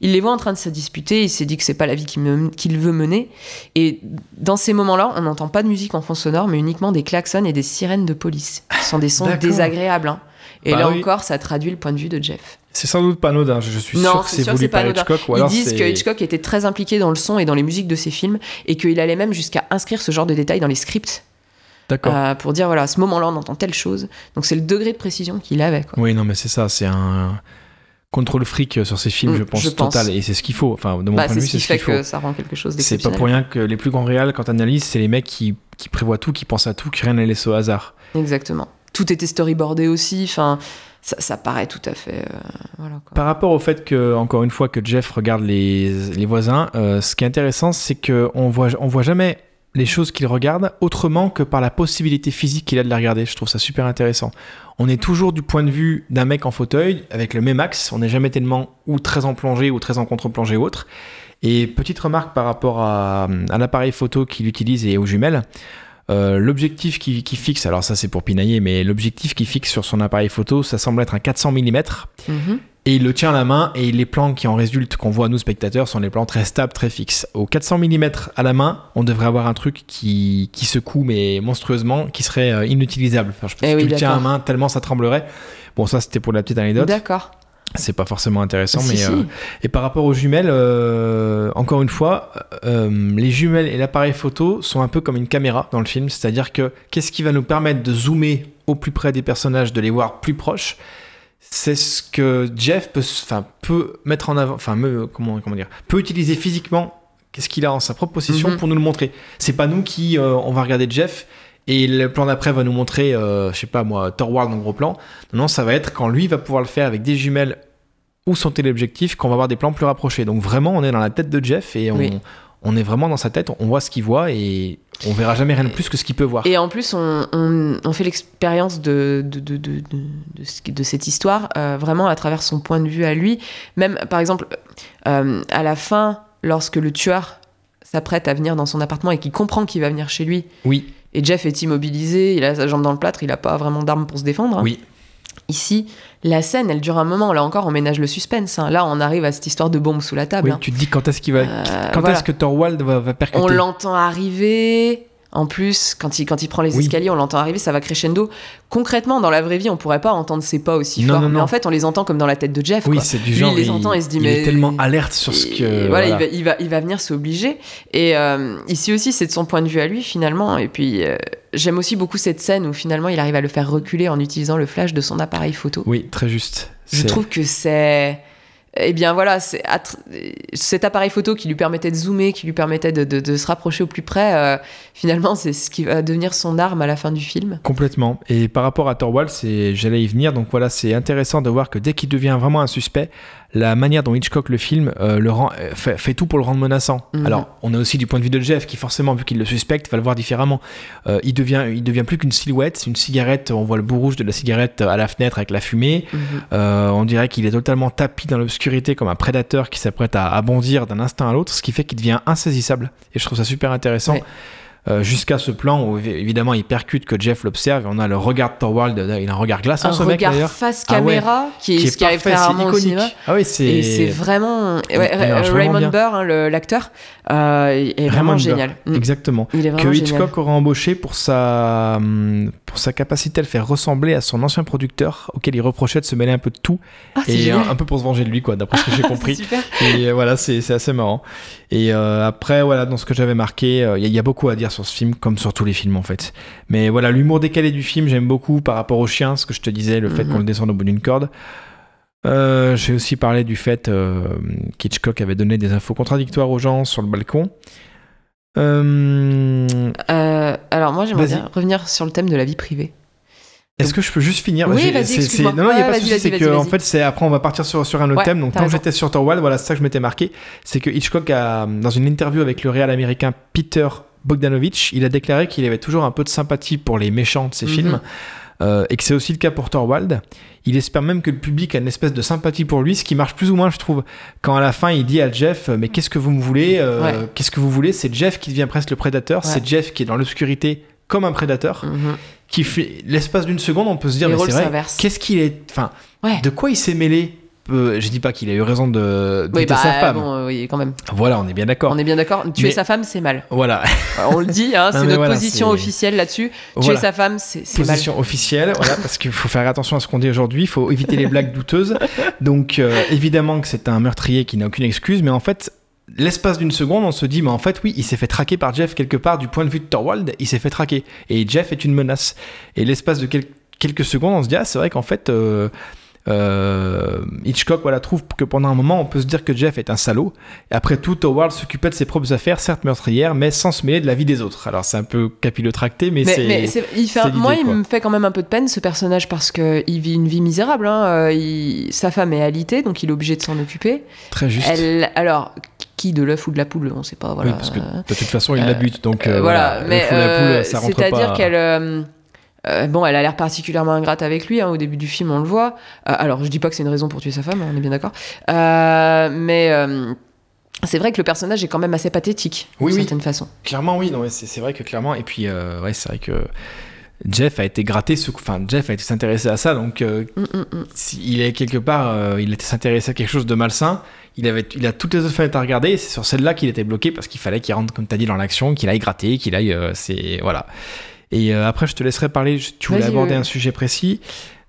Speaker 1: il les voit en train de se disputer. Il s'est dit que c'est pas la vie qu'il me- qu'il veut mener. Et dans ces moments-là, on n'entend pas de musique en fond sonore, mais uniquement des klaxons et des sirènes de police. Ce sont des sons désagréables. hein. Et
Speaker 2: Bah
Speaker 1: là
Speaker 2: oui.
Speaker 1: encore, ça traduit le point de vue de Jeff.
Speaker 2: C'est sans doute pas anodin, je suis
Speaker 1: Non,
Speaker 2: sûr que
Speaker 1: c'est
Speaker 2: voulu par. Hitchcock. Ou
Speaker 1: Ils disent que Hitchcock était très impliqué dans le son et dans les musiques de ses films et qu'il allait même jusqu'à inscrire ce genre de détails dans les scripts
Speaker 2: D'accord.
Speaker 1: euh, pour dire voilà, à ce moment-là, on entend telle chose. Donc c'est le degré de précision qu'il avait. Quoi.
Speaker 2: Oui, non, mais c'est ça, c'est un contrôle fric sur ces films,
Speaker 1: Mm,
Speaker 2: je pense,
Speaker 1: je pense.
Speaker 2: total. Et c'est ce qu'il faut. Enfin, de mon
Speaker 1: Bah,
Speaker 2: point de
Speaker 1: c'est
Speaker 2: vue,
Speaker 1: ce qui
Speaker 2: c'est ce
Speaker 1: fait
Speaker 2: qu'il faut.
Speaker 1: que ça rend quelque chose
Speaker 2: C'est pas pour rien que les plus grands réals, quand analysent, c'est les mecs qui, qui prévoient tout, qui pensent à tout, qui rien ne laisse au hasard.
Speaker 1: Exactement. Tout était storyboardé aussi. Enfin, ça, ça paraît tout à fait. euh, voilà.
Speaker 2: Par rapport au fait que, encore une fois, que Jeff regarde les, les voisins, euh, ce qui est intéressant, c'est qu'on voit, on voit jamais les choses qu'il regarde autrement que par la possibilité physique qu'il a de les regarder. Je trouve ça super intéressant. On est toujours du point de vue d'un mec en fauteuil, avec le même axe. On n'est jamais tellement ou très en plongée ou très en contre-plongée ou autre. Et petite remarque par rapport à l'appareil photo qu'il utilise et aux jumelles. Euh, l'objectif qui, qui fixe, alors ça c'est pour pinailler, mais l'objectif qui fixe sur son appareil photo, ça semble être un 400 mm.
Speaker 1: Mhm.
Speaker 2: Et il le tient à la main et les plans qui en résultent, qu'on voit nous spectateurs, sont des plans très stables, très fixes. Au 400 mm à la main, on devrait avoir un truc qui, qui secoue, mais monstrueusement, qui serait euh, inutilisable. Enfin, je pense
Speaker 1: Eh
Speaker 2: que
Speaker 1: oui,
Speaker 2: tu le tiens à la main tellement ça tremblerait. Bon, ça c'était pour la petite anecdote.
Speaker 1: D'accord.
Speaker 2: C'est pas forcément intéressant, mais.
Speaker 1: si.
Speaker 2: euh, Et par rapport aux jumelles, euh, encore une fois, euh, les jumelles et l'appareil photo sont un peu comme une caméra dans le film. C'est-à-dire que qu'est-ce qui va nous permettre de zoomer au plus près des personnages, de les voir plus proches? C'est ce que Jeff peut, enfin, peut mettre en avant, enfin, me- comment, comment dire, peut utiliser physiquement. Qu'est-ce qu'il a en sa propre possession
Speaker 1: Mhm.
Speaker 2: pour nous le montrer. C'est pas nous qui, euh, on va regarder Jeff et le plan d'après va nous montrer, euh, je sais pas moi, Thorwald en gros plan. Non, ça va être quand lui va pouvoir le faire avec des jumelles ou son téléobjectif qu'on va avoir des plans plus rapprochés. Donc vraiment, on est dans la tête de Jeff et on,
Speaker 1: Oui.
Speaker 2: on est vraiment dans sa tête, on voit ce qu'il voit et on verra jamais rien de plus que ce qu'il peut voir.
Speaker 1: Et en plus, on, on- on fait l'expérience de cette histoire euh, vraiment à travers son point de vue à lui. Même, par exemple, euh, à la fin, lorsque le tueur s'apprête à venir dans son appartement et qu'il comprend qu'il va venir chez lui,
Speaker 2: Oui,
Speaker 1: et Jeff est immobilisé, il a sa jambe dans le plâtre, il n'a pas vraiment d'arme pour se défendre.
Speaker 2: oui,
Speaker 1: Ici, la scène, elle dure un moment. Là encore, on ménage le suspense. hein. Là, on arrive à cette histoire de bombe sous la table.
Speaker 2: oui.
Speaker 1: hein.
Speaker 2: Tu te dis quand est-ce qu'il va,
Speaker 1: Euh,
Speaker 2: quand
Speaker 1: voilà.
Speaker 2: est-ce que Thorwald va, va percuter
Speaker 1: On l'entend arriver. En plus, quand il, quand il prend les
Speaker 2: Oui.
Speaker 1: escaliers, on l'entend arriver, ça va crescendo. Concrètement, dans la vraie vie, on pourrait pas entendre ses pas aussi
Speaker 2: Non,
Speaker 1: fort.
Speaker 2: non,
Speaker 1: Mais
Speaker 2: non.
Speaker 1: en fait, on les entend comme dans la tête de Jeff.
Speaker 2: Oui, c'est du
Speaker 1: Lui,
Speaker 2: genre.
Speaker 1: il les entend et se dit,
Speaker 2: il
Speaker 1: mais-
Speaker 2: est tellement alerte sur ce
Speaker 1: Et
Speaker 2: que.
Speaker 1: voilà,
Speaker 2: voilà.
Speaker 1: Il, va, il, va, il va venir s'obliger. Et euh, ici aussi, c'est de son point de vue à lui, finalement. Et puis, euh, j'aime aussi beaucoup cette scène où finalement, il arrive à le faire reculer en utilisant le flash de son appareil photo.
Speaker 2: Oui, très juste.
Speaker 1: Je trouve que c'est. Eh bien voilà, cet appareil photo qui lui permettait de zoomer, qui lui permettait de, se rapprocher au plus près, euh, finalement c'est ce qui va devenir son arme à la fin du film.
Speaker 2: Complètement. Et par rapport à Thorwald, c'est, j'allais y venir. Donc voilà, c'est intéressant de voir que dès qu'il devient vraiment un suspect, la manière dont Hitchcock le filme euh, le rend, euh, fait, fait tout pour le rendre menaçant.
Speaker 1: Mhm.
Speaker 2: Alors, on a aussi du point de vue de Jeff, qui forcément, vu qu'il le suspecte, va le voir différemment. Euh, il devient, il devient plus qu'une silhouette, une cigarette. On voit le bout rouge de la cigarette à la fenêtre avec la fumée.
Speaker 1: Mhm.
Speaker 2: Euh, on dirait qu'il est totalement tapi dans l'obscurité comme un prédateur qui s'apprête à, à bondir d'un instant à l'autre, ce qui fait qu'il devient insaisissable. Et je trouve ça super intéressant.
Speaker 1: Ouais.
Speaker 2: Euh, Jusqu'à ce plan où évi- évidemment il percute que Jeff l'observe et on a le regard de Thorwald, il a un regard glaçant
Speaker 1: Un
Speaker 2: ce mec
Speaker 1: regard
Speaker 2: d'ailleurs.
Speaker 1: face
Speaker 2: Ah ouais.
Speaker 1: caméra, qui, est, ce qui arrive
Speaker 2: parfait,
Speaker 1: très
Speaker 2: c'est
Speaker 1: rarement au
Speaker 2: iconique.
Speaker 1: cinéma.
Speaker 2: Ah oui, c'est
Speaker 1: Et c'est vraiment. Ouais, Raymond. Burr, hein, le- l'acteur, euh, est vraiment
Speaker 2: Raymond Burr.
Speaker 1: génial. Mm.
Speaker 2: exactement.
Speaker 1: Il est
Speaker 2: Que
Speaker 1: vraiment génial.
Speaker 2: Hitchcock aura embauché pour sa, hum, pour sa capacité à le faire ressembler à son ancien producteur, auquel il reprochait de se mêler un peu de tout,
Speaker 1: Ah,
Speaker 2: et un, peu pour se venger de lui, quoi, d'après ce que j'ai [LAUGHS]
Speaker 1: C'est
Speaker 2: compris.
Speaker 1: super.
Speaker 2: Et voilà, c'est c'est assez marrant. Et euh, après, voilà, dans ce que j'avais marqué, euh, il y, a- il y a beaucoup à dire sur ce film, comme sur tous les films en fait. Mais voilà, l'humour décalé du film, j'aime beaucoup par rapport au chien, ce que je te disais, le fait
Speaker 1: Mhm.
Speaker 2: qu'on le descende au bout d'une corde. Euh, J'ai aussi parlé du fait qu'Hitchcock avait donné des infos contradictoires aux gens sur le balcon.
Speaker 1: Alors moi j'aimerais revenir sur le thème de la vie privée.
Speaker 2: Est-ce que je peux juste finir
Speaker 1: Oui, vas-y.
Speaker 2: Non, non, il n'y a pas de souci. C'est que, en fait, c'est après, on va partir sur, sur un autre
Speaker 1: Ouais,
Speaker 2: thème. Donc,
Speaker 1: t'as
Speaker 2: tant que
Speaker 1: raison.
Speaker 2: j'étais sur Thorwald, voilà, c'est ça que je m'étais marqué. C'est que Hitchcock, a, dans une interview avec le réal américain Peter Bogdanovich, il a déclaré qu'il avait toujours un peu de sympathie pour les méchants de ses
Speaker 1: Mhm.
Speaker 2: films. euh, et que c'est aussi le cas pour Thorwald. Il espère même que le public a une espèce de sympathie pour lui, ce qui marche plus ou moins, je trouve. Quand à la fin, il dit à Jeff, mais qu'est-ce que vous me voulez euh,
Speaker 1: Ouais.
Speaker 2: Qu'est-ce que vous voulez C'est Jeff qui devient presque le prédateur.
Speaker 1: Ouais.
Speaker 2: C'est Jeff qui est dans l'obscurité comme un prédateur,
Speaker 1: Mhm.
Speaker 2: qui fait l'espace d'une seconde, on peut se dire,
Speaker 1: Les
Speaker 2: mais c'est vrai. Qu'est-ce qu'il est, enfin,
Speaker 1: Ouais.
Speaker 2: de quoi il s'est mêlé Euh, Je dis pas qu'il a eu raison de, de
Speaker 1: Oui,
Speaker 2: tuer
Speaker 1: bah,
Speaker 2: sa femme.
Speaker 1: bon, euh, oui, quand même.
Speaker 2: Voilà, on est bien d'accord.
Speaker 1: On est bien d'accord. Tuer
Speaker 2: Mais-
Speaker 1: sa femme, c'est mal.
Speaker 2: Voilà,
Speaker 1: On le dit, hein, [LAUGHS] c'est notre
Speaker 2: voilà,
Speaker 1: position officielle là-dessus. Tuer sa femme, c'est c'est mal.
Speaker 2: position officielle, voilà, parce qu'il faut faire attention à ce qu'on dit aujourd'hui, il faut éviter les blagues douteuses. Donc euh, évidemment que c'est un meurtrier qui n'a aucune excuse, mais en fait, l'espace d'une seconde, on se dit, mais en fait oui, il s'est fait traquer par Jeff quelque part du point de vue de Thorwald, il s'est fait traquer, et Jeff est une menace. Et l'espace de quel- quelques secondes, on se dit, ah c'est vrai qu'en fait... euh, euh, Hitchcock voilà, trouve que pendant un moment on peut se dire que Jeff est un salaud et après tout Thorwald s'occupait de ses propres affaires certes meurtrières mais sans se mêler de la vie des autres alors c'est un peu capillotracté mais,
Speaker 1: Mais,
Speaker 2: c'est
Speaker 1: il fait moi, il me fait quand même un peu de peine ce personnage parce que il vit une vie misérable. hein. Euh, il- sa femme est alitée, donc il est obligé de s'en occuper.
Speaker 2: très juste
Speaker 1: Elle, alors, qui de l'œuf ou de la poule, on sait pas. Voilà.
Speaker 2: Oui, parce que
Speaker 1: Euh,
Speaker 2: de toute façon, il la bute, donc
Speaker 1: Euh,
Speaker 2: euh,
Speaker 1: voilà,
Speaker 2: voilà.
Speaker 1: mais
Speaker 2: la
Speaker 1: euh,
Speaker 2: ça rentre pas.
Speaker 1: c'est-à-dire qu'elle, euh, euh, bon, elle a l'air particulièrement ingrate avec lui. hein, au début du film, on le voit. Euh, alors, je dis pas que c'est une raison pour tuer sa femme, on est bien d'accord. Euh, mais euh, c'est vrai que le personnage est quand même assez pathétique,
Speaker 2: Oui,
Speaker 1: d'une
Speaker 2: oui.
Speaker 1: certaine façon.
Speaker 2: Clairement, oui, non, mais c'est vrai que clairement. Et puis, euh, ouais, c'est vrai que Jeff a été gratté, sous- enfin, Jeff a été s'intéresser à ça, donc euh,
Speaker 1: Mm, mm, mm.
Speaker 2: il est quelque part, euh, il était s'intéresser à quelque chose de malsain. Il avait, il a toutes les autres fenêtres à regarder. C'est sur celle-là qu'il était bloqué parce qu'il fallait qu'il rentre, comme tu as dit, dans l'action, qu'il aille gratter, qu'il aille, euh, c'est voilà. Et euh, après, je te laisserai parler. Tu voulais aborder
Speaker 1: ouais.
Speaker 2: un sujet précis.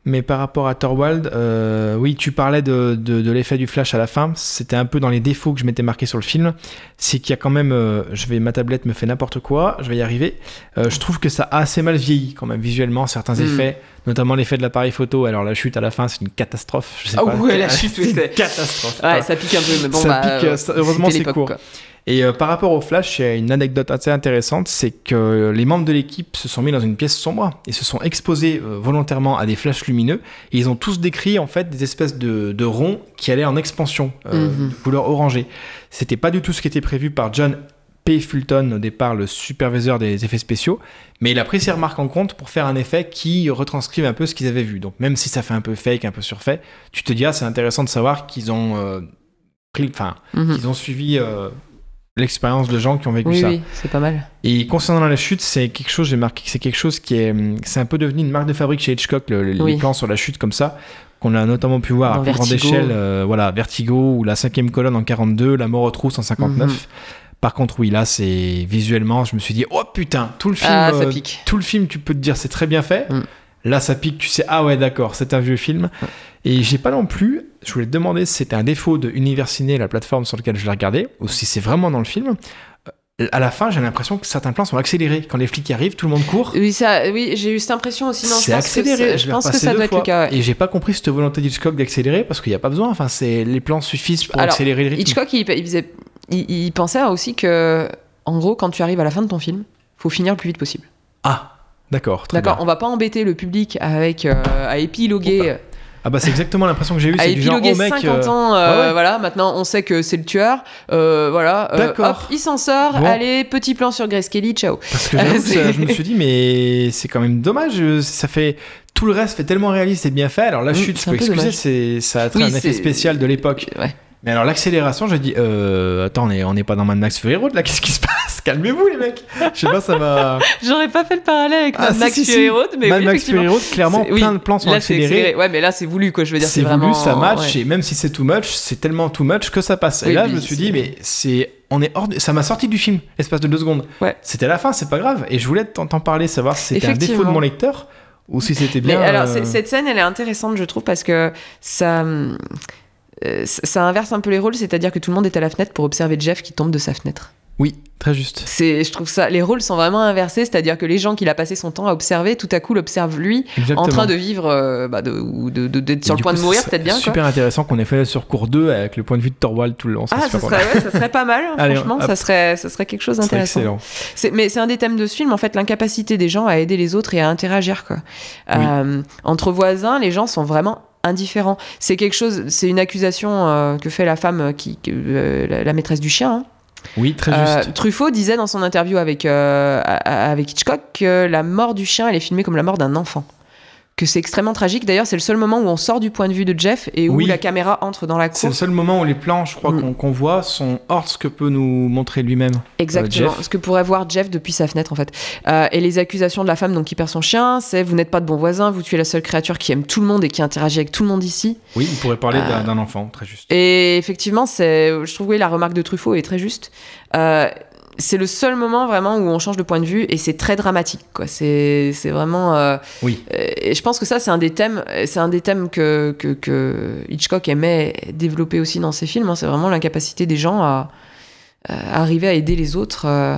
Speaker 2: Mais par rapport à Thorwald, euh, oui, tu parlais de, de, de l'effet du flash à la fin. C'était un peu dans les défauts que je m'étais marqué sur le film. C'est qu'il y a quand même. euh, je vais, ma tablette me fait n'importe quoi, je vais y arriver. Euh, je trouve que ça a assez mal vieilli, quand même, visuellement, certains
Speaker 1: Mm.
Speaker 2: effets, notamment l'effet de l'appareil photo. Alors, la chute à la fin, c'est une catastrophe. Je sais
Speaker 1: Ah
Speaker 2: pas.
Speaker 1: ouais, la [LAUGHS] chute,
Speaker 2: c'est une catastrophe.
Speaker 1: Ouais, ça pique un peu, mais bon,
Speaker 2: Ça
Speaker 1: bah,
Speaker 2: pique, heureusement, c'est court.
Speaker 1: quoi.
Speaker 2: Et euh, par rapport au Flash, il y a une anecdote assez intéressante, c'est que les membres de l'équipe se sont mis dans une pièce sombre et se sont exposés euh, volontairement à des flashs lumineux. Et ils ont tous décrit en fait des espèces de, de ronds qui allaient en expansion, euh,
Speaker 1: Mhm.
Speaker 2: de couleur orangée. C'était pas du tout ce qui était prévu par John P. Fulton, au départ le superviseur des effets spéciaux, mais il a pris ces remarques en compte pour faire un effet qui retranscrive un peu ce qu'ils avaient vu. Donc même si ça fait un peu fake, un peu surfait, tu te dis ah c'est intéressant de savoir qu'ils ont pris, enfin
Speaker 1: Mhm.
Speaker 2: qu'ils ont suivi l'expérience de gens qui ont vécu
Speaker 1: Oui,
Speaker 2: ça.
Speaker 1: oui, c'est pas mal.
Speaker 2: Et concernant la chute, c'est quelque chose, j'ai marqué que c'est quelque chose qui est, c'est un peu devenu une marque de fabrique chez Hitchcock, le-
Speaker 1: Oui.
Speaker 2: les plans sur la chute comme ça, qu'on a notamment pu voir
Speaker 1: Dans
Speaker 2: à plus grande échelle, euh, voilà, Vertigo ou la cinquième colonne en 42, la mort aux trousses en 59.
Speaker 1: Mhm.
Speaker 2: Par contre, oui, là, c'est visuellement, je me suis dit, oh putain, tout le film,
Speaker 1: Ah, ça
Speaker 2: euh, tout le film, tu peux te dire, c'est très bien fait.
Speaker 1: Mm.
Speaker 2: Là, ça pique, tu sais, ah ouais, d'accord, c'est un vieux film. Et j'ai pas non plus, je voulais te demander si c'était un défaut de Univers Ciné, la plateforme sur laquelle je l'ai regardé, ou si c'est vraiment dans le film. Euh, À la fin, j'ai l'impression que certains plans sont accélérés. Quand les flics arrivent, tout le monde court.
Speaker 1: Oui, ça, oui, j'ai eu cette impression aussi.
Speaker 2: C'est accéléré. Je
Speaker 1: Je pense que ça doit être
Speaker 2: fois.
Speaker 1: le cas. ouais.
Speaker 2: Et j'ai pas compris cette volonté d'Hitchcock d'accélérer parce qu'il n'y a pas besoin. Enfin, c'est les plans suffisent pour
Speaker 1: Alors,
Speaker 2: accélérer le rythme.
Speaker 1: Hitchcock, il, il faisait, il, il pensait aussi que, en gros, quand tu arrives à la fin de ton film, faut finir le plus vite possible.
Speaker 2: Ah, d'accord.
Speaker 1: D'accord, on va pas embêter le public avec euh, à épiloguer,
Speaker 2: Ah bah c'est exactement l'impression que j'ai eue. C'est du genre, oh mec.
Speaker 1: 50
Speaker 2: euh,
Speaker 1: ans. euh,
Speaker 2: ouais, ouais.
Speaker 1: Voilà, maintenant on sait que c'est le tueur. euh, voilà, euh,
Speaker 2: D'accord.
Speaker 1: hop, il s'en sort.
Speaker 2: Bon.
Speaker 1: Allez, petit plan sur Grace Kelly, ciao.
Speaker 2: Parce que ça- je me suis dit, mais c'est quand même dommage. Ça fait tout le reste fait tellement réaliste et bien fait. Alors la
Speaker 1: Mm,
Speaker 2: chute, je peux
Speaker 1: peu
Speaker 2: excuser, c'est ça a
Speaker 1: Oui,
Speaker 2: un effet spécial de l'époque.
Speaker 1: Ouais.
Speaker 2: Mais alors l'accélération, je dis, euh, attends, on est, on est pas dans Mad Max Fury Road là. [LAUGHS] Qu'est-ce qui se passe? Calmez-vous les mecs. Je sais pas, ça va. [LAUGHS]
Speaker 1: J'aurais pas fait le parallèle avec
Speaker 2: Ah,
Speaker 1: Mad Max
Speaker 2: si, si.
Speaker 1: Fury Road, mais
Speaker 2: Mad
Speaker 1: oui,
Speaker 2: Max. Fury Road, clairement,
Speaker 1: oui,
Speaker 2: plein de plans sont
Speaker 1: Là,
Speaker 2: accélérés.
Speaker 1: accéléré. Ouais, mais là, c'est voulu, quoi. Je veux dire,
Speaker 2: c'est voulu, ça match,
Speaker 1: ouais.
Speaker 2: et même si c'est too much, c'est tellement too much que ça passe. et là, je me suis dit, mais c'est, on est hors, de- ça m'a sorti du film, l'espace de deux secondes.
Speaker 1: Ouais.
Speaker 2: C'était la fin, c'est pas grave. Et je voulais t'en parler, savoir si c'était un défaut de mon lecteur ou si c'était
Speaker 1: Mais
Speaker 2: bien.
Speaker 1: alors,
Speaker 2: euh,
Speaker 1: cette scène, elle est intéressante, je trouve, parce que ça. Euh, ça inverse un peu les rôles, c'est-à-dire que tout le monde est à la fenêtre pour observer Jeff qui tombe de sa fenêtre.
Speaker 2: Oui, très juste.
Speaker 1: C'est, je trouve ça, les rôles sont vraiment inversés, c'est-à-dire que les gens qu'il a passé son temps à observer, tout à coup l'observent lui,
Speaker 2: Exactement.
Speaker 1: en train de vivre, euh, bah, de, ou de, de- d'être sur le point
Speaker 2: coup,
Speaker 1: de mourir, peut-être bien. quoi.
Speaker 2: Super intéressant qu'on ait fait sur cours 2 avec le point de vue de Thorwald tout le long.
Speaker 1: Ah, ça serait, ouais, ça serait pas mal, hein,
Speaker 2: Allez,
Speaker 1: franchement,
Speaker 2: hop.
Speaker 1: ça serait, ça serait quelque chose
Speaker 2: C'est
Speaker 1: d'intéressant.
Speaker 2: excellent.
Speaker 1: C'est- mais c'est un des thèmes de ce film, en fait, l'incapacité des gens à aider les autres et à interagir. Quoi. Euh, entre voisins, les gens sont vraiment indifférents. C'est quelque chose, c'est une accusation euh, que fait la femme qui, que, euh, la, la maîtresse du chien. hein.
Speaker 2: Oui, très
Speaker 1: Euh,
Speaker 2: juste.
Speaker 1: Truffaut disait dans son interview avec, euh, avec Hitchcock que la mort du chien, elle est filmée comme la mort d'un enfant. Que c'est extrêmement tragique. D'ailleurs, c'est le seul moment où on sort du point de vue de Jeff et où
Speaker 2: Oui.
Speaker 1: la caméra entre dans la
Speaker 2: C'est
Speaker 1: cour.
Speaker 2: le seul moment où les plans, je crois,
Speaker 1: Mm.
Speaker 2: qu'on voit sont hors ce que peut nous montrer lui-même.
Speaker 1: Exactement,
Speaker 2: Jeff.
Speaker 1: ce que pourrait voir Jeff depuis sa fenêtre en fait. Euh, et les accusations de la femme donc qui perd son chien, c'est vous n'êtes pas de bons voisins, vous tuez la seule créature qui aime tout le monde et qui interagit avec tout le monde ici.
Speaker 2: Oui, il pourrait parler
Speaker 1: Euh,
Speaker 2: d'un enfant, très juste.
Speaker 1: Et effectivement, c'est, je trouve oui, la remarque de Truffaut est très juste. Euh, c'est le seul moment vraiment où on change de point de vue et c'est très dramatique. Quoi. C'est, c'est vraiment. euh,
Speaker 2: Oui.
Speaker 1: euh, Et je pense que ça, c'est un des thèmes, c'est un des thèmes que, que, que Hitchcock aimait développer aussi dans ses films. hein. C'est vraiment l'incapacité des gens à, à arriver à aider les autres. euh,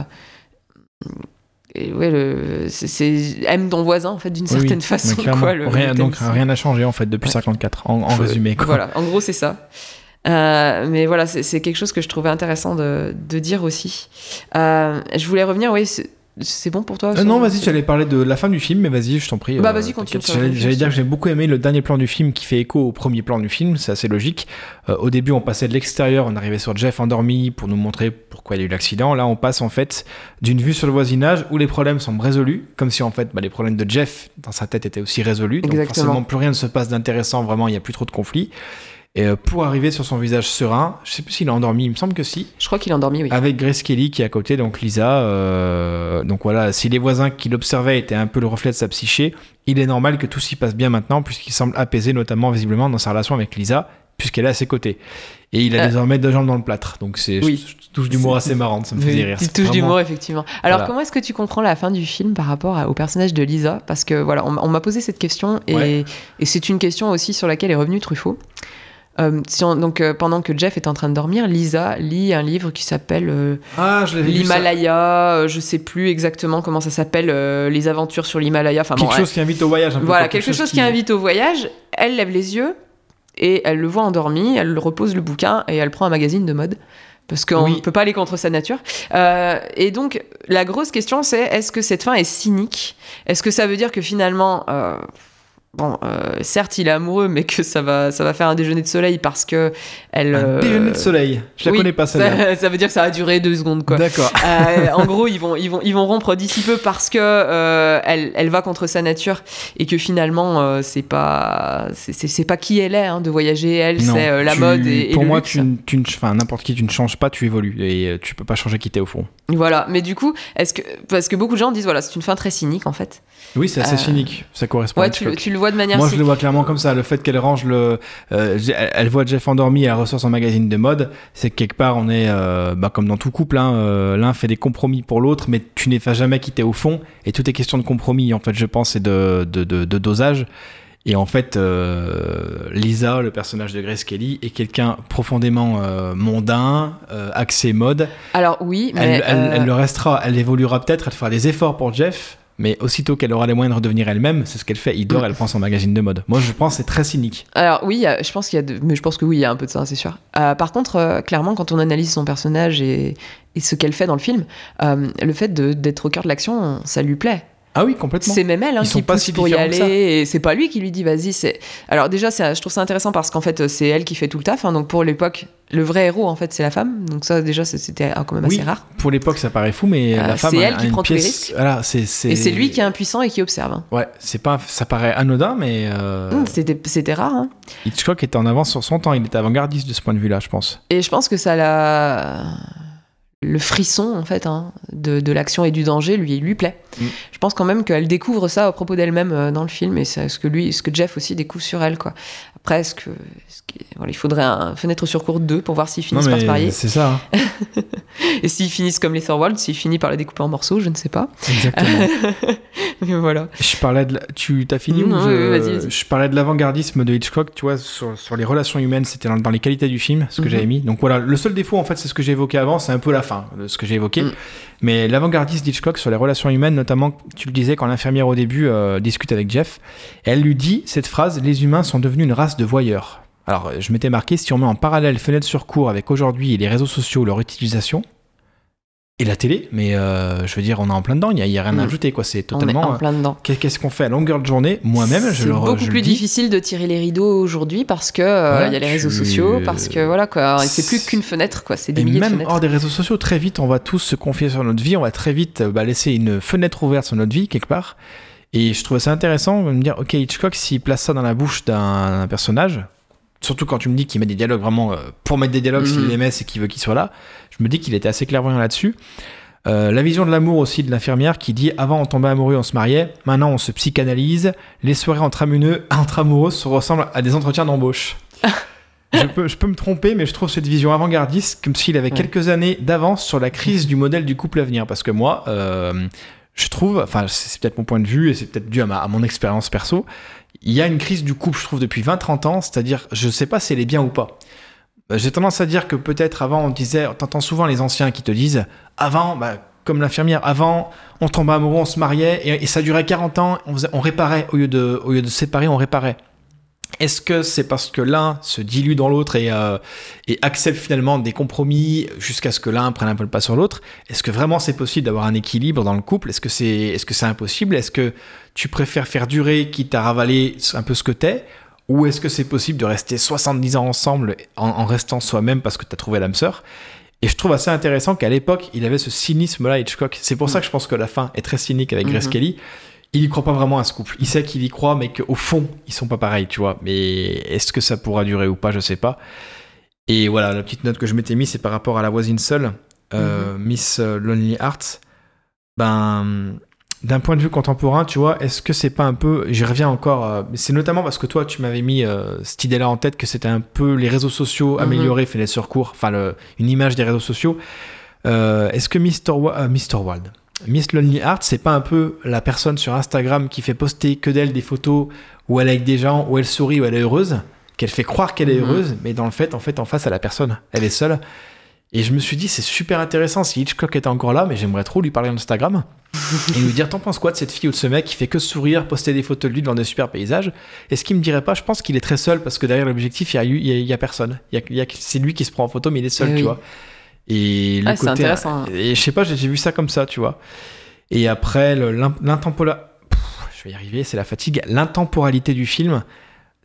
Speaker 1: et ouais, le, c'est, c'est- aime ton voisin en fait d'une
Speaker 2: Oui,
Speaker 1: certaine façon. quoi, le-
Speaker 2: rien,
Speaker 1: le
Speaker 2: donc rien n'a changé en fait depuis
Speaker 1: Ouais.
Speaker 2: 54, en, en résumé. Quoi.
Speaker 1: Voilà, en gros, c'est ça. Euh, mais voilà, c'est quelque chose que je trouvais intéressant de, de dire aussi. Euh, je voulais revenir, oui, c'est bon pour toi
Speaker 2: Euh, non, vas-y, j'allais parler de la fin du film, mais vas-y, je t'en prie.
Speaker 1: Bah, vas-y, continue
Speaker 2: J'allais dire que j'ai beaucoup aimé le dernier plan du film qui fait écho au premier plan du film, c'est assez logique. Au début, on passait de l'extérieur, on arrivait sur Jeff endormi pour nous montrer pourquoi il y a eu l'accident. Là, on passe en fait d'une vue sur le voisinage où les problèmes semblent résolus, comme si en fait bah, les problèmes de Jeff dans sa tête étaient aussi résolus. Donc
Speaker 1: Exactement.
Speaker 2: forcément, plus rien ne se passe d'intéressant, vraiment, il n'y a plus trop de conflits. Et euh, pour arriver sur son visage serein, je sais plus s'il est endormi, il me semble que si.
Speaker 1: Je crois qu'il est endormi, oui.
Speaker 2: Avec Grace Kelly qui est à côté, donc Lisa. euh, donc voilà, si les voisins qui l'observaient étaient un peu le reflet de sa psyché, il est normal que tout s'y passe bien maintenant, puisqu'il semble apaisé, notamment visiblement dans sa relation avec Lisa, puisqu'elle est à ses côtés. Et il a
Speaker 1: Euh.
Speaker 2: désormais deux jambes dans le plâtre. Donc c'est
Speaker 1: Oui.
Speaker 2: je- je touche d'humour assez marrante, ça me faisait rire.
Speaker 1: Petite touche
Speaker 2: vraiment-
Speaker 1: d'humour, effectivement. Alors,
Speaker 2: Voilà.
Speaker 1: comment est-ce que tu comprends la fin du film par rapport à- au personnage de Lisa? Parce que voilà, on, on m'a posé cette question et,
Speaker 2: Ouais.
Speaker 1: et c'est une question aussi sur laquelle est revenu Truffaut. Euh, si on- donc, euh, pendant que Jeff est en train de dormir, Lisa lit un livre qui s'appelle euh,
Speaker 2: Ah.
Speaker 1: L'Himalaya, je sais plus exactement comment ça s'appelle, les aventures sur l'Himalaya. Enfin, bon,
Speaker 2: Quelque chose qui invite au voyage. Un peu,
Speaker 1: voilà, quelque chose qui invite au voyage. Elle lève les yeux et elle le voit endormi, elle repose le bouquin et elle prend un magazine de mode. Parce qu'on ne
Speaker 2: Oui.
Speaker 1: peut pas aller contre sa nature. Euh, et donc, la grosse question, c'est est-ce que cette fin est cynique? Est-ce que ça veut dire que finalement, euh, bon, euh, certes, il est amoureux, mais que ça va, ça va faire un déjeuner de soleil parce que elle.
Speaker 2: Un
Speaker 1: euh,
Speaker 2: déjeuner de soleil. Je la
Speaker 1: oui,
Speaker 2: connais pas celle-là.
Speaker 1: ça, [LAUGHS] ça veut dire que ça a duré deux secondes, quoi.
Speaker 2: D'accord.
Speaker 1: Euh, en [LAUGHS] gros, ils vont, ils vont, ils vont rompre d'ici peu parce que elle, elle va contre sa nature et que finalement, c'est pas, c'est- pas qui elle est hein, de voyager. Elle, c'est la
Speaker 2: tu-
Speaker 1: mode et, et
Speaker 2: Pour
Speaker 1: le
Speaker 2: moi,
Speaker 1: luxe.
Speaker 2: tu, tu enfin, n'importe qui, tu ne changes pas, tu évolues. Et tu peux pas changer qui t'es au fond.
Speaker 1: Voilà. Mais du coup, est-ce que, parce que beaucoup de gens disent voilà, c'est une fin très cynique en fait.
Speaker 2: Oui, c'est assez cynique. Ça correspond à
Speaker 1: Ouais, tu,
Speaker 2: Hitchcock.
Speaker 1: tu le vois de manière.
Speaker 2: Moi, je le vois clairement comme ça. Le fait qu'elle range le. euh, elle, voit Jeff endormi et elle ressort son magazine de mode. C'est que quelque part, on est euh, bah, comme dans tout couple. hein, euh, L'un fait des compromis pour l'autre, mais tu n'es jamais quitté au fond. Et tout est question de compromis, en fait, je pense, et de, de, de- de dosage. Et en fait, euh, Lisa, le personnage de Grace Kelly, est quelqu'un profondément euh, mondain, euh, axé mode.
Speaker 1: Alors oui, mais
Speaker 2: Elle, elle- elle le restera, elle évoluera peut-être, elle fera des efforts pour Jeff, mais aussitôt qu'elle aura les moyens de redevenir elle-même, c'est ce qu'elle fait. Il dort,
Speaker 1: Mm.
Speaker 2: elle prend son magazine de mode. Moi, je pense que c'est très cynique.
Speaker 1: Alors oui, je pense qu'il y a, de- mais je pense que oui, il y a un peu de ça, c'est sûr. Euh, par contre, euh, clairement, quand on analyse son personnage et, et ce qu'elle fait dans le film, euh, le fait de- d'être au cœur de l'action, ça lui plaît.
Speaker 2: Ah oui, complètement.
Speaker 1: C'est même elle hein, qui
Speaker 2: pas
Speaker 1: pousse
Speaker 2: si
Speaker 1: pour y aller et c'est pas lui qui lui dit vas-y. C'est alors déjà c'est- je trouve ça intéressant parce qu'en fait c'est elle qui fait tout le taf. hein. donc pour l'époque le vrai héros en fait c'est la femme. Donc ça déjà c'était euh, quand même
Speaker 2: Oui,
Speaker 1: assez rare.
Speaker 2: pour l'époque, ça paraît fou, mais
Speaker 1: Euh,
Speaker 2: la femme
Speaker 1: c'est elle
Speaker 2: a
Speaker 1: qui
Speaker 2: une
Speaker 1: prend tous les
Speaker 2: pièce-
Speaker 1: risques.
Speaker 2: Voilà, c'est, c'est-
Speaker 1: Et c'est lui qui est impuissant et qui observe. hein.
Speaker 2: Ouais, c'est pas, ça paraît anodin, mais euh,
Speaker 1: Hum, C'était c'était rare.
Speaker 2: Hitchcock était en avance sur son temps. Il était avant-gardiste de ce point de vue-là, je pense.
Speaker 1: Et je pense que ça l'a le frisson en fait hein, de, de l'action et du danger lui lui plaît.
Speaker 2: Mm.
Speaker 1: Je pense quand même qu'elle découvre ça à propos d'elle-même euh, dans le film et c'est ce que lui ce que Jeff aussi découvre sur elle quoi. Après est-ce que, est-ce que- voilà, il faudrait un fenêtre sur cours 2 pour voir s'ils finissent
Speaker 2: non,
Speaker 1: par se marier
Speaker 2: c'est ça. hein. [LAUGHS]
Speaker 1: et s'ils finissent comme les Thorwald, s'ils finissent par la découper en morceaux, je ne sais pas.
Speaker 2: Exactement. [LAUGHS]
Speaker 1: Mais voilà.
Speaker 2: Je parlais de la- Tu t'as fini
Speaker 1: Non,
Speaker 2: ou je...
Speaker 1: oui, vas-y, vas-y.
Speaker 2: je parlais de l'avant-gardisme de Hitchcock, tu vois, sur, sur les relations humaines, c'était dans, dans les qualités du film, ce que
Speaker 1: Mhm.
Speaker 2: j'avais mis. Donc voilà, le seul défaut, en fait, c'est ce que j'ai évoqué avant, c'est un peu la fin de ce que j'ai évoqué.
Speaker 1: Mm.
Speaker 2: Mais l'avant-gardiste d'Hitchcock sur les relations humaines, notamment, tu le disais, quand l'infirmière au début euh, discute avec Jeff, elle lui dit cette phrase Les humains sont devenus une race de voyeurs. Alors, je m'étais marqué, si on met en parallèle fenêtre sur cours avec aujourd'hui et les réseaux sociaux, leur utilisation, et la télé, mais euh, je veux dire, on est en plein dedans, il n'y a, y a rien à
Speaker 1: Mm.
Speaker 2: ajouter, quoi. C'est
Speaker 1: On est
Speaker 2: totalement.
Speaker 1: en plein dedans.
Speaker 2: Qu'est- Qu'est-ce qu'on fait? À longueur de journée Moi-même, je
Speaker 1: C'est
Speaker 2: le
Speaker 1: beaucoup
Speaker 2: je le
Speaker 1: plus difficile de tirer les rideaux aujourd'hui parce que euh, il y a les réseaux
Speaker 2: tu-
Speaker 1: sociaux, parce que voilà quoi, c'est plus
Speaker 2: C'est-
Speaker 1: qu'une fenêtre quoi, c'est des
Speaker 2: Et
Speaker 1: milliers de
Speaker 2: même
Speaker 1: fenêtres.
Speaker 2: hors des réseaux sociaux, très vite, on va tous se confier sur notre vie, on va très vite euh, bah, laisser une fenêtre ouverte sur notre vie, quelque part. Et je trouve ça intéressant de me dire, ok, Hitchcock, s'il place ça dans la bouche d'un personnage, surtout quand tu me dis qu'il met des dialogues vraiment euh, pour mettre des dialogues s'il
Speaker 1: Mhm.
Speaker 2: les met, c'est qu'il veut qu'il soit là, je me dis qu'il était assez clairvoyant là-dessus. Euh, la vision de l'amour aussi de l'infirmière qui dit avant on tombait amoureux, on se mariait, maintenant on se psychanalyse, les soirées entre, amoureux, entre amoureux se ressemblent à des entretiens d'embauche. [LAUGHS] je, peux, je peux me tromper, mais je trouve cette vision avant-gardiste comme s'il avait
Speaker 1: Ouais.
Speaker 2: quelques années d'avance sur la crise du modèle du couple à venir. Parce que moi, euh, je trouve, enfin c'est c'est peut-être mon point de vue et c'est peut-être dû à, ma- à mon expérience perso, il y a une crise du couple, je trouve, depuis 20-30 ans, c'est-à-dire je sais pas si elle est bien ou pas. Euh, J'ai tendance à dire que peut-être avant on disait, t'entends souvent les anciens qui te disent, avant, bah, comme l'infirmière, avant on tombait amoureux, on se mariait et, ça durait 40 ans, on réparait au lieu, de, au lieu de séparer, on réparait. Est-ce que c'est parce que l'un se dilue dans l'autre et, euh, et accepte finalement des compromis jusqu'à ce que l'un prenne un peu le pas sur l'autre? Est-ce que vraiment c'est possible d'avoir un équilibre dans le couple? Est-ce que c'est est -ce c'est impossible? Est-ce que tu préfères faire durer quitte à ravaler un peu ce que t'es Ou est-ce que c'est possible de rester 70 ans ensemble en, en restant soi-même parce que t'as trouvé l'âme sœur? Et je trouve assez intéressant qu'à l'époque, il avait ce cynisme-là, Hitchcock. C'est pour ça que je pense que la fin est très cynique avec Grace
Speaker 1: Mhm.
Speaker 2: Kelly. Il y croit pas vraiment à ce couple. Il sait qu'il y croit, mais qu'au fond, ils sont pas pareils, tu vois. Mais est-ce que ça pourra durer ou pas, je sais pas. Et voilà, la petite note que je m'étais mise, c'est par rapport à la voisine seule, euh, Miss euh, Lonely Hearts. Ben, d'un point de vue contemporain, tu vois, est-ce que c'est pas un peu. J'y reviens encore. euh, c'est notamment parce que toi, tu m'avais mis euh, cette idée-là en tête que c'était un peu les réseaux sociaux
Speaker 1: Mhm.
Speaker 2: améliorés, fait les surcours, enfin, une image des réseaux sociaux. Euh, est-ce que Mr. Wa- Mr. Wild, Miss Lonely Heart, c'est pas un peu la personne sur Instagram qui fait poster que d'elle des photos où elle est avec des gens, où elle sourit, où elle est heureuse, qu'elle fait croire qu'elle est
Speaker 1: Mhm.
Speaker 2: heureuse, mais dans le fait, en fait, en face à la personne, elle est seule. Et je me suis dit, c'est super intéressant si Hitchcock était encore là, mais j'aimerais trop lui parler d'Instagram [LAUGHS] et lui dire, t'en penses quoi de cette fille ou de ce mec qui fait que sourire, poster des photos de lui devant des super paysages? Est-ce qu'il me dirait pas, je pense qu'il est très seul parce que derrière l'objectif, il y a, eu- il y a- il y a personne. Il y a- il y a- c'est lui qui se prend en photo, mais il est seul,
Speaker 1: Eh
Speaker 2: tu
Speaker 1: oui.
Speaker 2: vois. Et le
Speaker 1: Ah, c'est
Speaker 2: côté,
Speaker 1: intéressant.
Speaker 2: et je sais pas, j'ai vu ça comme ça, tu vois. Et après, le- l'in- l'intempola- Pff, Je vais y arriver, c'est la fatigue. L'intemporalité du film,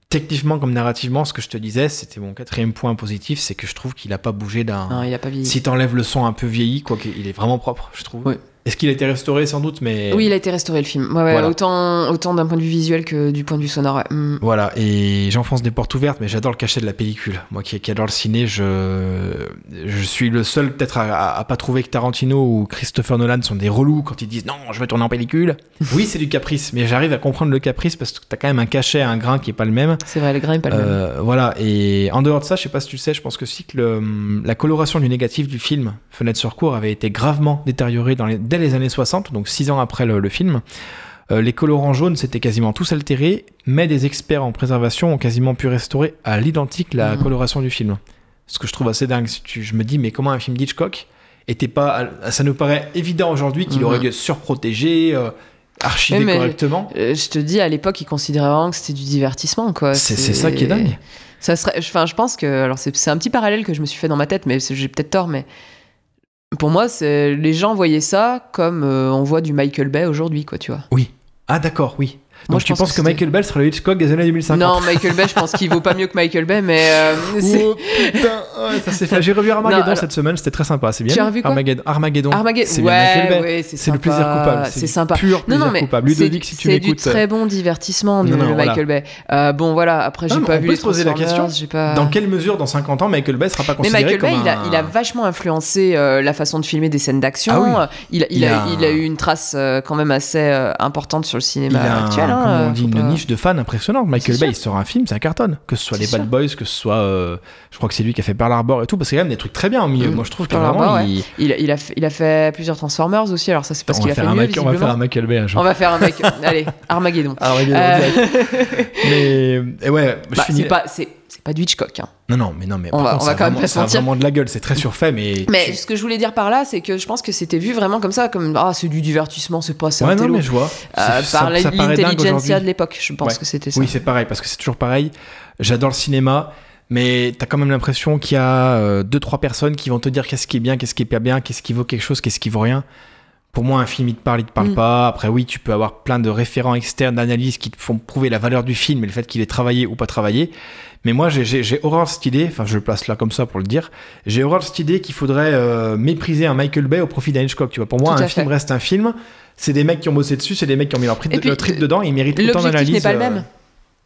Speaker 2: techniquement comme narrativement, ce que je te disais, c'était mon quatrième point positif, c'est que je trouve qu'il a pas bougé d'un.
Speaker 1: Non, il a pas vieilli.
Speaker 2: Si t'enlèves le son un peu vieilli, quoi qu'il est vraiment propre, je trouve.
Speaker 1: Oui.
Speaker 2: Est-ce qu'il a été restauré sans doute, mais.
Speaker 1: Oui, il a été restauré le film. Ouais, ouais,
Speaker 2: Voilà.
Speaker 1: autant, autant d'un point de vue visuel que du point de vue sonore. ouais. Mm.
Speaker 2: Voilà, et j'enfonce des portes ouvertes, mais j'adore le cachet de la pellicule. Moi qui, qui adore le ciné, je, je suis le seul peut-être à, à- à pas trouver que Tarantino ou Christopher Nolan sont des relous quand ils disent non, je vais tourner en pellicule. [LAUGHS] oui, c'est du caprice, mais j'arrive à comprendre le caprice parce que t'as quand même un cachet, un grain qui est pas le même.
Speaker 1: C'est vrai, le grain est pas le même.
Speaker 2: Euh, voilà, et en dehors de ça, je sais pas si tu le sais, je pense que si que le- la coloration du négatif du film Fenêtre sur cour avait été gravement détériorée dans les- dès les années 60, donc six ans après le, le film. Euh, les colorants jaunes s'étaient quasiment tous altérés, mais des experts en préservation ont quasiment pu restaurer à l'identique la
Speaker 1: Mhm.
Speaker 2: coloration du film. Ce que je trouve assez dingue. Si tu- je me dis, mais comment un film d'Hitchcock était pas. Ça nous paraît évident aujourd'hui qu'il
Speaker 1: Mhm.
Speaker 2: aurait dû surprotégé, euh, archivé
Speaker 1: mais-
Speaker 2: correctement.
Speaker 1: Euh, je te dis, à l'époque, ils considéraient vraiment que c'était du divertissement, quoi.
Speaker 2: C'est ça qui est dingue.
Speaker 1: Ça serait, enfin, je pense que, alors c'est un petit parallèle que je me suis fait dans ma tête, mais j'ai peut-être tort, mais pour moi, les gens voyaient ça comme euh, on voit du Michael Bay aujourd'hui, quoi, tu vois.
Speaker 2: Ah, d'accord, oui.
Speaker 1: Moi,
Speaker 2: Donc
Speaker 1: je
Speaker 2: tu
Speaker 1: pense
Speaker 2: penses
Speaker 1: que
Speaker 2: Michael Bell sera le Hitchcock des années 2050
Speaker 1: Non, Michael Bay, je pense qu'il vaut pas mieux que Michael Bay, mais euh,
Speaker 2: Oh putain, ouais, ça s'est fait. J'ai revu Armageddon
Speaker 1: Non, alors-
Speaker 2: cette semaine, c'était très sympa, c'est bien.
Speaker 1: Tu as revu quoi
Speaker 2: Armageddon. Armageddon.
Speaker 1: Armageddon.
Speaker 2: C'est Michael
Speaker 1: Ouais,
Speaker 2: Bay.
Speaker 1: ouais, c'est
Speaker 2: le plaisir coupable.
Speaker 1: C'est sympa.
Speaker 2: Pur
Speaker 1: Non,
Speaker 2: plaisir
Speaker 1: non, mais
Speaker 2: coupable. Ludovic, si tu
Speaker 1: c'est du
Speaker 2: m'écoutes. euh,
Speaker 1: très bon divertissement
Speaker 2: voilà.
Speaker 1: Michael Bay. Euh, bon, voilà, après, j'ai
Speaker 2: mais
Speaker 1: pas
Speaker 2: on
Speaker 1: vu
Speaker 2: peut
Speaker 1: les
Speaker 2: se poser la question. Dans quelle mesure, dans 50 ans, Michael Bay sera pas
Speaker 1: Mais
Speaker 2: considéré
Speaker 1: Michael Bay,
Speaker 2: comme
Speaker 1: il, a,
Speaker 2: un-
Speaker 1: il a vachement influencé euh, la façon de filmer des scènes d'action.
Speaker 2: Ah
Speaker 1: il, a, eu une trace quand même assez importante sur le cinéma actuel. Hein,
Speaker 2: comment
Speaker 1: euh,
Speaker 2: on dit, une
Speaker 1: pas-
Speaker 2: niche de fans impressionnante. Michael Bay, il sort un film, c'est un carton. Que ce soit les Bad. Boys, que ce soit. euh, je crois que c'est lui qui a fait Pearl Harbor et tout, parce qu'il y a quand même des trucs très bien au milieu.
Speaker 1: Mm.
Speaker 2: Moi, je trouve que vraiment,
Speaker 1: ouais.
Speaker 2: il.
Speaker 1: Il, il a fait, il a fait plusieurs Transformers aussi, alors ça c'est parce qu'il a fait mieux,
Speaker 2: Mike- on va faire un Michael Bay un jour.
Speaker 1: On va faire un mec. Allez, Armageddon.
Speaker 2: Armageddon,
Speaker 1: Euh.
Speaker 2: Mais. Et ouais, je
Speaker 1: bah,
Speaker 2: finis-
Speaker 1: c'est pas, c'est, pas du Hitchcock. hein.
Speaker 2: Non, non, mais non, mais
Speaker 1: On
Speaker 2: par
Speaker 1: va-
Speaker 2: contre,
Speaker 1: on va
Speaker 2: ça
Speaker 1: quand même pas
Speaker 2: ça a vraiment de la gueule, c'est très surfait, mais. [LAUGHS]
Speaker 1: Mais
Speaker 2: tu-
Speaker 1: ce que je voulais dire par là, c'est que je pense que c'était vu vraiment comme ça, comme ah c'est du divertissement, c'est pas un
Speaker 2: Ouais, non, mais je vois.
Speaker 1: Euh, par
Speaker 2: ça- ça
Speaker 1: l'intelligentsia de l'époque, je pense
Speaker 2: Ouais.
Speaker 1: que c'était ça.
Speaker 2: Oui, c'est pareil, parce que c'est toujours pareil. J'adore le cinéma, mais t'as quand même l'impression qu'il y a euh, deux, trois personnes qui vont te dire qu'est-ce qui est bien, qu'est-ce qui est pas bien, qu'est-ce qui vaut quelque chose, qu'est-ce qui vaut rien. Pour moi, un film, il te parle, il te parle
Speaker 1: Mm.
Speaker 2: pas. Après, oui, tu peux avoir plein de référents externes d'analyse qui te font prouver la valeur du film et le fait qu'il est travaillé ou pas travaillé. Mais moi, j'ai- horreur de cette idée, enfin, je le place là comme ça pour le dire. J'ai horreur de cette idée qu'il faudrait euh, mépriser un Michael Bay au profit d'un Hitchcock. Tu vois, pour moi,
Speaker 1: Tout
Speaker 2: un film
Speaker 1: fait.
Speaker 2: reste un film. c'est des mecs qui ont bossé dessus, c'est des mecs qui ont mis leur, prix
Speaker 1: Et
Speaker 2: de-
Speaker 1: puis,
Speaker 2: leur trip dedans, ils méritent autant
Speaker 1: L'objectif
Speaker 2: d'analyse.
Speaker 1: n'est pas le
Speaker 2: euh,
Speaker 1: même.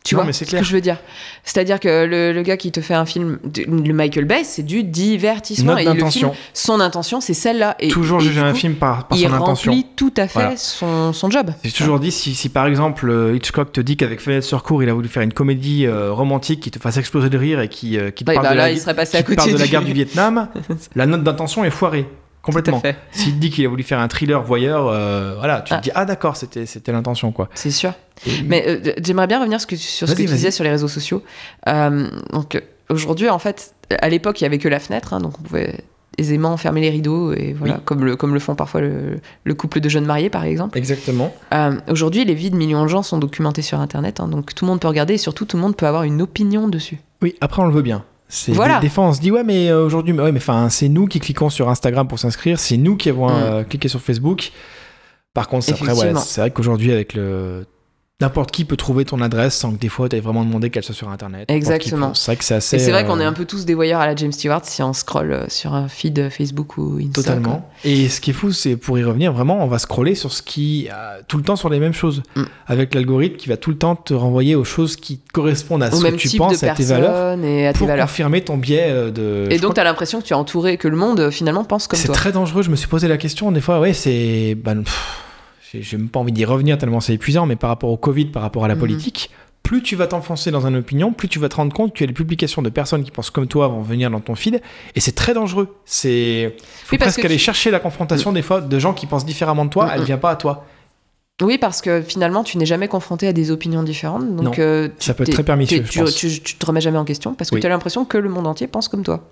Speaker 1: Tu
Speaker 2: non,
Speaker 1: vois
Speaker 2: mais c'est
Speaker 1: ce
Speaker 2: clair.
Speaker 1: que je veux dire? C'est-à-dire que le, le gars qui te fait un film, le Michael Bay, c'est du divertissement. Et le
Speaker 2: d'intention.
Speaker 1: film, son intention, c'est celle-là. Et,
Speaker 2: Toujours juger un film par, par
Speaker 1: il
Speaker 2: son intention.
Speaker 1: remplit tout à fait
Speaker 2: Voilà.
Speaker 1: son, son job.
Speaker 2: J'ai toujours dit, si, si par exemple euh, Hitchcock te dit qu'avec Fenêtre sur cour, il a voulu faire une comédie euh, romantique qui te fasse exploser de rire et qui, euh, qui te
Speaker 1: Ouais,
Speaker 2: parle,
Speaker 1: bah
Speaker 2: de,
Speaker 1: là,
Speaker 2: la,
Speaker 1: il serait passé
Speaker 2: qui
Speaker 1: à
Speaker 2: te
Speaker 1: côté
Speaker 2: parle de la
Speaker 1: du-
Speaker 2: guerre du [LAUGHS] Vietnam, la note d'intention est foirée.
Speaker 1: Tout à
Speaker 2: Complètement.
Speaker 1: fait.
Speaker 2: S'il te dit qu'il a voulu faire un thriller voyeur, euh, voilà, tu
Speaker 1: Ah.
Speaker 2: te dis, ah d'accord, c'était c'était l'intention, quoi.
Speaker 1: C'est sûr.
Speaker 2: Et-
Speaker 1: Mais euh, j'aimerais bien revenir sur ce que tu disais sur les réseaux sociaux. Euh, donc aujourd'hui, en fait, à l'époque, il y avait que la fenêtre, hein, donc on pouvait aisément fermer les rideaux et voilà,
Speaker 2: Oui.
Speaker 1: comme, le, comme le font parfois le, le couple de jeunes mariés, par exemple.
Speaker 2: Exactement.
Speaker 1: Aujourd'hui, les vies de millions de gens sont documentées sur Internet, hein, donc tout le monde peut regarder et surtout tout le monde peut avoir une opinion dessus.
Speaker 2: Oui, après on le veut bien. C'est
Speaker 1: Voilà.
Speaker 2: des, des fois on se dit ouais mais euh, aujourd'hui mais ouais mais enfin c'est nous qui cliquons sur Instagram pour s'inscrire, c'est nous qui avons
Speaker 1: Mm.
Speaker 2: euh, cliqué sur Facebook. Par contre après c'est vrai qu'aujourd'hui avec le n'importe qui peut trouver ton adresse sans que des fois tu aies vraiment demandé qu'elle soit sur internet.
Speaker 1: Exactement.
Speaker 2: C'est vrai que c'est assez
Speaker 1: Et c'est vrai
Speaker 2: euh,
Speaker 1: qu'on est un peu tous des voyeurs à la James Stewart si on scrolle euh, sur un feed Facebook ou Insta. quoi.
Speaker 2: Totalement. Et ce qui est fou, c'est pour y revenir, vraiment, on va scroller sur ce qui. euh, tout le temps sur les mêmes choses.
Speaker 1: Mm.
Speaker 2: Avec l'algorithme qui va tout le temps te renvoyer aux choses qui correspondent à
Speaker 1: Au
Speaker 2: ce que tu penses, à tes valeurs,
Speaker 1: et à tes
Speaker 2: pour
Speaker 1: valeurs.
Speaker 2: confirmer ton biais euh, de.
Speaker 1: Et
Speaker 2: je
Speaker 1: donc, tu as l'impression que tu es entouré, que le monde euh, finalement pense comme
Speaker 2: C'est
Speaker 1: toi.
Speaker 2: très dangereux, je me suis posé la question, des fois, ouais, c'est. ben, pff, j'ai- même pas envie d'y revenir tellement c'est épuisant, mais par rapport au Covid, par rapport à la
Speaker 1: Mhm.
Speaker 2: politique, plus tu vas t'enfoncer dans une opinion, plus tu vas te rendre compte que les publications de personnes qui pensent comme toi vont venir dans ton feed, et c'est très dangereux. C'est. Faut
Speaker 1: Oui, parce
Speaker 2: presque
Speaker 1: que
Speaker 2: aller
Speaker 1: tu-
Speaker 2: chercher la confrontation des fois de gens qui pensent différemment de toi, elle vient pas à toi.
Speaker 1: Oui, parce que finalement, tu n'es jamais confronté à des opinions différentes. Donc,
Speaker 2: Non.
Speaker 1: euh, tu
Speaker 2: Ça peut être très pernicieux,
Speaker 1: t'es-
Speaker 2: je
Speaker 1: tu,
Speaker 2: pense.
Speaker 1: tu, tu te remets jamais en question parce que
Speaker 2: Oui.
Speaker 1: tu as l'impression que le monde entier pense comme toi.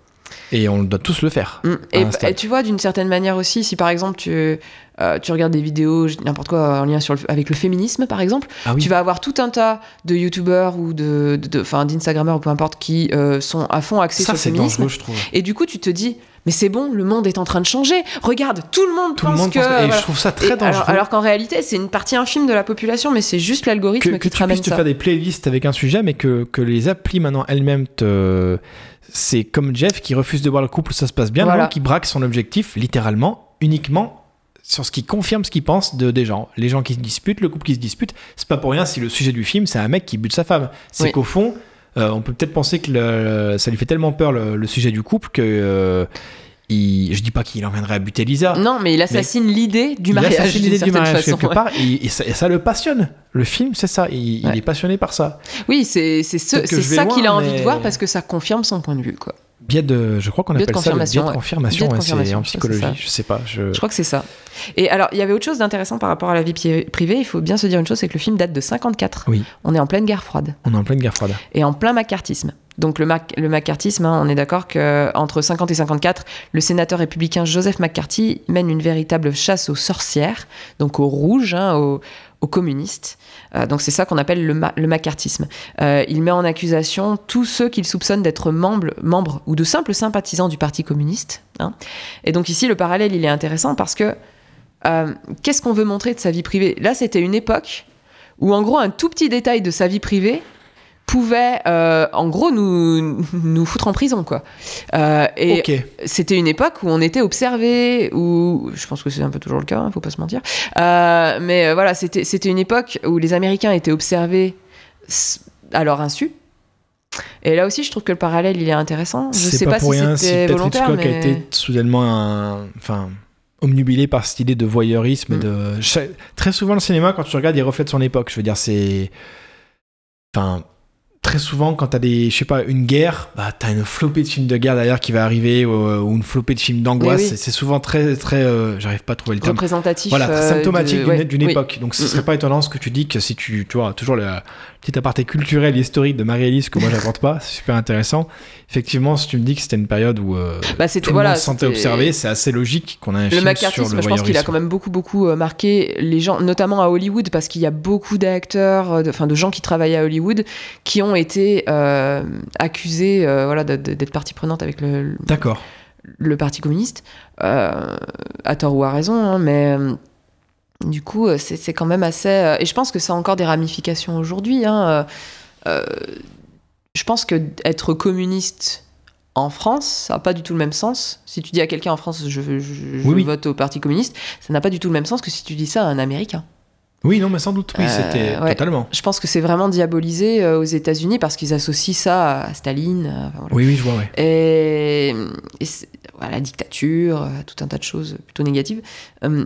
Speaker 2: Et on doit tous le faire.
Speaker 1: Mm. Et, et tu vois, d'une certaine manière aussi, si par exemple tu, euh, tu regardes des vidéos, n'importe quoi en lien sur le- avec le féminisme, par exemple,
Speaker 2: Ah oui.
Speaker 1: tu vas avoir tout un tas de youtubeurs ou de, d'instagrammeurs ou peu importe qui euh, sont à fond axés
Speaker 2: Ça,
Speaker 1: sur
Speaker 2: c'est
Speaker 1: le féminisme.
Speaker 2: dangereux, je trouve.
Speaker 1: Et du coup, tu te dis, mais c'est bon, le monde est en train de changer. Regarde, tout le monde
Speaker 2: Tout le
Speaker 1: pense
Speaker 2: monde
Speaker 1: que.
Speaker 2: pense. Et
Speaker 1: voilà.
Speaker 2: je trouve ça très
Speaker 1: Et
Speaker 2: dangereux.
Speaker 1: alors alors qu'en réalité, c'est une partie infime de la population, mais c'est juste l'algorithme
Speaker 2: que,
Speaker 1: qui
Speaker 2: que
Speaker 1: te
Speaker 2: tu
Speaker 1: ramène
Speaker 2: puisses te faire des playlists avec un sujet, mais que, que les applis maintenant elles-mêmes te. C'est comme Jeff qui refuse de voir le couple, ça se passe bien,
Speaker 1: Voilà.
Speaker 2: qui braque son objectif littéralement, uniquement sur ce qui confirme ce qu'il pense de, des gens. Les gens qui se disputent, le couple qui se dispute, c'est pas pour rien si le sujet du film c'est un mec qui bute sa femme. C'est
Speaker 1: Oui.
Speaker 2: qu'au fond, euh, on peut peut-être penser que le- ça lui fait tellement peur le, le sujet du couple que. euh, il- je dis pas qu'il en viendrait à buter Lisa.
Speaker 1: Non, mais il assassine l'idée du
Speaker 2: Il
Speaker 1: mariage.
Speaker 2: assassine
Speaker 1: d'une
Speaker 2: l'idée du mariage
Speaker 1: façon,
Speaker 2: quelque
Speaker 1: ouais.
Speaker 2: part et, et ça, et ça le passionne. Le film, c'est ça. Il, il est passionné par ça.
Speaker 1: Oui, c'est c'est ce- ça qu'il a envie
Speaker 2: mais-
Speaker 1: de voir parce que ça confirme son point de vue. Quoi.
Speaker 2: Biais de, je crois qu'on
Speaker 1: de
Speaker 2: appelle ça le biais
Speaker 1: confirmation,
Speaker 2: de
Speaker 1: ouais.
Speaker 2: confirmation.
Speaker 1: Biais de
Speaker 2: ouais,
Speaker 1: confirmation,
Speaker 2: en psychologie. Je sais pas. Je...
Speaker 1: Je crois que c'est ça. Et alors, il y avait autre chose d'intéressant par rapport à la vie privée. Il faut bien se dire une chose, c'est que le film date de 54.
Speaker 2: Oui.
Speaker 1: On est en pleine guerre froide
Speaker 2: On est en pleine guerre froide.
Speaker 1: et en plein macartisme. Donc le, mac- le macartisme, hein, on est d'accord que entre 50 et 54, le sénateur républicain Joseph McCarthy mène une véritable chasse aux sorcières, donc aux rouges, hein, aux, aux communistes. Euh, donc c'est ça qu'on appelle le, ma- le macartisme. Euh, il met en accusation tous ceux qu'il soupçonne d'être membres, membres ou de simples sympathisants du Parti communiste. hein. Et donc ici, le parallèle, il est intéressant parce que euh, qu'est-ce qu'on veut montrer de sa vie privée? Là, c'était une époque où, en gros, un tout petit détail de sa vie privée pouvait, euh, en gros, nous, nous foutre en prison, quoi. Euh, et c'était une époque où on était observé, où je pense que c'est un peu toujours le cas, hein, faut pas se mentir. Euh, mais voilà, c'était c'était une époque où les Américains étaient observés à leur insu. Et là aussi, je trouve que le parallèle, il est intéressant. Je sais
Speaker 2: pas,
Speaker 1: pas,
Speaker 2: pour
Speaker 1: si
Speaker 2: rien si
Speaker 1: c'était
Speaker 2: peut-être
Speaker 1: volontaire,
Speaker 2: Hitchcock
Speaker 1: mais...
Speaker 2: a été soudainement un, enfin, omnubilé par cette idée de voyeurisme. et
Speaker 1: Mm.
Speaker 2: de... Très souvent, le cinéma, quand tu regardes, il reflète son époque. Je veux dire, c'est. Enfin. Très souvent, quand t'as des, je sais pas, une guerre, bah t'as une flopée de films de guerre derrière qui va arriver, ou, ou une flopée de films d'angoisse.
Speaker 1: Oui.
Speaker 2: C'est- souvent très, très, euh, j'arrive pas à trouver le terme.
Speaker 1: représentatif.
Speaker 2: Voilà, très
Speaker 1: euh,
Speaker 2: symptomatique d'une
Speaker 1: ouais, oui.
Speaker 2: époque. Donc ce serait pas étonnant ce que tu dis que si tu, tu vois, toujours la petite aparté culturelle et historique de Marie-Élise que moi j'apporte pas, c'est super intéressant. Effectivement, si tu me dis que c'était une période où euh,
Speaker 1: Bah,
Speaker 2: tout le
Speaker 1: voilà,
Speaker 2: monde se sentait observé, c'est assez logique qu'on a un
Speaker 1: Le
Speaker 2: film sur le
Speaker 1: je pense qu'il a quand même beaucoup, beaucoup euh, marqué les gens, notamment à Hollywood, parce qu'il y a beaucoup d'acteurs, euh, de- enfin de, gens qui travaillaient à Hollywood, qui ont été euh, accusés euh, voilà, d'être partie prenante avec le,
Speaker 2: D'accord.
Speaker 1: le Parti communiste, euh, à tort ou à raison, hein, mais du coup, c'est quand même assez. et je pense que ça a encore des ramifications aujourd'hui. hein, euh, je pense que être communiste en France, ça n'a pas du tout le même sens. Si tu dis à quelqu'un en France, je, je- je
Speaker 2: Oui, oui.
Speaker 1: vote au Parti communiste, ça n'a pas du tout le même sens que si tu dis ça à un Américain.
Speaker 2: Oui, non, mais sans doute, oui,
Speaker 1: Euh,
Speaker 2: c'était
Speaker 1: ouais.
Speaker 2: totalement.
Speaker 1: Je pense que c'est vraiment diabolisé euh, aux États-Unis parce qu'ils associent ça à Staline. euh, enfin, voilà.
Speaker 2: Oui, oui, je vois, ouais.
Speaker 1: Et, voilà, la dictature, euh, tout un tas de choses plutôt négatives.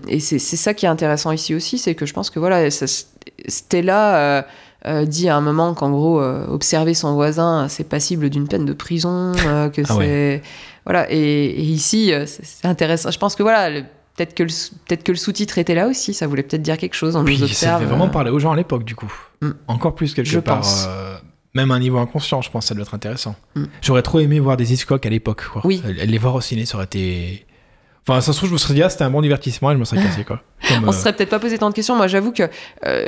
Speaker 1: Et c'est ça qui est intéressant ici aussi, c'est que je pense que voilà, ça- Stella euh, euh, dit à un moment qu'en gros, observer son voisin, c'est passible d'une peine de prison, que
Speaker 2: Ah
Speaker 1: c'est
Speaker 2: ouais.
Speaker 1: voilà. Et, et ici, c'est c'est intéressant. Je pense que voilà. le- Peut-être que, le, peut-être que le sous-titre était là aussi, ça voulait peut-être dire quelque chose. On
Speaker 2: Puis
Speaker 1: nous
Speaker 2: ça
Speaker 1: observe.
Speaker 2: devait vraiment
Speaker 1: euh,
Speaker 2: parler aux gens à l'époque, du coup.
Speaker 1: Mm.
Speaker 2: Encore plus quelque
Speaker 1: Je
Speaker 2: part.
Speaker 1: pense.
Speaker 2: euh, même à un niveau inconscient, je pense que ça doit être intéressant.
Speaker 1: Mm.
Speaker 2: J'aurais trop aimé voir des Hitchcock à l'époque, quoi.
Speaker 1: Oui.
Speaker 2: Les voir au ciné, ça aurait été. Enfin, ça se trouve, je me serais dit, ah, c'était un bon divertissement et je me serais cassé, quoi. [LAUGHS] Comme,
Speaker 1: On
Speaker 2: euh,
Speaker 1: se serait peut-être pas posé tant de questions. Moi, j'avoue que euh,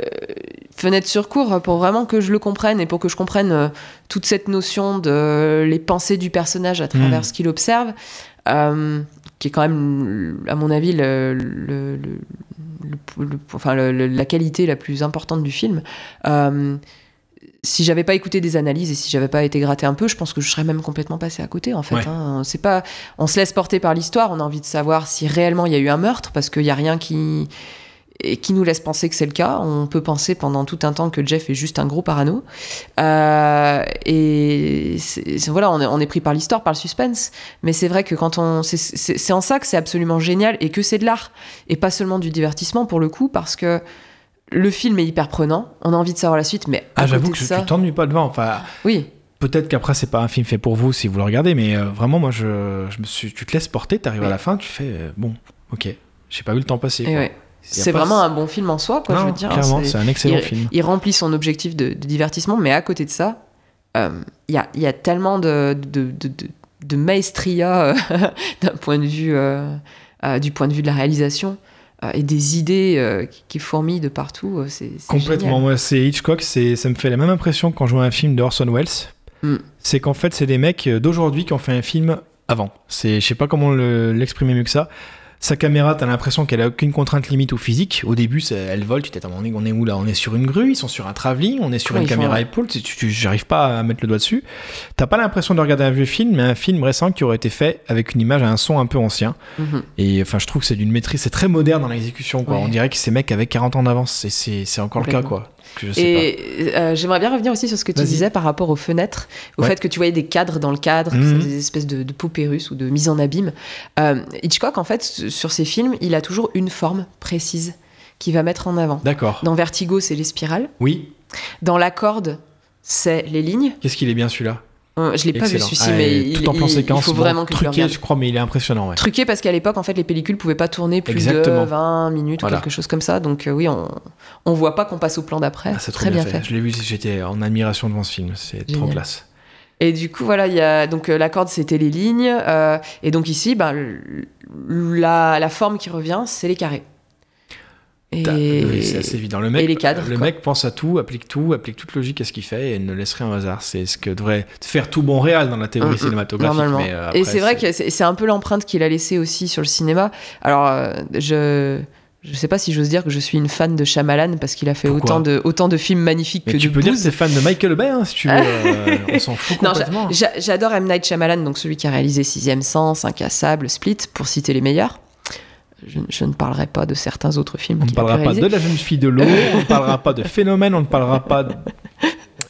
Speaker 1: fenêtre sur cours, pour vraiment que je le comprenne et pour que je comprenne euh, toute cette notion de les pensées du personnage à travers
Speaker 2: Mm.
Speaker 1: ce qu'il observe, euh, qui est quand même, à mon avis, le, le- le- le- le- enfin, le- le- la qualité la plus importante du film. Euh, si j'avais pas écouté des analyses et si j'avais pas été gratté un peu, je pense que je serais même complètement passé à côté en fait.
Speaker 2: Ouais.
Speaker 1: hein. C'est pas, on se laisse porter par l'histoire, on a envie de savoir si réellement il y a eu un meurtre parce qu'il y a rien qui et qui nous laisse penser que c'est le cas. On peut penser pendant tout un temps que Jeff est juste un gros parano. Euh, et voilà, on est, on est pris par l'histoire, par le suspense. Mais c'est vrai que quand on, c'est- en ça que c'est absolument génial et que c'est de l'art et pas seulement du divertissement pour le coup, parce que le film est hyper prenant. On a envie de savoir la suite, mais
Speaker 2: Ah, j'avoue que
Speaker 1: ça,
Speaker 2: tu t'ennuies pas devant. Enfin,
Speaker 1: oui,
Speaker 2: peut-être qu'après, c'est pas un film fait pour vous si vous le regardez, mais euh, vraiment, moi, je, je me suis, tu te laisses porter, t'arrives
Speaker 1: Oui.
Speaker 2: à la fin, tu fais, euh, bon, ok, j'ai pas vu le temps passer.
Speaker 1: et
Speaker 2: quoi.
Speaker 1: ouais. C'est vraiment un bon film en soi, quoi.
Speaker 2: Non,
Speaker 1: je veux dire,
Speaker 2: clairement,
Speaker 1: c'est-
Speaker 2: un excellent
Speaker 1: il,
Speaker 2: film.
Speaker 1: il remplit son objectif de, de divertissement, mais à côté de ça, euh, il y, a, y a tellement de, de, maestria euh, [LAUGHS] d'un point de vue, euh, du point de vue de la réalisation et des idées euh, qui, fourmillent de partout. C'est
Speaker 2: Complètement. Moi, c'est Hitchcock, ça me fait la même impression quand je vois un film de Orson Welles.
Speaker 1: Mm.
Speaker 2: C'est qu'en fait, c'est des mecs d'aujourd'hui qui ont fait un film avant. Je sais pas comment le- l'exprimer mieux que ça. Sa caméra, t'as l'impression qu'elle a aucune contrainte limite ou physique. Au début, elle vole, tu t'es on est, où là? On est sur une grue, ils sont sur un travelling, on est sur
Speaker 1: Ouais,
Speaker 2: une caméra épaule, tu, tu- j'arrive pas à mettre le doigt dessus. T'as pas l'impression de regarder un vieux film, mais un film récent qui aurait été fait avec une image à un son un peu ancien.
Speaker 1: Mhm.
Speaker 2: Et enfin, je trouve que c'est d'une maîtrise, c'est très moderne dans l'exécution. quoi.
Speaker 1: Ouais.
Speaker 2: On dirait que ces mecs avaient 40 ans d'avance. Et c'est, c'est encore le cas, quoi. Que je sais
Speaker 1: Et euh, j'aimerais bien revenir aussi sur ce que tu disais par rapport aux fenêtres, au
Speaker 2: Ouais.
Speaker 1: fait que tu voyais des cadres dans le cadre,
Speaker 2: Mhm.
Speaker 1: des espèces de, de poupées russes ou de mise en abîme. Euh, Hitchcock, en fait, sur ses films, il a toujours une forme précise qu'il va mettre en avant.
Speaker 2: D'accord.
Speaker 1: Dans Vertigo, c'est les spirales.
Speaker 2: Oui.
Speaker 1: Dans La Corde, c'est les lignes.
Speaker 2: Qu'est-ce qu'il est bien celui-là?
Speaker 1: Euh, Je l'ai pas vu celui-ci,
Speaker 2: Ah,
Speaker 1: mais
Speaker 2: et
Speaker 1: il,
Speaker 2: tout en plan
Speaker 1: il-
Speaker 2: séquence.
Speaker 1: il faut
Speaker 2: bon,
Speaker 1: vraiment que tu le
Speaker 2: truqué,
Speaker 1: regardes.
Speaker 2: je crois, mais il est impressionnant. Ouais.
Speaker 1: Truqué parce qu'à l'époque, en fait, les pellicules pouvaient pas tourner plus
Speaker 2: Exactement.
Speaker 1: de 20 minutes
Speaker 2: Voilà.
Speaker 1: ou quelque chose comme ça. Donc euh, oui, on, on voit pas qu'on passe au plan d'après.
Speaker 2: Ah, c'est
Speaker 1: Très bien fait.
Speaker 2: Je l'ai vu, j'étais en admiration devant ce film. C'est trop classe.
Speaker 1: Et du coup, voilà, il y a donc euh, la corde, c'était les lignes, euh, et donc ici, ben, la forme qui revient, c'est les carrés. Et
Speaker 2: oui, c'est assez évident. Le mec,
Speaker 1: et les cadres,
Speaker 2: le
Speaker 1: quoi.
Speaker 2: mec pense à tout, applique tout, applique toute logique à ce qu'il fait et ne laisse rien au hasard. C'est ce que devrait faire tout bon réel dans la théorie
Speaker 1: Mm, mm,
Speaker 2: cinématographique.
Speaker 1: normalement.
Speaker 2: mais, euh,
Speaker 1: et c'est vrai que c'est un peu l'empreinte qu'il a laissée aussi sur le cinéma. Alors, euh, je je sais pas si j'ose dire que je suis une fan de Shyamalan parce qu'il a fait
Speaker 2: Pourquoi
Speaker 1: autant de autant de films magnifiques
Speaker 2: Mais
Speaker 1: que
Speaker 2: tu
Speaker 1: de
Speaker 2: peux dire que c'est fan de Michael Bay, hein, si tu veux. euh, [LAUGHS] on s'en fout complètement.
Speaker 1: j'a- j'adore M. Night Shyamalan, donc celui qui a réalisé Sixième Sens, Incassable, Split, pour citer les meilleurs. Je, je ne parlerai pas de certains autres films
Speaker 2: On ne parlera pas de la jeune fille de l'eau, on ne parlera pas de [LAUGHS] phénomène, on ne parlera pas.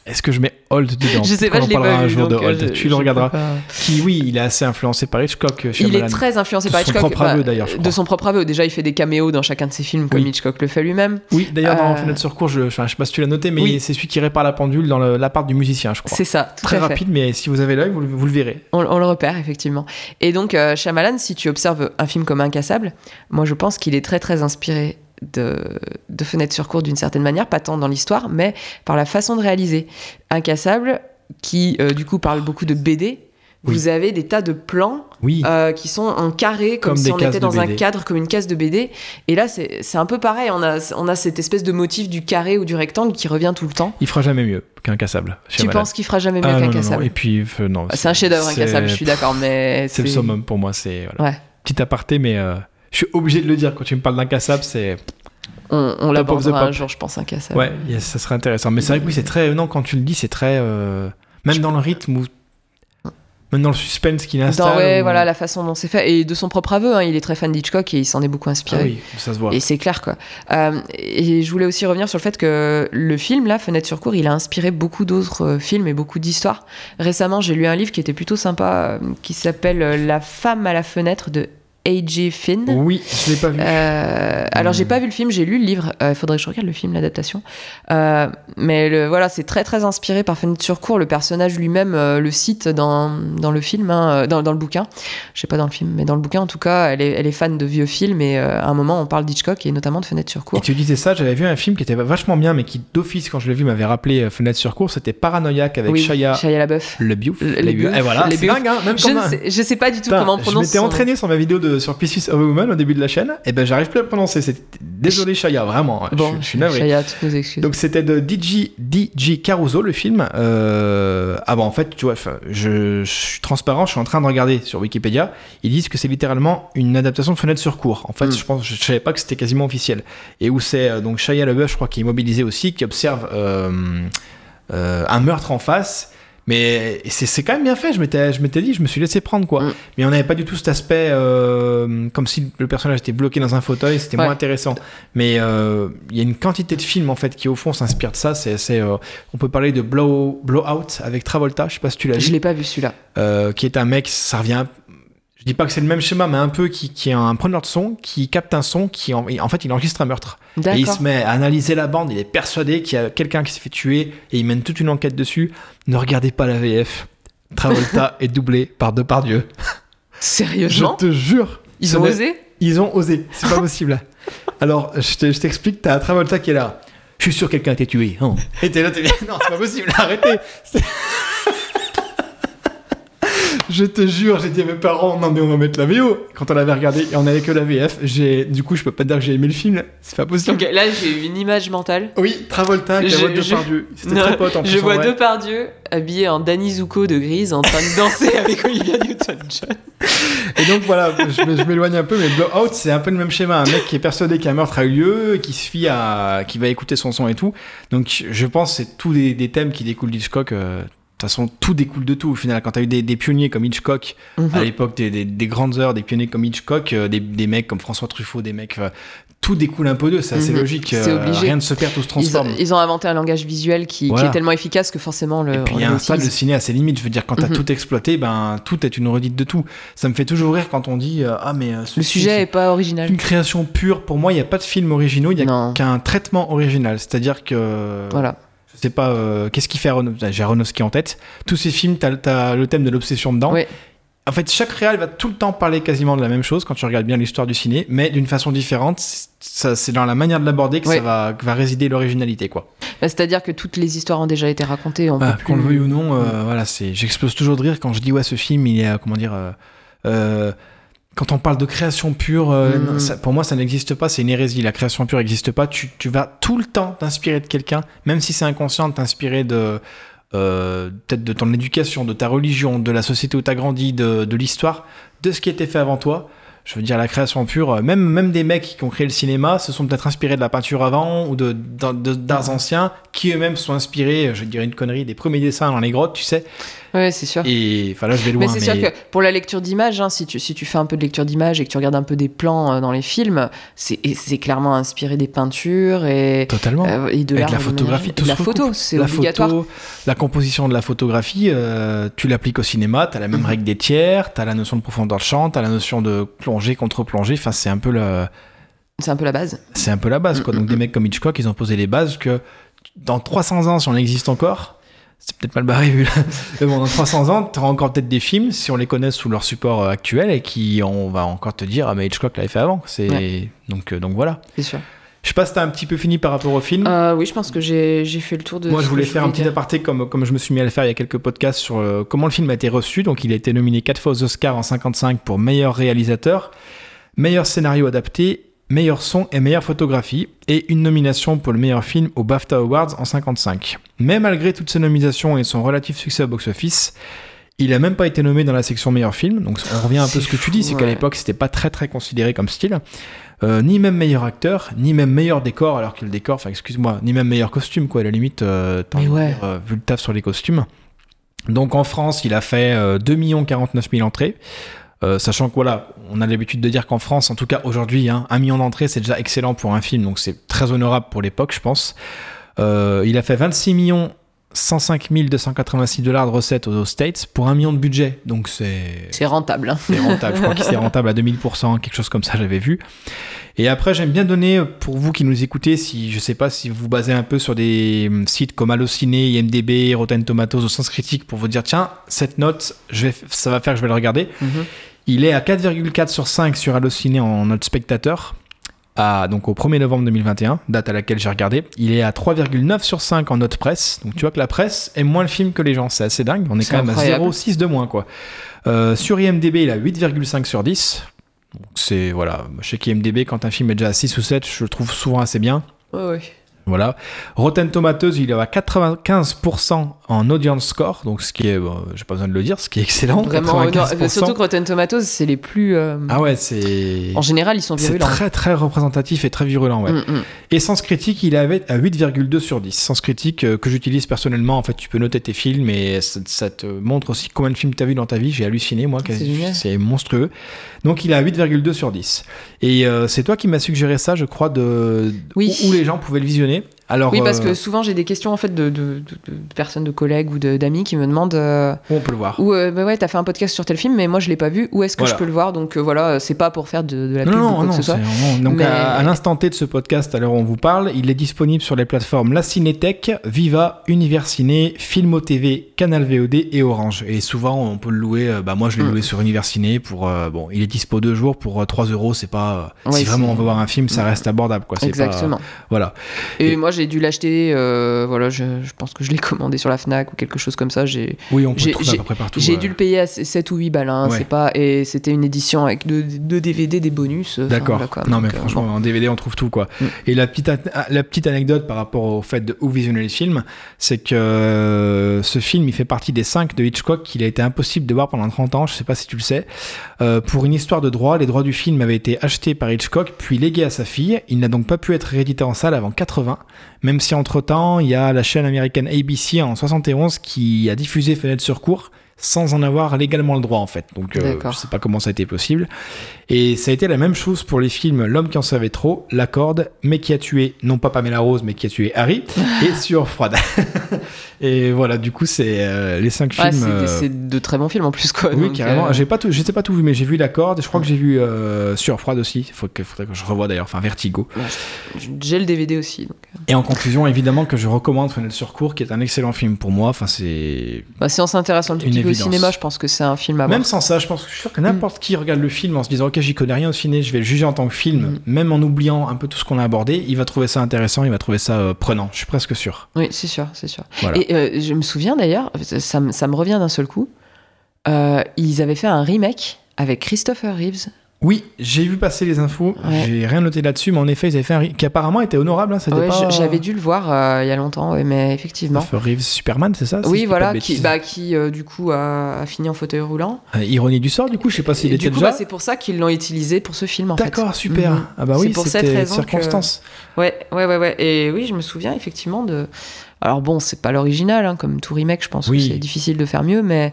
Speaker 2: Est-ce que je mets Holt dedans
Speaker 1: Je sais pas,
Speaker 2: qu'on
Speaker 1: je l'ai
Speaker 2: un jour de
Speaker 1: donc, euh,
Speaker 2: Holt,
Speaker 1: je-
Speaker 2: tu
Speaker 1: je
Speaker 2: le regarderas. Qui, oui, il est assez influencé par Hitchcock,
Speaker 1: Il est très influencé
Speaker 2: De
Speaker 1: par
Speaker 2: son
Speaker 1: Hitchcock.
Speaker 2: propre aveu, d'ailleurs, je
Speaker 1: de son propre aveu. Déjà, il fait des caméos dans chacun de ses films, comme
Speaker 2: Oui.
Speaker 1: Hitchcock le fait lui-même.
Speaker 2: Oui, d'ailleurs, dans
Speaker 1: Euh,
Speaker 2: Fenêtre sur cours, je ne sais pas si tu l'as noté, mais
Speaker 1: Oui.
Speaker 2: c'est celui qui répare la pendule dans l'appart du musicien, je crois.
Speaker 1: C'est ça, tout
Speaker 2: Très
Speaker 1: fait.
Speaker 2: rapide, mais si vous avez l'œil, vous, le- vous le verrez.
Speaker 1: On, on le repère, effectivement. Et donc, euh, Shyamalan, si tu observes un film comme Incassable, moi, je pense qu'il est très, très inspiré de, de Fenêtre sur cour d'une certaine manière, pas tant dans l'histoire, mais par la façon de réaliser. Incassable, qui, euh, du coup, parle beaucoup de BD,
Speaker 2: Oui.
Speaker 1: vous avez des tas de plans
Speaker 2: Oui,
Speaker 1: euh, qui sont en carré, comme,
Speaker 2: Comme
Speaker 1: si on était dans un cadre, comme une case de BD. Et là, c'est un peu pareil. On a, on a cette espèce de motif du carré ou du rectangle qui revient tout le temps.
Speaker 2: il fera jamais mieux qu'un cassable.
Speaker 1: Tu penses qu'il fera jamais mieux
Speaker 2: ah,
Speaker 1: qu'Incassable
Speaker 2: Et puis, euh, non.
Speaker 1: C'est un chef-d'œuvre, Incassable, je suis d'accord, mais [LAUGHS]
Speaker 2: C'est le summum pour moi. C'est voilà.
Speaker 1: Ouais.
Speaker 2: petit aparté, mais euh, je suis obligé de le dire quand tu me parles d'incassable. C'est
Speaker 1: On, on l'abordera un jour, je pense, Incassable.
Speaker 2: ouais, yes, ça serait intéressant. Mais c'est vrai que oui, c'est très non quand tu le dis, c'est très euh, même dans le rythme où Même dans le suspense qu'il
Speaker 1: Dans,
Speaker 2: installe.
Speaker 1: ouais,
Speaker 2: ou-
Speaker 1: voilà, la façon dont c'est fait. Et de son propre aveu, hein, il est très fan d'Hitchcock et il s'en est beaucoup
Speaker 2: Ah
Speaker 1: inspiré.
Speaker 2: oui, ça se voit.
Speaker 1: Et c'est clair, quoi. Euh, et je voulais aussi revenir sur le fait que le film, là, Fenêtre sur cour, il a inspiré beaucoup d'autres euh, films et beaucoup d'histoires. Récemment, j'ai lu un livre qui était plutôt sympa, euh, qui s'appelle La femme à la fenêtre de A.J. Finn.
Speaker 2: Oui, je l'ai pas vu.
Speaker 1: Euh, alors j'ai pas vu le film, j'ai lu le livre. Il faudrait que je regarde le film, l'adaptation. Euh, mais le, voilà, c'est très très inspiré par Fenêtre sur cour. Le personnage lui-même euh, le cite dans, dans le film, hein, euh, dans, dans le bouquin. Je sais pas dans le film, mais dans le bouquin en tout cas, elle est, elle est fan de vieux films et euh, à un moment on parle d'Hitchcock et notamment de Fenêtre sur
Speaker 2: Et
Speaker 1: cour.
Speaker 2: tu disais ça, j'avais vu un film qui était vachement bien, mais qui d'office, quand je l'ai vu, m'avait rappelé euh, Fenêtre sur cours. C'était Paranoïaque avec
Speaker 1: oui,
Speaker 2: Shia
Speaker 1: Shia LaBeouf.
Speaker 2: Le Biouf.
Speaker 1: Le-
Speaker 2: Biouf.
Speaker 1: Biouf,
Speaker 2: Et voilà,
Speaker 1: les
Speaker 2: c'est dingue, hein, même
Speaker 1: Je ne sais, je sais pas du tout comment on
Speaker 2: je
Speaker 1: prononce.
Speaker 2: m'étais
Speaker 1: son-
Speaker 2: entraîné sur ma vidéo de, sur Pieces of a Woman au début de la chaîne, et ben j'arrive plus à le prononcer. C'est désolé Shia, vraiment.
Speaker 1: Bon,
Speaker 2: je, je suis navré.
Speaker 1: Toutes excuses.
Speaker 2: Donc c'était de DJ, DJ Caruso le film. Euh, Ah bon en fait tu vois, je, je suis transparent, je suis en train de regarder sur Wikipédia. Ils disent que c'est littéralement une adaptation de Fenêtre sur cour. En fait
Speaker 1: Mm.
Speaker 2: je pense, je, savais pas que c'était quasiment officiel. Et où c'est euh, donc Shia LaBeouf, je crois, qui est mobilisé aussi, qui observe euh, euh, un meurtre en face. Mais c'est quand même bien fait, je m'étais je m'étais dit, je me suis laissé prendre quoi.
Speaker 1: Mm.
Speaker 2: Mais on n'avait pas du tout cet aspect euh, comme si le personnage était bloqué dans un fauteuil, c'était
Speaker 1: Ouais.
Speaker 2: moins intéressant. Mais euh, il y a une quantité de films en fait qui au fond s'inspirent de ça. C'est euh, on peut parler de Blow, Blowout avec Travolta, je sais pas si tu l'as
Speaker 1: Je
Speaker 2: vu,
Speaker 1: l'ai pas vu celui-là.
Speaker 2: qui est un mec, ça revient. Je dis pas que c'est le même schéma, mais un peu qui, qui est un preneur de son, qui capte un son, qui en, en fait il enregistre un meurtre. Et il se met à analyser la bande, il est persuadé qu'il y a quelqu'un qui s'est fait tuer et il mène toute une enquête dessus. Ne regardez pas la VF. Travolta [LAUGHS] est doublé par Depardieu. Je
Speaker 1: Sérieusement
Speaker 2: te jure.
Speaker 1: Ils ont osé
Speaker 2: Ils ont osé, c'est pas [LAUGHS] possible. Alors, je te- je t'explique, t'as Travolta qui est là. Je suis sûr que quelqu'un a été tué. hein. Et t'es là, t'es non, c'est pas possible, [LAUGHS] arrêtez. Je te jure, j'ai dit à mes parents, non mais on va mettre la VO. Quand on avait regardé et on avait que la VF, j'ai, du coup, je peux pas te dire que j'ai aimé le film, c'est pas possible.
Speaker 1: Ok, là j'ai une image mentale.
Speaker 2: Oui, Travolta,
Speaker 1: Je-
Speaker 2: Carotte
Speaker 1: je-
Speaker 2: Depardieu. C'était très pote en plus.
Speaker 1: Je
Speaker 2: en
Speaker 1: vois
Speaker 2: vrai.
Speaker 1: Depardieu habillé en Danny Zuko de Grise en train de danser [LAUGHS] avec Olivia Newton-John.
Speaker 2: Et donc voilà, je, m'é- je m'éloigne un peu, mais Blowout, c'est un peu le même schéma. Un mec qui est persuadé qu'un meurtre a eu lieu, qui se fie à. qui va écouter son son et tout. Donc je pense que c'est tous des, des thèmes qui découlent d'Hitchcock. euh, de toute façon, tout découle de tout au final. Quand t'as eu des, des pionniers comme Hitchcock,
Speaker 1: Mhm.
Speaker 2: à l'époque des, des- des grandes heures, des pionniers comme Hitchcock, euh, des, mecs comme François Truffaut, des mecs. euh, tout découle un peu d'eux, c'est assez
Speaker 1: Mhm.
Speaker 2: logique.
Speaker 1: C'est
Speaker 2: euh,
Speaker 1: obligé.
Speaker 2: Rien ne se perd, tout se
Speaker 1: Ils,
Speaker 2: transforme.
Speaker 1: ils ont inventé un langage visuel qui, est tellement efficace que forcément le.
Speaker 2: Et puis il y a un stade de ciné à ses limites. Je veux dire, quand t'as
Speaker 1: Mhm.
Speaker 2: tout exploité, ben tout est une redite de tout. Ça me fait toujours rire quand on dit euh, ah mais euh, ce
Speaker 1: Le sujet est pas original.
Speaker 2: une création pure. Pour moi, il n'y a pas de film originaux, il n'y a qu'un traitement original. C'est-à-dire que
Speaker 1: Voilà.
Speaker 2: Sais pas euh, qu'est-ce qui fait Aronofsky. J'ai Aronofsky en tête. Tous ces films, t'as as le thème de l'obsession dedans. En fait, chaque réal va tout le temps parler quasiment de la même chose quand tu regardes bien l'histoire du ciné, mais d'une façon différente. C'est- Ça, c'est dans la manière de l'aborder que ça va, que va résider l'originalité, quoi.
Speaker 1: Bah, C'est-à-dire que toutes les histoires ont déjà été racontées. On
Speaker 2: Ah,
Speaker 1: peut
Speaker 2: Qu'on le veuille ou non, euh, voilà, c'est. J'explose toujours de rire quand je dis ouais, ce film, il est euh, comment dire. euh, quand on parle de création pure, euh,
Speaker 1: Mm.
Speaker 2: ça- pour moi, ça n'existe pas. C'est une hérésie. La création pure n'existe pas. Tu, tu vas tout le temps t'inspirer de quelqu'un, même si c'est inconscient, de t'inspirer de euh, peut-être de ton éducation, de ta religion, de la société où tu as grandi, de, de l'histoire, de ce qui était fait avant toi. Je veux dire, la création pure, euh, même, même des mecs qui ont créé le cinéma se sont peut-être inspirés de la peinture avant ou de, d'arts anciens qui eux-mêmes sont inspirés, je dirais une connerie, des premiers dessins dans les grottes, tu sais.
Speaker 1: Ouais, c'est sûr.
Speaker 2: Et enfin là, je vais loin.
Speaker 1: Mais c'est sûr que pour la lecture d'images, hein, si, tu, si tu fais un peu de lecture d'images et que tu regardes un peu des plans euh, dans les films, c'est clairement inspiré des peintures et,
Speaker 2: Totalement.
Speaker 1: euh, et de
Speaker 2: Avec la photographie, tout
Speaker 1: de la photo, c'est
Speaker 2: la
Speaker 1: obligatoire.
Speaker 2: photo, la composition de la photographie, euh, tu l'appliques au cinéma, tu as la même règle des tiers, tu as la notion de profondeur de champ, tu as la notion de plongée, contre-plongée, enfin c'est un peu le,
Speaker 1: C'est un peu la base.
Speaker 2: c'est un peu la base quoi.
Speaker 1: Mhm,
Speaker 2: Donc des mecs comme Hitchcock, ils ont posé les bases que dans 300 ans si on existe encore, c'est peut-être mal barré vu là. Mais bon, dans 300 ans, tu auras encore peut-être des films si on les connaît sous leur support euh, actuel et qui on va encore te dire ah mais Hitchcock l'avait fait avant. C'est donc euh, donc voilà.
Speaker 1: C'est sûr.
Speaker 2: Je sais pas si t'as un petit peu fini par rapport au film.
Speaker 1: Euh, oui, je pense que j'ai j'ai fait le tour de.
Speaker 2: Moi, je voulais faire un petit aparté comme, comme je me suis mis à le faire il y a quelques podcasts sur comment le film a été reçu. Donc, il a été nominé quatre fois aux Oscars en 55 pour meilleur réalisateur, meilleur scénario adapté, meilleur son et meilleure photographie, et une nomination pour le meilleur film aux BAFTA Awards en 55. Mais malgré toutes ces nominations et son relatif succès au box-office, il a même pas été nommé dans la section meilleur film. Donc, on revient un peu à ce que tu dis, c'est qu'à l'époque, c'était pas très très considéré comme style. Euh, ni même meilleur acteur, ni même meilleur décor, alors que le décor, enfin excuse-moi, ni même meilleur costume, quoi, à la limite, euh,
Speaker 1: ouais.
Speaker 2: dire, euh, vu le taf sur les costumes. Donc en France, il a fait euh, 2 49 000 entrées. Euh, sachant que voilà, on a l'habitude de dire qu'en France, en tout cas aujourd'hui, hein, un million d'entrées, c'est déjà excellent pour un film, donc c'est très honorable pour l'époque, je pense. Euh, il a fait 26 millions 105 286 dollars de recettes aux States pour un million de budget, donc c'est
Speaker 1: C'est rentable. hein.
Speaker 2: c'est rentable. Je crois qu'il c'est rentable à 2000%, quelque chose comme ça, j'avais vu. Et après, j'aime bien donner, pour vous qui nous écoutez, si je sais pas si vous vous basez un peu sur des hum, sites comme Allociné, IMDB, Rotten Tomatoes au sens critique pour vous dire, tiens, cette note, je vais, ça va faire que je vais le regarder.
Speaker 1: Mhm.
Speaker 2: Il est à 4,4 sur 5 sur Allociné en note spectateur. À, donc au 1er novembre 2021, date à laquelle j'ai regardé, il est à 3,9 sur 5 en note presse. Donc tu vois que la presse aime moins le film que les gens, c'est assez dingue. On est,
Speaker 1: C'est
Speaker 2: quand même à 0,6 de moins quoi. Euh, sur IMDB, il a 8,5 sur 10. Donc, C'est voilà, chez IMDB, quand un film est déjà à 6 ou 7, je le trouve souvent assez bien.
Speaker 1: Ouais, ouais.
Speaker 2: Voilà. Rotten Tomatoes, il est à 95% en audience score, donc ce qui est, bon, j'ai pas besoin de le dire, ce qui est excellent.
Speaker 1: Vraiment,
Speaker 2: 95%.
Speaker 1: non, surtout que Rotten Tomatoes, c'est les plus. euh,
Speaker 2: Ah ouais, c'est.
Speaker 1: En général, ils sont
Speaker 2: C'est
Speaker 1: virulents.
Speaker 2: très très représentatif et très virulent, ouais.
Speaker 1: Mm, mm.
Speaker 2: Et Sens Critique, il avait à 8,2 sur 10. Sens Critique euh, que j'utilise personnellement, en fait, tu peux noter tes films et ça, ça te montre aussi combien de films tu as vu dans ta vie. J'ai halluciné, moi,
Speaker 1: C'est génial.
Speaker 2: c'est monstrueux. Donc il est à 8,2 sur 10. Et euh, c'est toi qui m'as suggéré ça, je crois, de
Speaker 1: Oui.
Speaker 2: où, où les gens pouvaient le visionner. Alors,
Speaker 1: Oui, parce
Speaker 2: euh,
Speaker 1: que souvent j'ai des questions en fait de, de- de- de personnes, de collègues ou d'amis qui me demandent euh,
Speaker 2: où on peut le voir.
Speaker 1: ou euh, bah ouais, t'as fait un podcast sur tel film, mais moi je l'ai pas vu. Où est-ce que
Speaker 2: Voilà.
Speaker 1: je peux le voir? Donc euh, voilà, c'est pas pour faire de, la pub
Speaker 2: Non,
Speaker 1: ou
Speaker 2: non,
Speaker 1: quoi
Speaker 2: non,
Speaker 1: que ce soit.
Speaker 2: vraiment- Donc
Speaker 1: Mais-
Speaker 2: à, à l'instant T de ce podcast, à l'heure où on vous parle, il est disponible sur les plateformes La Cinétech, Viva, Univers Ciné, Filmo TV, Canal VOD et Orange. Et souvent, on peut le louer. euh, Bah moi, je l'ai
Speaker 1: Mm.
Speaker 2: loué sur Univers Ciné pour. bon, il est dispo deux jours pour euh, 3 euros. C'est pas.
Speaker 1: Ouais,
Speaker 2: si vraiment on veut voir un film, ça
Speaker 1: Mm.
Speaker 2: reste abordable, quoi. Pas-
Speaker 1: Exactement.
Speaker 2: voilà.
Speaker 1: Et,
Speaker 2: Et-
Speaker 1: moi j'ai dû l'acheter. euh, voilà, je, je pense que je l'ai commandé sur la Fnac ou quelque chose comme ça. J'ai
Speaker 2: Oui, on peut
Speaker 1: J'ai-
Speaker 2: le à peu près partout.
Speaker 1: j'ai
Speaker 2: euh.
Speaker 1: dû le payer à 7 ou 8 balles. hein,
Speaker 2: Ouais.
Speaker 1: C'est pas et c'était une édition avec deux, deux DVD, des bonus.
Speaker 2: D'accord.
Speaker 1: voilà, quoi.
Speaker 2: non, mais
Speaker 1: Donc, euh,
Speaker 2: franchement,
Speaker 1: bon.
Speaker 2: en DVD, on trouve tout, quoi.
Speaker 1: Mm.
Speaker 2: Et la petite, an- la petite anecdote par rapport au fait de où visionner les films, c'est que euh, ce film, il fait partie des 5 de Hitchcock qu'il a été impossible de voir pendant 30 ans. Je sais pas si tu le sais. Euh, pour une histoire de droit, les droits du film avaient été achetés par Hitchcock, puis légués à sa fille. Il n'a donc pas pu être réédité en salle avant 80. Même si entre-temps, il y a la chaîne américaine ABC en 71 qui a diffusé Fenêtre sur cours sans en avoir légalement le droit en fait. Donc euh, je sais pas comment ça a été possible. Et ça a été la même chose pour les films L'homme qui en savait trop, La corde, mais qui a tué non pas Pamela Rose, mais qui a tué Harry, [LAUGHS] et Sur froide. [LAUGHS] et voilà, du coup c'est euh, les cinq
Speaker 1: Ouais,
Speaker 2: films.
Speaker 1: c'est
Speaker 2: euh,
Speaker 1: c'est de très bons films en plus quoi.
Speaker 2: oui, carrément.
Speaker 1: euh,
Speaker 2: J'ai pas tout, j'étais pas tout vu, mais j'ai vu La corde. Et je crois que j'ai vu Sur froide aussi. Il faut que, faudrait que je revoie d'ailleurs. Enfin, Vertigo.
Speaker 1: J'ai le DVD aussi. donc.
Speaker 2: Et en conclusion, évidemment que je recommande Fenêtre sur cours, qui est un excellent film pour moi. Enfin, c'est
Speaker 1: Bah, s'intéresse au cinéma, je pense que c'est un film à voir.
Speaker 2: Même sans ça, je pense que je suis sûr que n'importe qui regarde le film en se disant ok j'y connais rien au ciné, je vais le juger en tant que film,
Speaker 1: Mm.
Speaker 2: même en oubliant un peu tout ce qu'on a abordé, il va trouver ça intéressant, il va trouver ça euh, prenant. Je suis presque sûr.
Speaker 1: Oui, c'est sûr, c'est sûr.
Speaker 2: Voilà.
Speaker 1: Et euh, je me souviens d'ailleurs, ça, me- ça me revient d'un seul coup, euh, ils avaient fait un remake avec Christopher Reeves.
Speaker 2: Oui, j'ai vu passer les infos,
Speaker 1: Ouais.
Speaker 2: j'ai rien noté là-dessus, mais en effet ils avaient fait un qui apparemment était honorable. Hein,
Speaker 1: Ouais,
Speaker 2: pas...
Speaker 1: J'avais dû le voir euh, il y a longtemps, ouais, mais effectivement.
Speaker 2: Reeves Superman, c'est ça si
Speaker 1: Oui, voilà, qui, bah, qui euh, du coup a, a fini en fauteuil roulant.
Speaker 2: Euh, ironie du sort, du coup, je sais pas s'il
Speaker 1: Et
Speaker 2: était
Speaker 1: coup,
Speaker 2: déjà.
Speaker 1: bah, c'est pour ça qu'ils l'ont utilisé pour ce film en fait.
Speaker 2: D'accord, super.
Speaker 1: Mhm.
Speaker 2: Ah bah
Speaker 1: C'est
Speaker 2: oui,
Speaker 1: pour cette
Speaker 2: c'était
Speaker 1: raison que-
Speaker 2: circonstance.
Speaker 1: Ouais, ouais, ouais, ouais. Et oui, je me souviens effectivement de. Alors bon, c'est pas l'original, hein, comme tout remake, je pense
Speaker 2: Oui.
Speaker 1: que c'est difficile de faire mieux, mais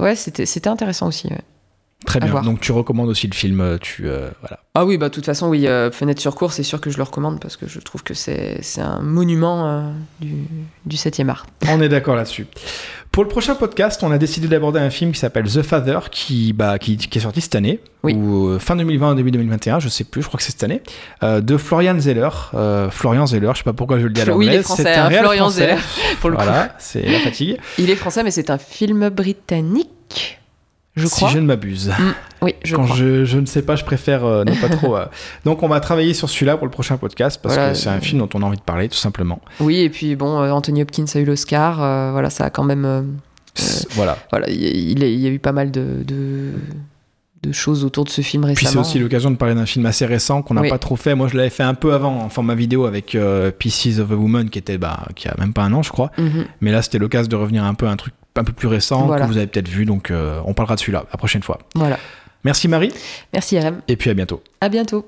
Speaker 1: ouais, c'était c'était intéressant aussi. ouais.
Speaker 2: Très bien.
Speaker 1: voir.
Speaker 2: Donc tu recommandes aussi le film, euh, tu euh, voilà.
Speaker 1: Ah oui, bah de toute façon, oui, euh, Fenêtre sur cours, c'est sûr que je le recommande parce que je trouve que c'est un monument euh, du, du 7e art. [LAUGHS]
Speaker 2: On est d'accord là-dessus. Pour le prochain podcast, on a décidé d'aborder un film qui s'appelle The Father, qui, bah, qui, qui est sorti cette année,
Speaker 1: Oui.
Speaker 2: ou fin 2020 début 2021, je sais plus, je crois que c'est cette année, euh, de Florian Zeller. Euh, Florian Zeller, je sais pas pourquoi je le dis à [LAUGHS]
Speaker 1: Oui,
Speaker 2: l'anglais.
Speaker 1: il est français,
Speaker 2: un
Speaker 1: hein, Florian
Speaker 2: français.
Speaker 1: Zeller, [LAUGHS] pour le coup.
Speaker 2: Voilà, c'est la fatigue.
Speaker 1: Il est français, mais c'est un film britannique, je crois.
Speaker 2: Si je ne m'abuse.
Speaker 1: Oui, je
Speaker 2: Quand
Speaker 1: crois.
Speaker 2: je, je ne sais pas, je préfère euh, ne pas trop. euh. Donc on va travailler sur celui-là pour le prochain podcast parce
Speaker 1: Voilà.
Speaker 2: que c'est un film dont on a envie de parler tout simplement.
Speaker 1: Oui, et puis bon, euh, Anthony Hopkins a eu l'Oscar, euh, voilà, ça a quand même.
Speaker 2: Voilà.
Speaker 1: voilà, il y, a- il est- il y a eu pas mal de, de, de choses autour de ce film
Speaker 2: Puis c'est
Speaker 1: récemment.
Speaker 2: aussi l'occasion de parler d'un film assez récent qu'on n'a
Speaker 1: Oui.
Speaker 2: pas trop fait. Moi, je l'avais fait un peu avant en format vidéo avec euh, Pieces of a Woman qui était bah, qui a même pas un an, je crois.
Speaker 1: Mhm.
Speaker 2: Mais là, c'était l'occasion de revenir un peu à un truc un peu plus récent
Speaker 1: Voilà.
Speaker 2: que vous avez peut-être vu. Donc, euh, on parlera de celui-là la prochaine fois.
Speaker 1: Voilà.
Speaker 2: Merci Marie,
Speaker 1: Merci RM.
Speaker 2: et puis à bientôt.
Speaker 1: À bientôt.